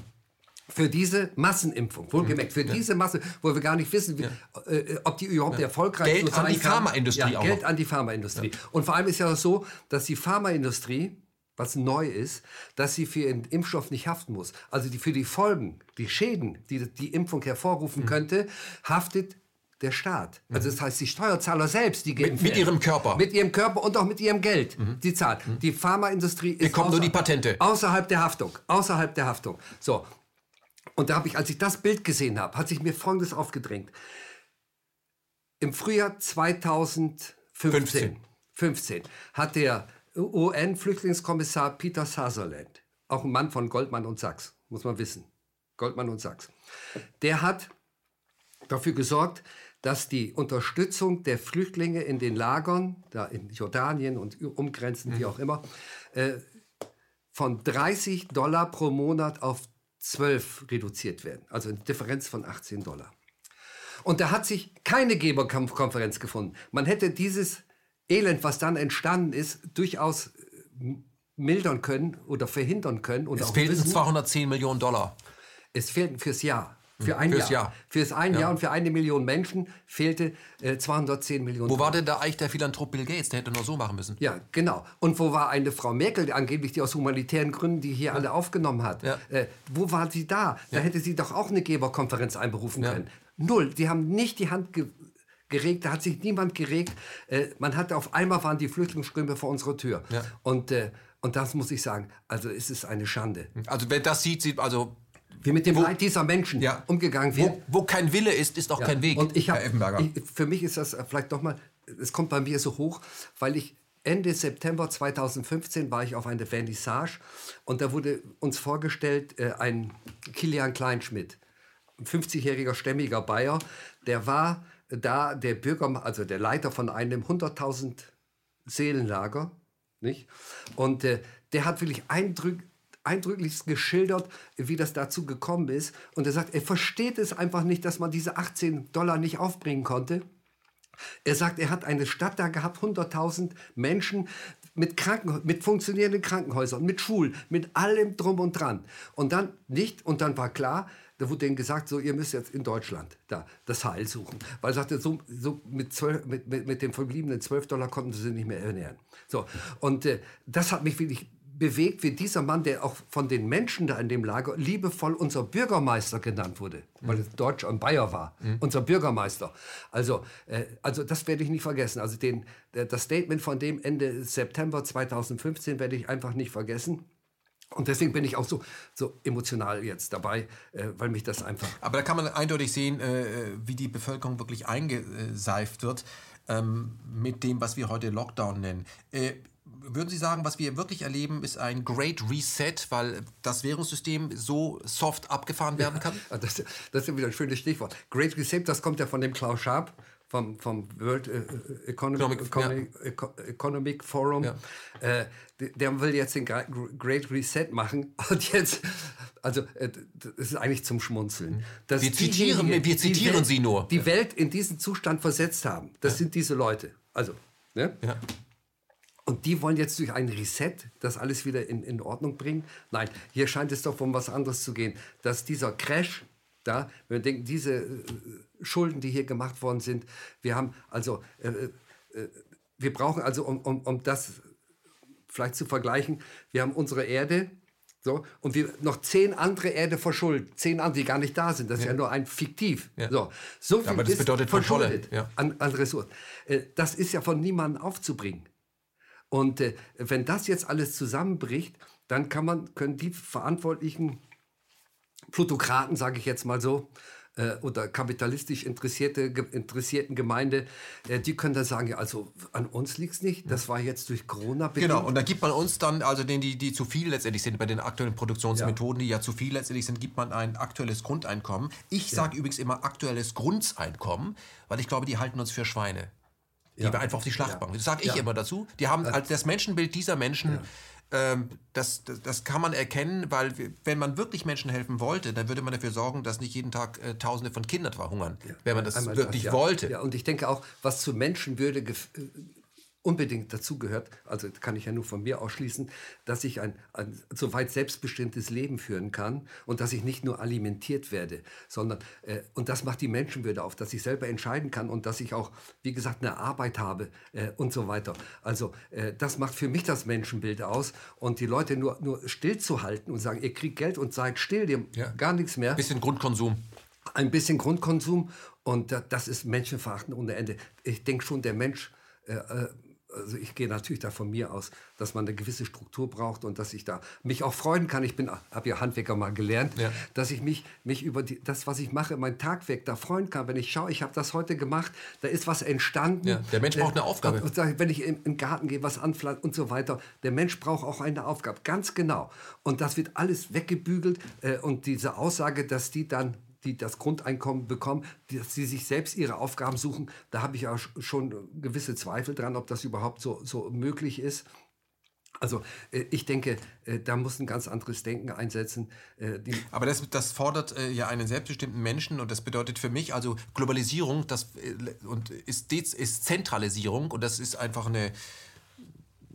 Für diese Massenimpfung, wohlgemerkt, für diese Masse, wo wir gar nicht wissen, wie, äh, ob die überhaupt erfolgreich Geld so an sein die. Pharmaindustrie ja, auch Geld noch. an die Pharmaindustrie. Und vor allem ist ja auch so, dass die Pharmaindustrie, was neu ist, dass sie für ihren Impfstoff nicht haften muss. Also die, für die Folgen, die Schäden, die die Impfung hervorrufen Mhm. könnte, haftet der Staat. Also das heißt, die Steuerzahler selbst, die geimpft mit werden. ihrem Körper. Mit ihrem Körper und auch mit ihrem Geld. Die zahlt. Die Pharmaindustrie ist Bekommt nur die Patente. Außerhalb der Haftung. Außerhalb der Haftung. So. Und da habe ich, als ich das Bild gesehen habe, hat sich mir Folgendes aufgedrängt. Im Frühjahr 2015 15. 15, hat der UN-Flüchtlingskommissar Peter Sutherland, auch ein Mann von Goldman und Sachs, muss man wissen, Goldman und Sachs, der hat dafür gesorgt, dass die Unterstützung der Flüchtlinge in den Lagern, da in Jordanien und Umgrenzen, wie auch immer, äh, von 30 Dollar pro Monat auf 12 reduziert werden. Also eine Differenz von 18 Dollar. Und da hat sich keine Geberkonferenz gefunden. Man hätte dieses Elend, was dann entstanden ist, durchaus äh, mildern können oder verhindern können. Und Es fehlten wissen. 210 Millionen Dollar. Es fehlten fürs Jahr. Für ein Fürs Jahr. Jahr. Fürs ein Jahr und für eine Million Menschen fehlte äh, 210 Millionen. Wo war denn da eigentlich der Philanthrop Bill Gates? Der hätte nur so machen müssen. Ja, genau. Und wo war eine Frau Merkel, angeblich die aus humanitären Gründen, die hier alle aufgenommen hat? Ja. Äh, wo war sie da? Da hätte sie doch auch eine Geberkonferenz einberufen können. Null. Die haben nicht die Hand ge geregt, da hat sich niemand geregt. Äh, man hatte auf einmal waren die Flüchtlingsströme vor unserer Tür. Ja. Und, äh, und das muss ich sagen, also es ist eine Schande. Also wer das sieht, sieht also Wie mit dem Wo- Leid dieser Menschen Ja. umgegangen wird. wo, wo kein Wille ist, ist auch Ja, kein Weg. Und ich Herr habe, Effenberger. für mich ist das vielleicht noch mal, es kommt bei mir so hoch, weil ich Ende September 2015 war ich auf eine Vernissage und da wurde uns vorgestellt äh, ein Kilian Kleinschmidt, ein 50-jähriger stämmiger Bayer, der war da der Bürger, also der Leiter von einem 100.000 Seelenlager, nicht? Und äh, der hat wirklich eindrück, eindrücklichst geschildert, wie das dazu gekommen ist. Und er sagt, er versteht es einfach nicht, dass man diese 18 Dollar nicht aufbringen konnte. Er sagt, er hat eine Stadt da gehabt, 100.000 Menschen mit, Kranken, mit funktionierenden Krankenhäusern, mit Schulen, mit allem drum und dran. Und dann nicht, und dann war klar, da wurde denen gesagt, so, ihr müsst jetzt in Deutschland da das Heil suchen. Weil er sagte, so, so mit, 12, mit, mit, mit den verbliebenen 12 Dollar konnten sie sich nicht mehr ernähren. So, und äh, das hat mich wirklich bewegt, wie dieser Mann, der auch von den Menschen da in dem Lager liebevoll unser Bürgermeister genannt wurde, weil es Deutscher und Bayer war, unser Bürgermeister. Also, äh, also das werde ich nicht vergessen. Also den, das Statement von dem Ende September 2015 werde ich einfach nicht vergessen. Und deswegen bin ich auch so, so emotional jetzt dabei, äh, weil mich das einfach Aber da kann man eindeutig sehen, äh, wie die Bevölkerung wirklich eingeseift wird ähm, mit dem, was wir heute Lockdown nennen. Äh, würden Sie sagen, was wir wirklich erleben, ist ein Great Reset, weil das Währungssystem so soft abgefahren werden kann? Ah, Das, das ist wieder ein schönes Stichwort. Great Reset, das kommt ja von dem Klaus Schab, vom, vom World äh, Economic, Economic, ja. Economic, Forum. Ja. Äh, der will jetzt den Great Reset machen. Und jetzt, also, äh, das ist eigentlich zum Schmunzeln. wir zitieren, die, wir zitieren Welt, sie nur. Die Welt in diesen Zustand versetzt haben. Das ja. sind diese Leute. Also, ne? Ja. Und die wollen jetzt durch ein Reset das alles wieder in, in Ordnung bringen? Nein, hier scheint es doch um was anderes zu gehen. Dass dieser Crash da, wenn wir denken, diese äh, Schulden, die hier gemacht worden sind, wir haben also, äh, äh, wir brauchen also, um, um, um das vielleicht zu vergleichen, wir haben unsere Erde, so, und wir noch zehn andere Erde verschuldet. Zehn andere, die gar nicht da sind. Das ja. ist ja nur ein Fiktiv. Ja. So, so viel Aber das bedeutet verschuldet ja. an, an Ressourcen. Äh, das ist ja von niemandem aufzubringen. Und äh, wenn das jetzt alles zusammenbricht, dann kann man, können die Verantwortlichen, Plutokraten, sage ich jetzt mal so, äh, oder kapitalistisch interessierte, ge, interessierten Gemeinde, äh, die können dann sagen, ja, also an uns liegt es nicht, das war jetzt durch Corona bedingt. Genau, und da gibt man uns dann, also denen, die, die zu viel letztendlich sind, bei den aktuellen Produktionsmethoden, ja. die ja zu viel letztendlich sind, gibt man ein aktuelles Grundeinkommen. Ich ja. sage übrigens immer aktuelles Grundeinkommen, weil ich glaube, die halten uns für Schweine die ja. wir einfach auf die Schlachtbank. Ja. Das sage ich ja. immer dazu. Die haben also das Menschenbild dieser Menschen, ähm, das, das, das, kann man erkennen, weil wenn man wirklich Menschen helfen wollte, dann würde man dafür sorgen, dass nicht jeden Tag äh, Tausende von Kindern verhungern, wenn man das Einmal wirklich wollte. Ja, und ich denke auch, was zu Menschenwürde unbedingt dazugehört, also kann ich ja nur von mir ausschließen, dass ich ein, ein so weit selbstbestimmtes Leben führen kann und dass ich nicht nur alimentiert werde, sondern, äh, und das macht die Menschenwürde auf, dass ich selber entscheiden kann und dass ich auch, wie gesagt, eine Arbeit habe äh, und so weiter. Also äh, das macht für mich das Menschenbild aus und die Leute nur, nur stillzuhalten und sagen, ihr kriegt Geld und seid still, ihr ja. gar nichts mehr. Ein bisschen Grundkonsum. Ein bisschen Grundkonsum und das ist Menschenverachten ohne Ende. Ich denke schon, der Mensch äh, äh also ich gehe natürlich da von mir aus, dass man eine gewisse Struktur braucht und dass ich da mich auch freuen kann. Ich bin, habe ja Handwerker mal gelernt, ja. dass ich mich, mich über die, das, was ich mache, mein Tagwerk da freuen kann. Wenn ich schaue, ich habe das heute gemacht, da ist was entstanden. Ja, der Mensch braucht eine Aufgabe. Und, und, wenn ich in den Garten gehe, was anpflanzen und so weiter, der Mensch braucht auch eine Aufgabe, ganz genau. Und das wird alles weggebügelt äh, und diese Aussage, dass die dann die das Grundeinkommen bekommen, dass sie sich selbst ihre Aufgaben suchen, da habe ich auch schon gewisse Zweifel dran, ob das überhaupt so, so möglich ist. Also äh, ich denke, äh, da muss ein ganz anderes Denken einsetzen. Äh, Aber das, das fordert ja einen selbstbestimmten Menschen und das bedeutet für mich also Globalisierung das, und ist, ist Zentralisierung und das ist einfach eine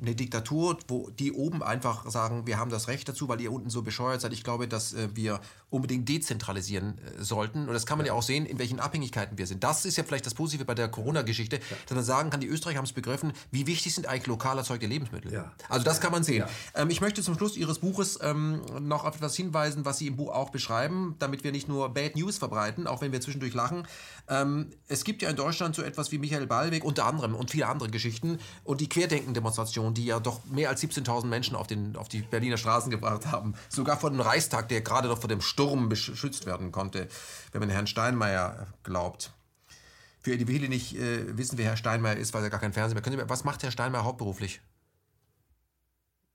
eine Diktatur, wo die oben einfach sagen, wir haben das Recht dazu, weil ihr unten so bescheuert seid. Ich glaube, dass wir unbedingt dezentralisieren äh, sollten. Und das kann man ja. ja. auch sehen, in welchen Abhängigkeiten wir sind. Das ist ja vielleicht das Positive bei der Corona-Geschichte, ja. dass man sagen kann, die Österreicher haben es begriffen, wie wichtig sind eigentlich lokal erzeugte Lebensmittel. Ja. Also das kann man sehen. Ähm, ich möchte zum Schluss Ihres Buches ähm, noch auf etwas hinweisen, was Sie im Buch auch beschreiben, damit wir nicht nur Bad News verbreiten, auch wenn wir zwischendurch lachen. Ähm, es gibt ja in Deutschland so etwas wie Michael Ballweg unter anderem und viele andere Geschichten und die Querdenken-Demonstration, die ja doch mehr als 17.000 Menschen auf, den, auf die Berliner Straßen gebracht haben. Sogar vor dem Reichstag, der gerade noch vor dem Sturm beschützt werden konnte, wenn man Herrn Steinmeier glaubt. Für die viele nicht äh, wissen, wer Herr Steinmeier ist, weil er gar kein Fernsehen mehr. Können Sie, was macht Herr Steinmeier hauptberuflich?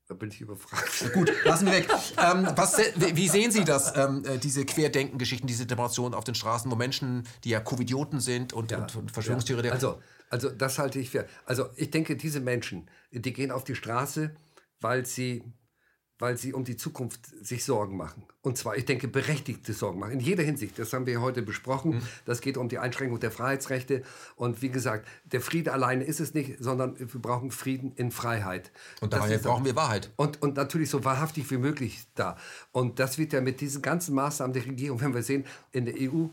Da bin ich überfragt. Gut, lassen wir weg. ähm, was, wie sehen Sie das, ähm, äh, diese Querdenken-Geschichten, diese Demonstrationen auf den Straßen, wo Menschen, die ja Covidioten sind und, ja, und Verschwörungstheoretiker... Ja. Also, also das halte ich für... Also ich denke, diese Menschen, die gehen auf die Straße, weil sie weil sie um die Zukunft sich Sorgen machen. Und zwar, ich denke, berechtigte Sorgen machen. In jeder Hinsicht. Das haben wir heute besprochen. Mhm. Das geht um die Einschränkung der Freiheitsrechte. Und wie gesagt, der Friede alleine ist es nicht, sondern wir brauchen Frieden in Freiheit. Und daher brauchen wir Wahrheit. Und, und natürlich so wahrhaftig wie möglich da. Und das wird ja mit diesen ganzen Maßnahmen der Regierung, wenn wir sehen, in der EU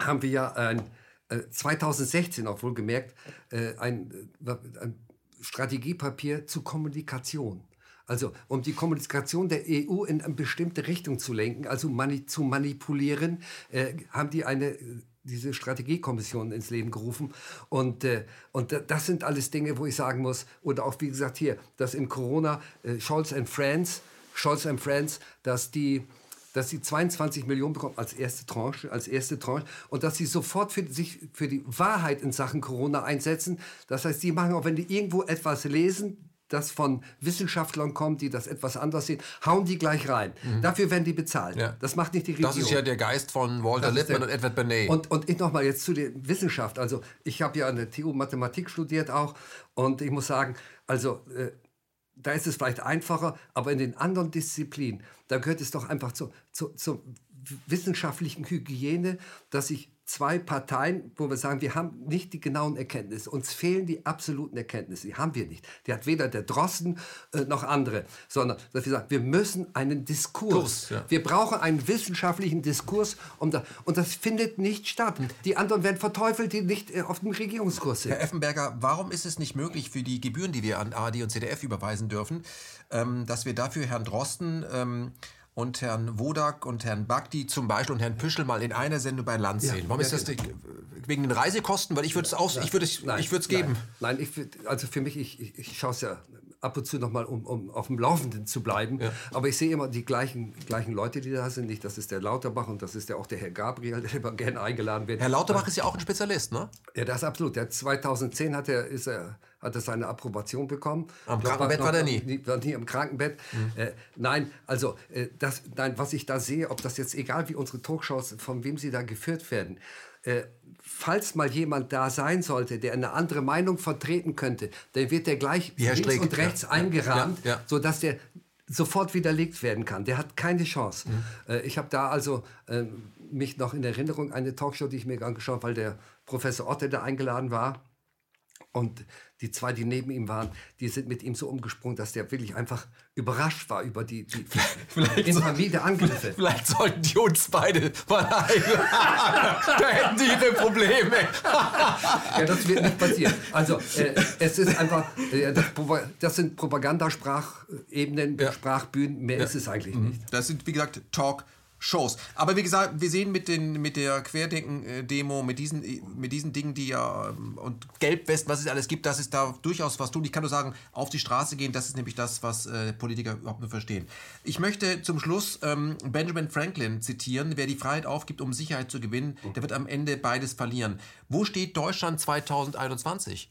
haben wir ja ein, äh, 2016 auch wohlgemerkt äh, ein, äh, ein Strategiepapier zu Kommunikation. Also um die Kommunikation der EU in eine bestimmte Richtung zu lenken, also mani zu manipulieren, äh, haben die eine diese Strategiekommission ins Leben gerufen. Und, äh, und das sind alles Dinge, wo ich sagen muss, oder auch wie gesagt hier, dass in Corona äh, Scholz and Friends, Scholz and Friends, dass die dass sie 22 Millionen bekommen als erste Tranche, als erste Tranche und dass sie sofort für sich für die Wahrheit in Sachen Corona einsetzen. Das heißt, sie machen auch, wenn die irgendwo etwas lesen, das von Wissenschaftlern kommt, die das etwas anders sehen, hauen die gleich rein. Mhm. Dafür werden die bezahlt. Ja. Das macht nicht die Regierung. Das ist ja der Geist von Walter Lippmann und Edward Bernays. Und, und ich nochmal jetzt zu der Wissenschaft. Also ich habe ja an der TU Mathematik studiert auch und ich muss sagen, also äh, da ist es vielleicht einfacher, aber in den anderen Disziplinen, da gehört es doch einfach zur, zur, zur wissenschaftlichen Hygiene, dass ich zwei Parteien, wo wir sagen, wir haben nicht die genauen Erkenntnisse. Uns fehlen die absoluten Erkenntnisse. Die haben wir nicht. Die hat weder der Drosten äh, noch andere, sondern dass wir sagen, wir müssen einen Diskurs. Kurs, ja. Wir brauchen einen wissenschaftlichen Diskurs. Um da, und das findet nicht statt. Die anderen werden verteufelt, die nicht äh, auf dem Regierungskurs sind. Herr Effenberger, warum ist es nicht möglich für die Gebühren, die wir an ARD und ZDF überweisen dürfen, ähm, dass wir dafür Herrn Drosten ähm, und Herrn Wodak und Herrn Bagdi zum Beispiel und Herrn Püschel mal in einer Sendung bei Land sehen. Ja, Warum ist das nicht, wegen den Reisekosten? Weil ich würde es aus, ich würde es, ich würde es geben. Nein, nein ich, also für mich, ich, ich, ich schaue es ja ab und zu noch mal, um, um auf dem Laufenden zu bleiben. Ja. Aber ich sehe immer die gleichen, gleichen Leute, die da sind. Nicht, das ist der Lauterbach und das ist ja auch der Herr Gabriel, der immer gerne eingeladen wird. Herr Lauterbach ist ja auch ein Spezialist, ne? Ja, das ist absolut. Der 2010 hat er, ist er hat er seine Approbation bekommen. Am Krankenbett war, war der nie. War nie im Krankenbett. Mhm. Äh, nein, also äh, das, nein, was ich da sehe, ob das jetzt egal wie unsere Talkshows, von wem sie da geführt werden, äh, falls mal jemand da sein sollte, der eine andere Meinung vertreten könnte, dann wird der gleich links Strick. und rechts ja. eingerahmt, ja. Ja. sodass der sofort widerlegt werden kann. Der hat keine Chance. Mhm. Äh, ich habe da also äh, mich noch in Erinnerung eine Talkshow, die ich mir angeschaut, weil der Professor Otte da eingeladen war. Und die zwei, die neben ihm waren, die sind mit ihm so umgesprungen, dass der wirklich einfach überrascht war über die, die, die infamide Angriffe. Vielleicht sollten die uns beide mal einladen. da hätten die ihre Probleme. ja, das wird nicht passieren. Also äh, es ist einfach, äh, das, das, sind Propagandasprachebenen, ja. Sprachbühnen, mehr ja. ist es eigentlich mhm. nicht. Das sind, wie gesagt, Talk. Shows. Aber wie gesagt, wir sehen mit, den, mit der Querdenken-Demo, mit diesen, mit diesen Dingen, die ja ähm, und Gelbwesten, was es alles gibt, dass es da durchaus was tun. Ich kann nur sagen, auf die Straße gehen, das ist nämlich das, was äh, Politiker überhaupt nur verstehen. Ich möchte zum Schluss ähm, Benjamin Franklin zitieren. Wer die Freiheit aufgibt, um Sicherheit zu gewinnen, der wird am Ende beides verlieren. Wo steht Deutschland 2021?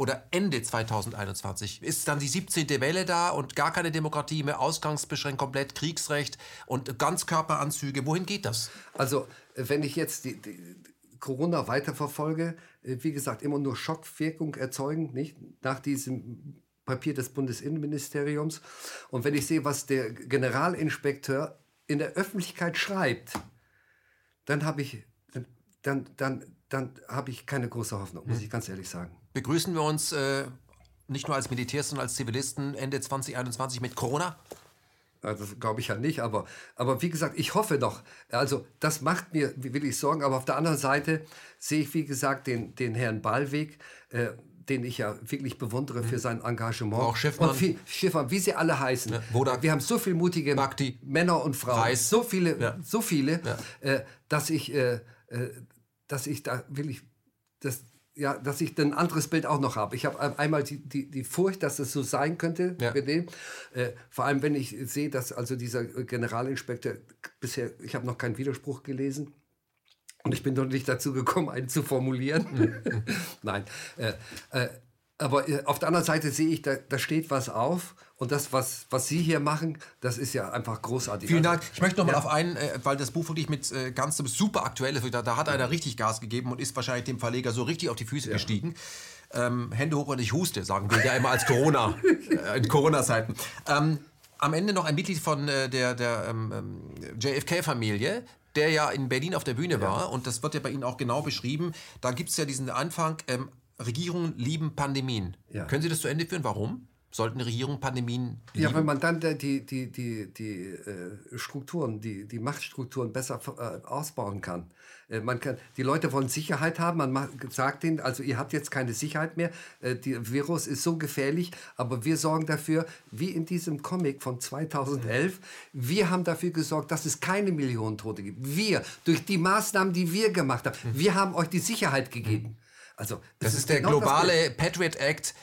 Oder Ende 2021 ist dann die 17. Welle da und gar keine Demokratie mehr, ausgangsbeschränkt, komplett Kriegsrecht und Ganzkörperanzüge. Wohin geht das? Also, wenn ich jetzt die, die Corona weiterverfolge, äh, wie gesagt, immer nur Schockwirkung erzeugen, nicht? Nach diesem Papier des Bundesinnenministeriums. Und wenn ich sehe, was der Generalinspekteur in der Öffentlichkeit schreibt, dann habe ich, dann, dann, dann, dann habe ich keine große Hoffnung, muss hm. ich ganz ehrlich sagen begrüßen wir uns äh, nicht nur als Militärs, sondern als Zivilisten Ende 2021 mit Corona? Das glaube ich ja nicht, aber, aber wie gesagt, ich hoffe doch. Also das macht mir, wie will ich Sorgen, aber auf der anderen Seite sehe ich, wie gesagt, den, den Herrn Ballweg, äh, den ich ja wirklich bewundere für mhm. sein Engagement. Auch Schiffmann. Und viel, Schiffmann, wie sie alle heißen. Ja, Wir haben so viele mutige Bakti, Männer und Frauen, Reis. so viele, ja. so viele, ja. äh, dass ich, äh, äh dass ich da wirklich, das, ja, dass ich ein anderes Bild auch noch habe. Ich habe einmal die, die, die Furcht, dass es so sein könnte ja. mit dem. Äh, vor allem, wenn ich sehe, dass also dieser Generalinspektor bisher, ich habe noch keinen Widerspruch gelesen. Und ich bin noch nicht dazu gekommen, einen zu formulieren. Nein. Äh, äh, aber äh, auf der anderen Seite sehe ich, da, da steht was auf. Und das, was, was Sie hier machen, das ist ja einfach großartig. Vielen Dank. Ich möchte noch mal ja. auf einen, äh, weil das Buch wirklich mit äh, ganz super aktuell ist. Da, da hat einer richtig Gas gegeben und ist wahrscheinlich dem Verleger so richtig auf die Füße ja. gestiegen. Ähm, Hände hoch und ich huste, sagen wir ja immer als Corona, äh, in Corona-Zeiten. Ähm, am Ende noch ein Mitglied von äh, der, der ähm, ähm JFK-Familie, der ja in Berlin auf der Bühne ja. war. Und das wird ja bei Ihnen auch genau beschrieben. Da gibt es ja diesen Anfang, ähm, Regierungen lieben Pandemien. Ja. Können Sie das zu Ende führen? Warum? Sollten Regierungen Pandemien lieben? Ja, wenn man dann die, die, die, die äh, Strukturen, die, die Machtstrukturen besser äh, ausbauen kann. Äh, man kann. Die Leute wollen Sicherheit haben. Man sagt ihnen, also ihr habt jetzt keine Sicherheit mehr. Der Virus ist so gefährlich, aber wir sorgen dafür, wie in diesem Comic von 2011, wir haben dafür gesorgt, dass es keine Millionen Tote gibt. Wir, durch die Maßnahmen, die wir gemacht haben, wir haben euch die Sicherheit gegeben. Also, das, das ist, der genau globale Patriot Act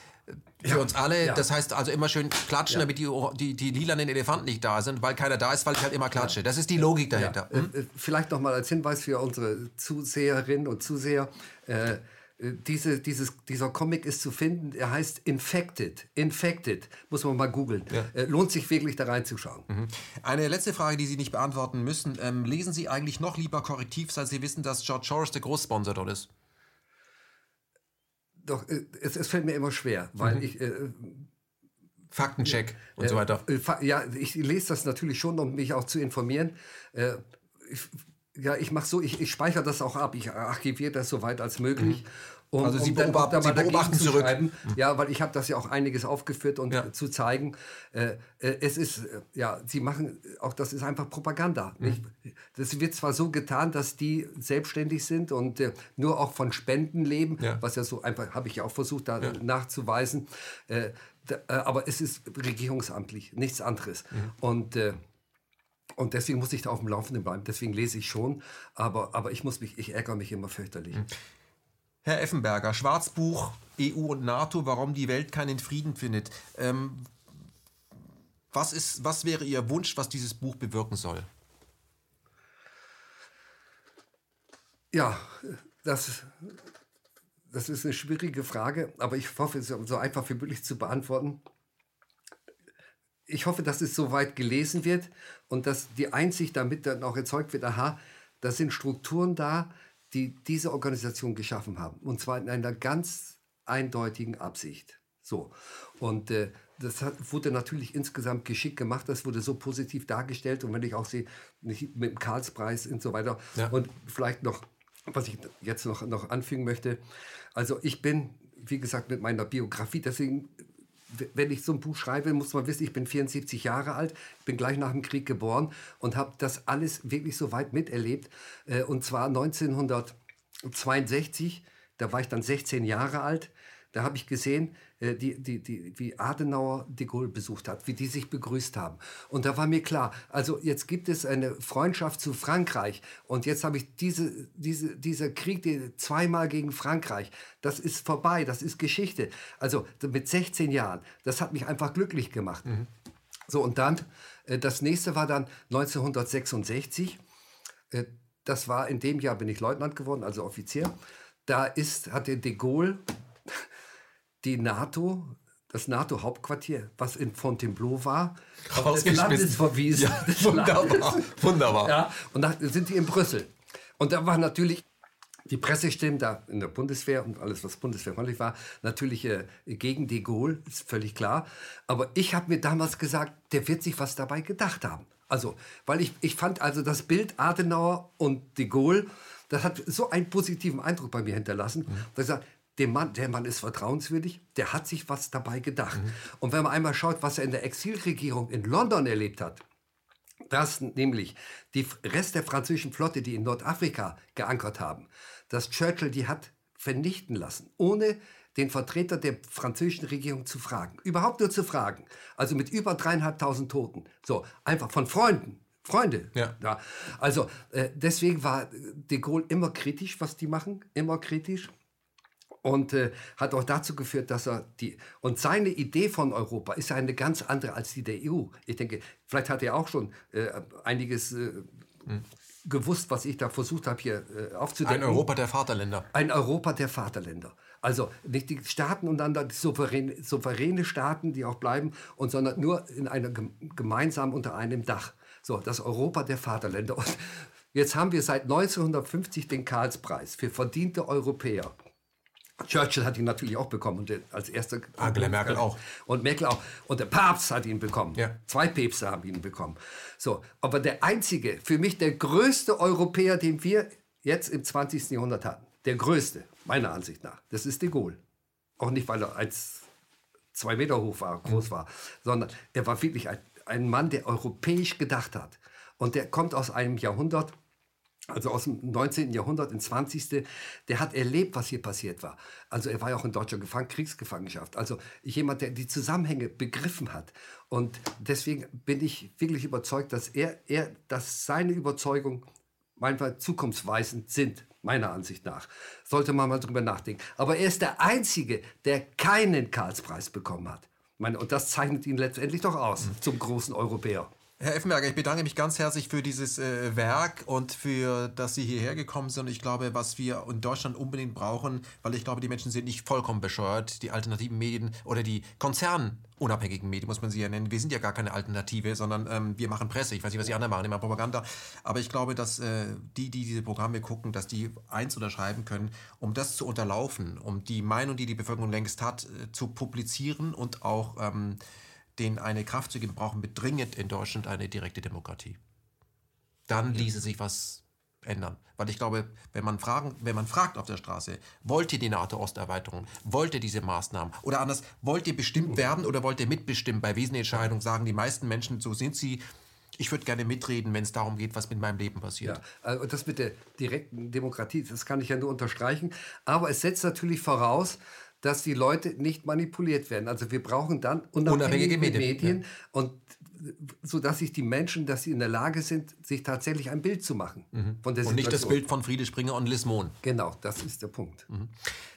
für ja, uns alle. Ja. Das heißt also immer schön klatschen, ja. damit die, die, die lilanen Elefanten nicht da sind, weil keiner da ist, weil ich halt immer klatsche. Das ist die Logik dahinter. Hm? Vielleicht noch mal als Hinweis für unsere Zuseherinnen und Zuseher. Äh, äh, diese, dieses, dieser Comic ist zu finden, er heißt Infected. Infected. Muss man mal googeln. Ja. Äh, lohnt sich wirklich da reinzuschauen. Mhm. Eine letzte Frage, die Sie nicht beantworten müssen. Ähm, lesen Sie eigentlich noch lieber Korrektiv, seit Sie wissen, dass George Soros der Großsponsor dort ist? Doch, äh, es, es, fällt mir immer schwer, weil mhm. ich. Äh, Faktencheck und äh, so weiter. ja, ich lese das natürlich schon, um mich auch zu informieren. ich, ja, ich mache so, ich, ich speichere das auch ab, ich archiviere das so weit als möglich. Mhm. Um, also Sie, um beobachten, Sie beobachten zurück. Mhm. Ja, weil ich habe das ja auch einiges aufgeführt und ja. zu zeigen, äh, äh, es ist, äh, ja, Sie machen, auch das ist einfach Propaganda. Mhm. Das wird zwar so getan, dass die selbstständig sind und äh, nur auch von Spenden leben, ja. was ja so einfach, habe ich ja auch versucht da ja. nachzuweisen, äh, da, äh, aber es ist regierungsamtlich, nichts anderes. Mhm. Und und deswegen muss ich da auf dem Laufenden bleiben. Deswegen lese ich schon, aber, aber ich, muss mich, ich ärgere mich immer fürchterlich. Herr Effenberger, Schwarzbuch EU und NATO, warum die Welt keinen Frieden findet. Ähm, was, ist, was wäre Ihr Wunsch, was dieses Buch bewirken soll? Ja, das, das ist eine schwierige Frage, aber ich hoffe, es so einfach wie möglich zu beantworten ich hoffe, dass es soweit gelesen wird und dass die Einsicht damit dann auch erzeugt wird, aha, da sind Strukturen da, die diese Organisation geschaffen haben. Und zwar in einer ganz eindeutigen Absicht. So. Und äh, das hat, wurde natürlich insgesamt geschickt gemacht, das wurde so positiv dargestellt. Und wenn ich auch sehe, mit dem Karlspreis und so weiter. Ja. Und vielleicht noch, was ich jetzt noch, noch anfügen möchte. Also ich bin, wie gesagt, mit meiner Biografie, deswegen wenn ich so ein Buch schreibe, muss man wissen, ich bin 74 Jahre alt, bin gleich nach dem Krieg geboren und habe das alles wirklich so weit miterlebt. Äh, und zwar 1962, da war ich dann 16 Jahre alt. Da habe ich gesehen, die, die, die, wie Adenauer de Gaulle besucht hat, wie die sich begrüßt haben. Und da war mir klar, also jetzt gibt es eine Freundschaft zu Frankreich und jetzt habe ich diese, diese, dieser Krieg die, zweimal gegen Frankreich, das ist vorbei, das ist Geschichte. Also mit 16 Jahren, das hat mich einfach glücklich gemacht. Mhm. So, und dann, äh, das nächste war dann 1966. Äh, das war in dem Jahr bin ich Leutnant geworden, also Offizier. Da ist, hatte de Gaulle die NATO, das NATO-Hauptquartier, was in Fontainebleau war, auf des Landes verwiesen. Ja, wunderbar, wunderbar. Ja, und da sind die in Brüssel. Und da war natürlich die Pressestimmen da in der Bundeswehr und alles, was bundeswehrfreundlich war, natürlich äh, gegen de Gaulle, ist völlig klar. Aber ich habe mir damals gesagt, der wird sich was dabei gedacht haben. Also, weil ich, ich fand also das Bild Adenauer und de Gaulle, das hat so einen positiven Eindruck bei mir hinterlassen. Mhm. Da ich gesagt, der Mann, der Mann ist vertrauenswürdig, der hat sich was dabei gedacht. Mhm. Und wenn man einmal schaut, was er in der Exilregierung in London erlebt hat, dass nämlich die Rest der französischen Flotte, die in Nordafrika geankert haben, dass Churchill die hat vernichten lassen, ohne den Vertreter der französischen Regierung zu fragen. Überhaupt nur zu fragen. Also mit über dreieinhalbtausend Toten. So, einfach von Freunden. Freunde. Ja. ja. Also äh, deswegen war de Gaulle immer kritisch, was die machen, immer kritisch und äh, hat auch dazu geführt, dass er die und seine Idee von Europa ist eine ganz andere als die der EU. Ich denke, vielleicht hat er auch schon äh, einiges äh, hm. gewusst, was ich da versucht habe hier äh, aufzudecken. Ein Europa der Vaterländer. Ein Europa der Vaterländer. Also nicht die Staaten und dann die souveräne, souveräne Staaten, die auch bleiben, und sondern nur in einer gemeinsam unter einem Dach. So, das Europa der Vaterländer. Und jetzt haben wir seit 1950 den Karlspreis für verdiente Europäer. Churchill hat ihn natürlich auch bekommen und als erster. Angela Merkel auch. Und Merkel auch. Und der Papst hat ihn bekommen. Ja. Zwei Päpste haben ihn bekommen. So, aber der einzige, für mich der größte Europäer, den wir jetzt im 20. Jahrhundert hatten, der größte, meiner Ansicht nach, das ist de Gaulle. Auch nicht, weil er als zwei Meter hoch war, groß mhm. war, sondern er war wirklich ein, ein Mann, der europäisch gedacht hat. Und der kommt aus einem Jahrhundert, also aus dem 19. Jahrhundert ins 20. Der hat erlebt, was hier passiert war. Also er war ja auch in deutscher Gefang Kriegsgefangenschaft. Also jemand, der die Zusammenhänge begriffen hat. Und deswegen bin ich wirklich überzeugt, dass er, er dass seine Überzeugung manchmal zukunftsweisend sind, meiner Ansicht nach. Sollte man mal drüber nachdenken. Aber er ist der Einzige, der keinen Karlspreis bekommen hat. Meine, und das zeichnet ihn letztendlich doch aus, mhm. zum großen Europäer. Herr Effenberger, ich bedanke mich ganz herzlich für dieses äh, Werk und für, dass Sie hierher gekommen sind. Ich glaube, was wir in Deutschland unbedingt brauchen, weil ich glaube, die Menschen sind nicht vollkommen bescheuert, die alternativen Medien oder die konzernunabhängigen Medien, muss man sie ja nennen. Wir sind ja gar keine Alternative, sondern ähm, wir machen Presse. Ich weiß nicht, was die anderen machen, immer Propaganda. Aber ich glaube, dass äh, die, die diese Programme gucken, dass die eins unterschreiben können, um das zu unterlaufen, um die Meinung, die die Bevölkerung längst hat, äh, zu publizieren und auch ähm, denen eine Kraft zu geben, brauchen wir dringend in Deutschland eine direkte Demokratie. Dann ließe sich was ändern. Weil ich glaube, wenn man, fragen, wenn man fragt auf der Straße, wollt ihr die NATO-Osterweiterung, wollt ihr diese Maßnahmen oder anders, wollt ihr bestimmt werden oder wollt ihr mitbestimmen bei wesentlichen Entscheidungen, sagen die meisten Menschen, so sind sie, ich würde gerne mitreden, wenn es darum geht, was mit meinem Leben passiert. Ja, also das mit der direkten Demokratie, das kann ich ja nur unterstreichen. Aber es setzt natürlich voraus, dass die Leute nicht manipuliert werden. Also wir brauchen dann unabhängige, unabhängige Medien, Medien ja. und so dass sich die Menschen, dass sie in der Lage sind, sich tatsächlich ein Bild zu machen mhm. von der Und nicht das Bild von Friede Springer und Liz Mohn. Genau, das ist der Punkt. Mhm.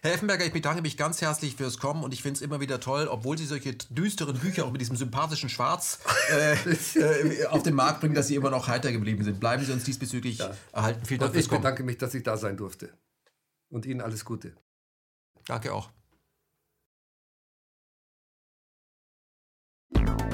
Herr Effenberger, ich bedanke mich ganz herzlich fürs Kommen und ich finde es immer wieder toll, obwohl Sie solche düsteren Bücher auch mit diesem sympathischen Schwarz äh, äh, auf den Markt bringen, dass Sie immer noch heiter geblieben sind. Bleiben Sie uns diesbezüglich ja. erhalten. Vielen Dank und fürs Kommen. Ich bedanke mich, dass ich da sein durfte. Und Ihnen alles Gute. Danke auch. you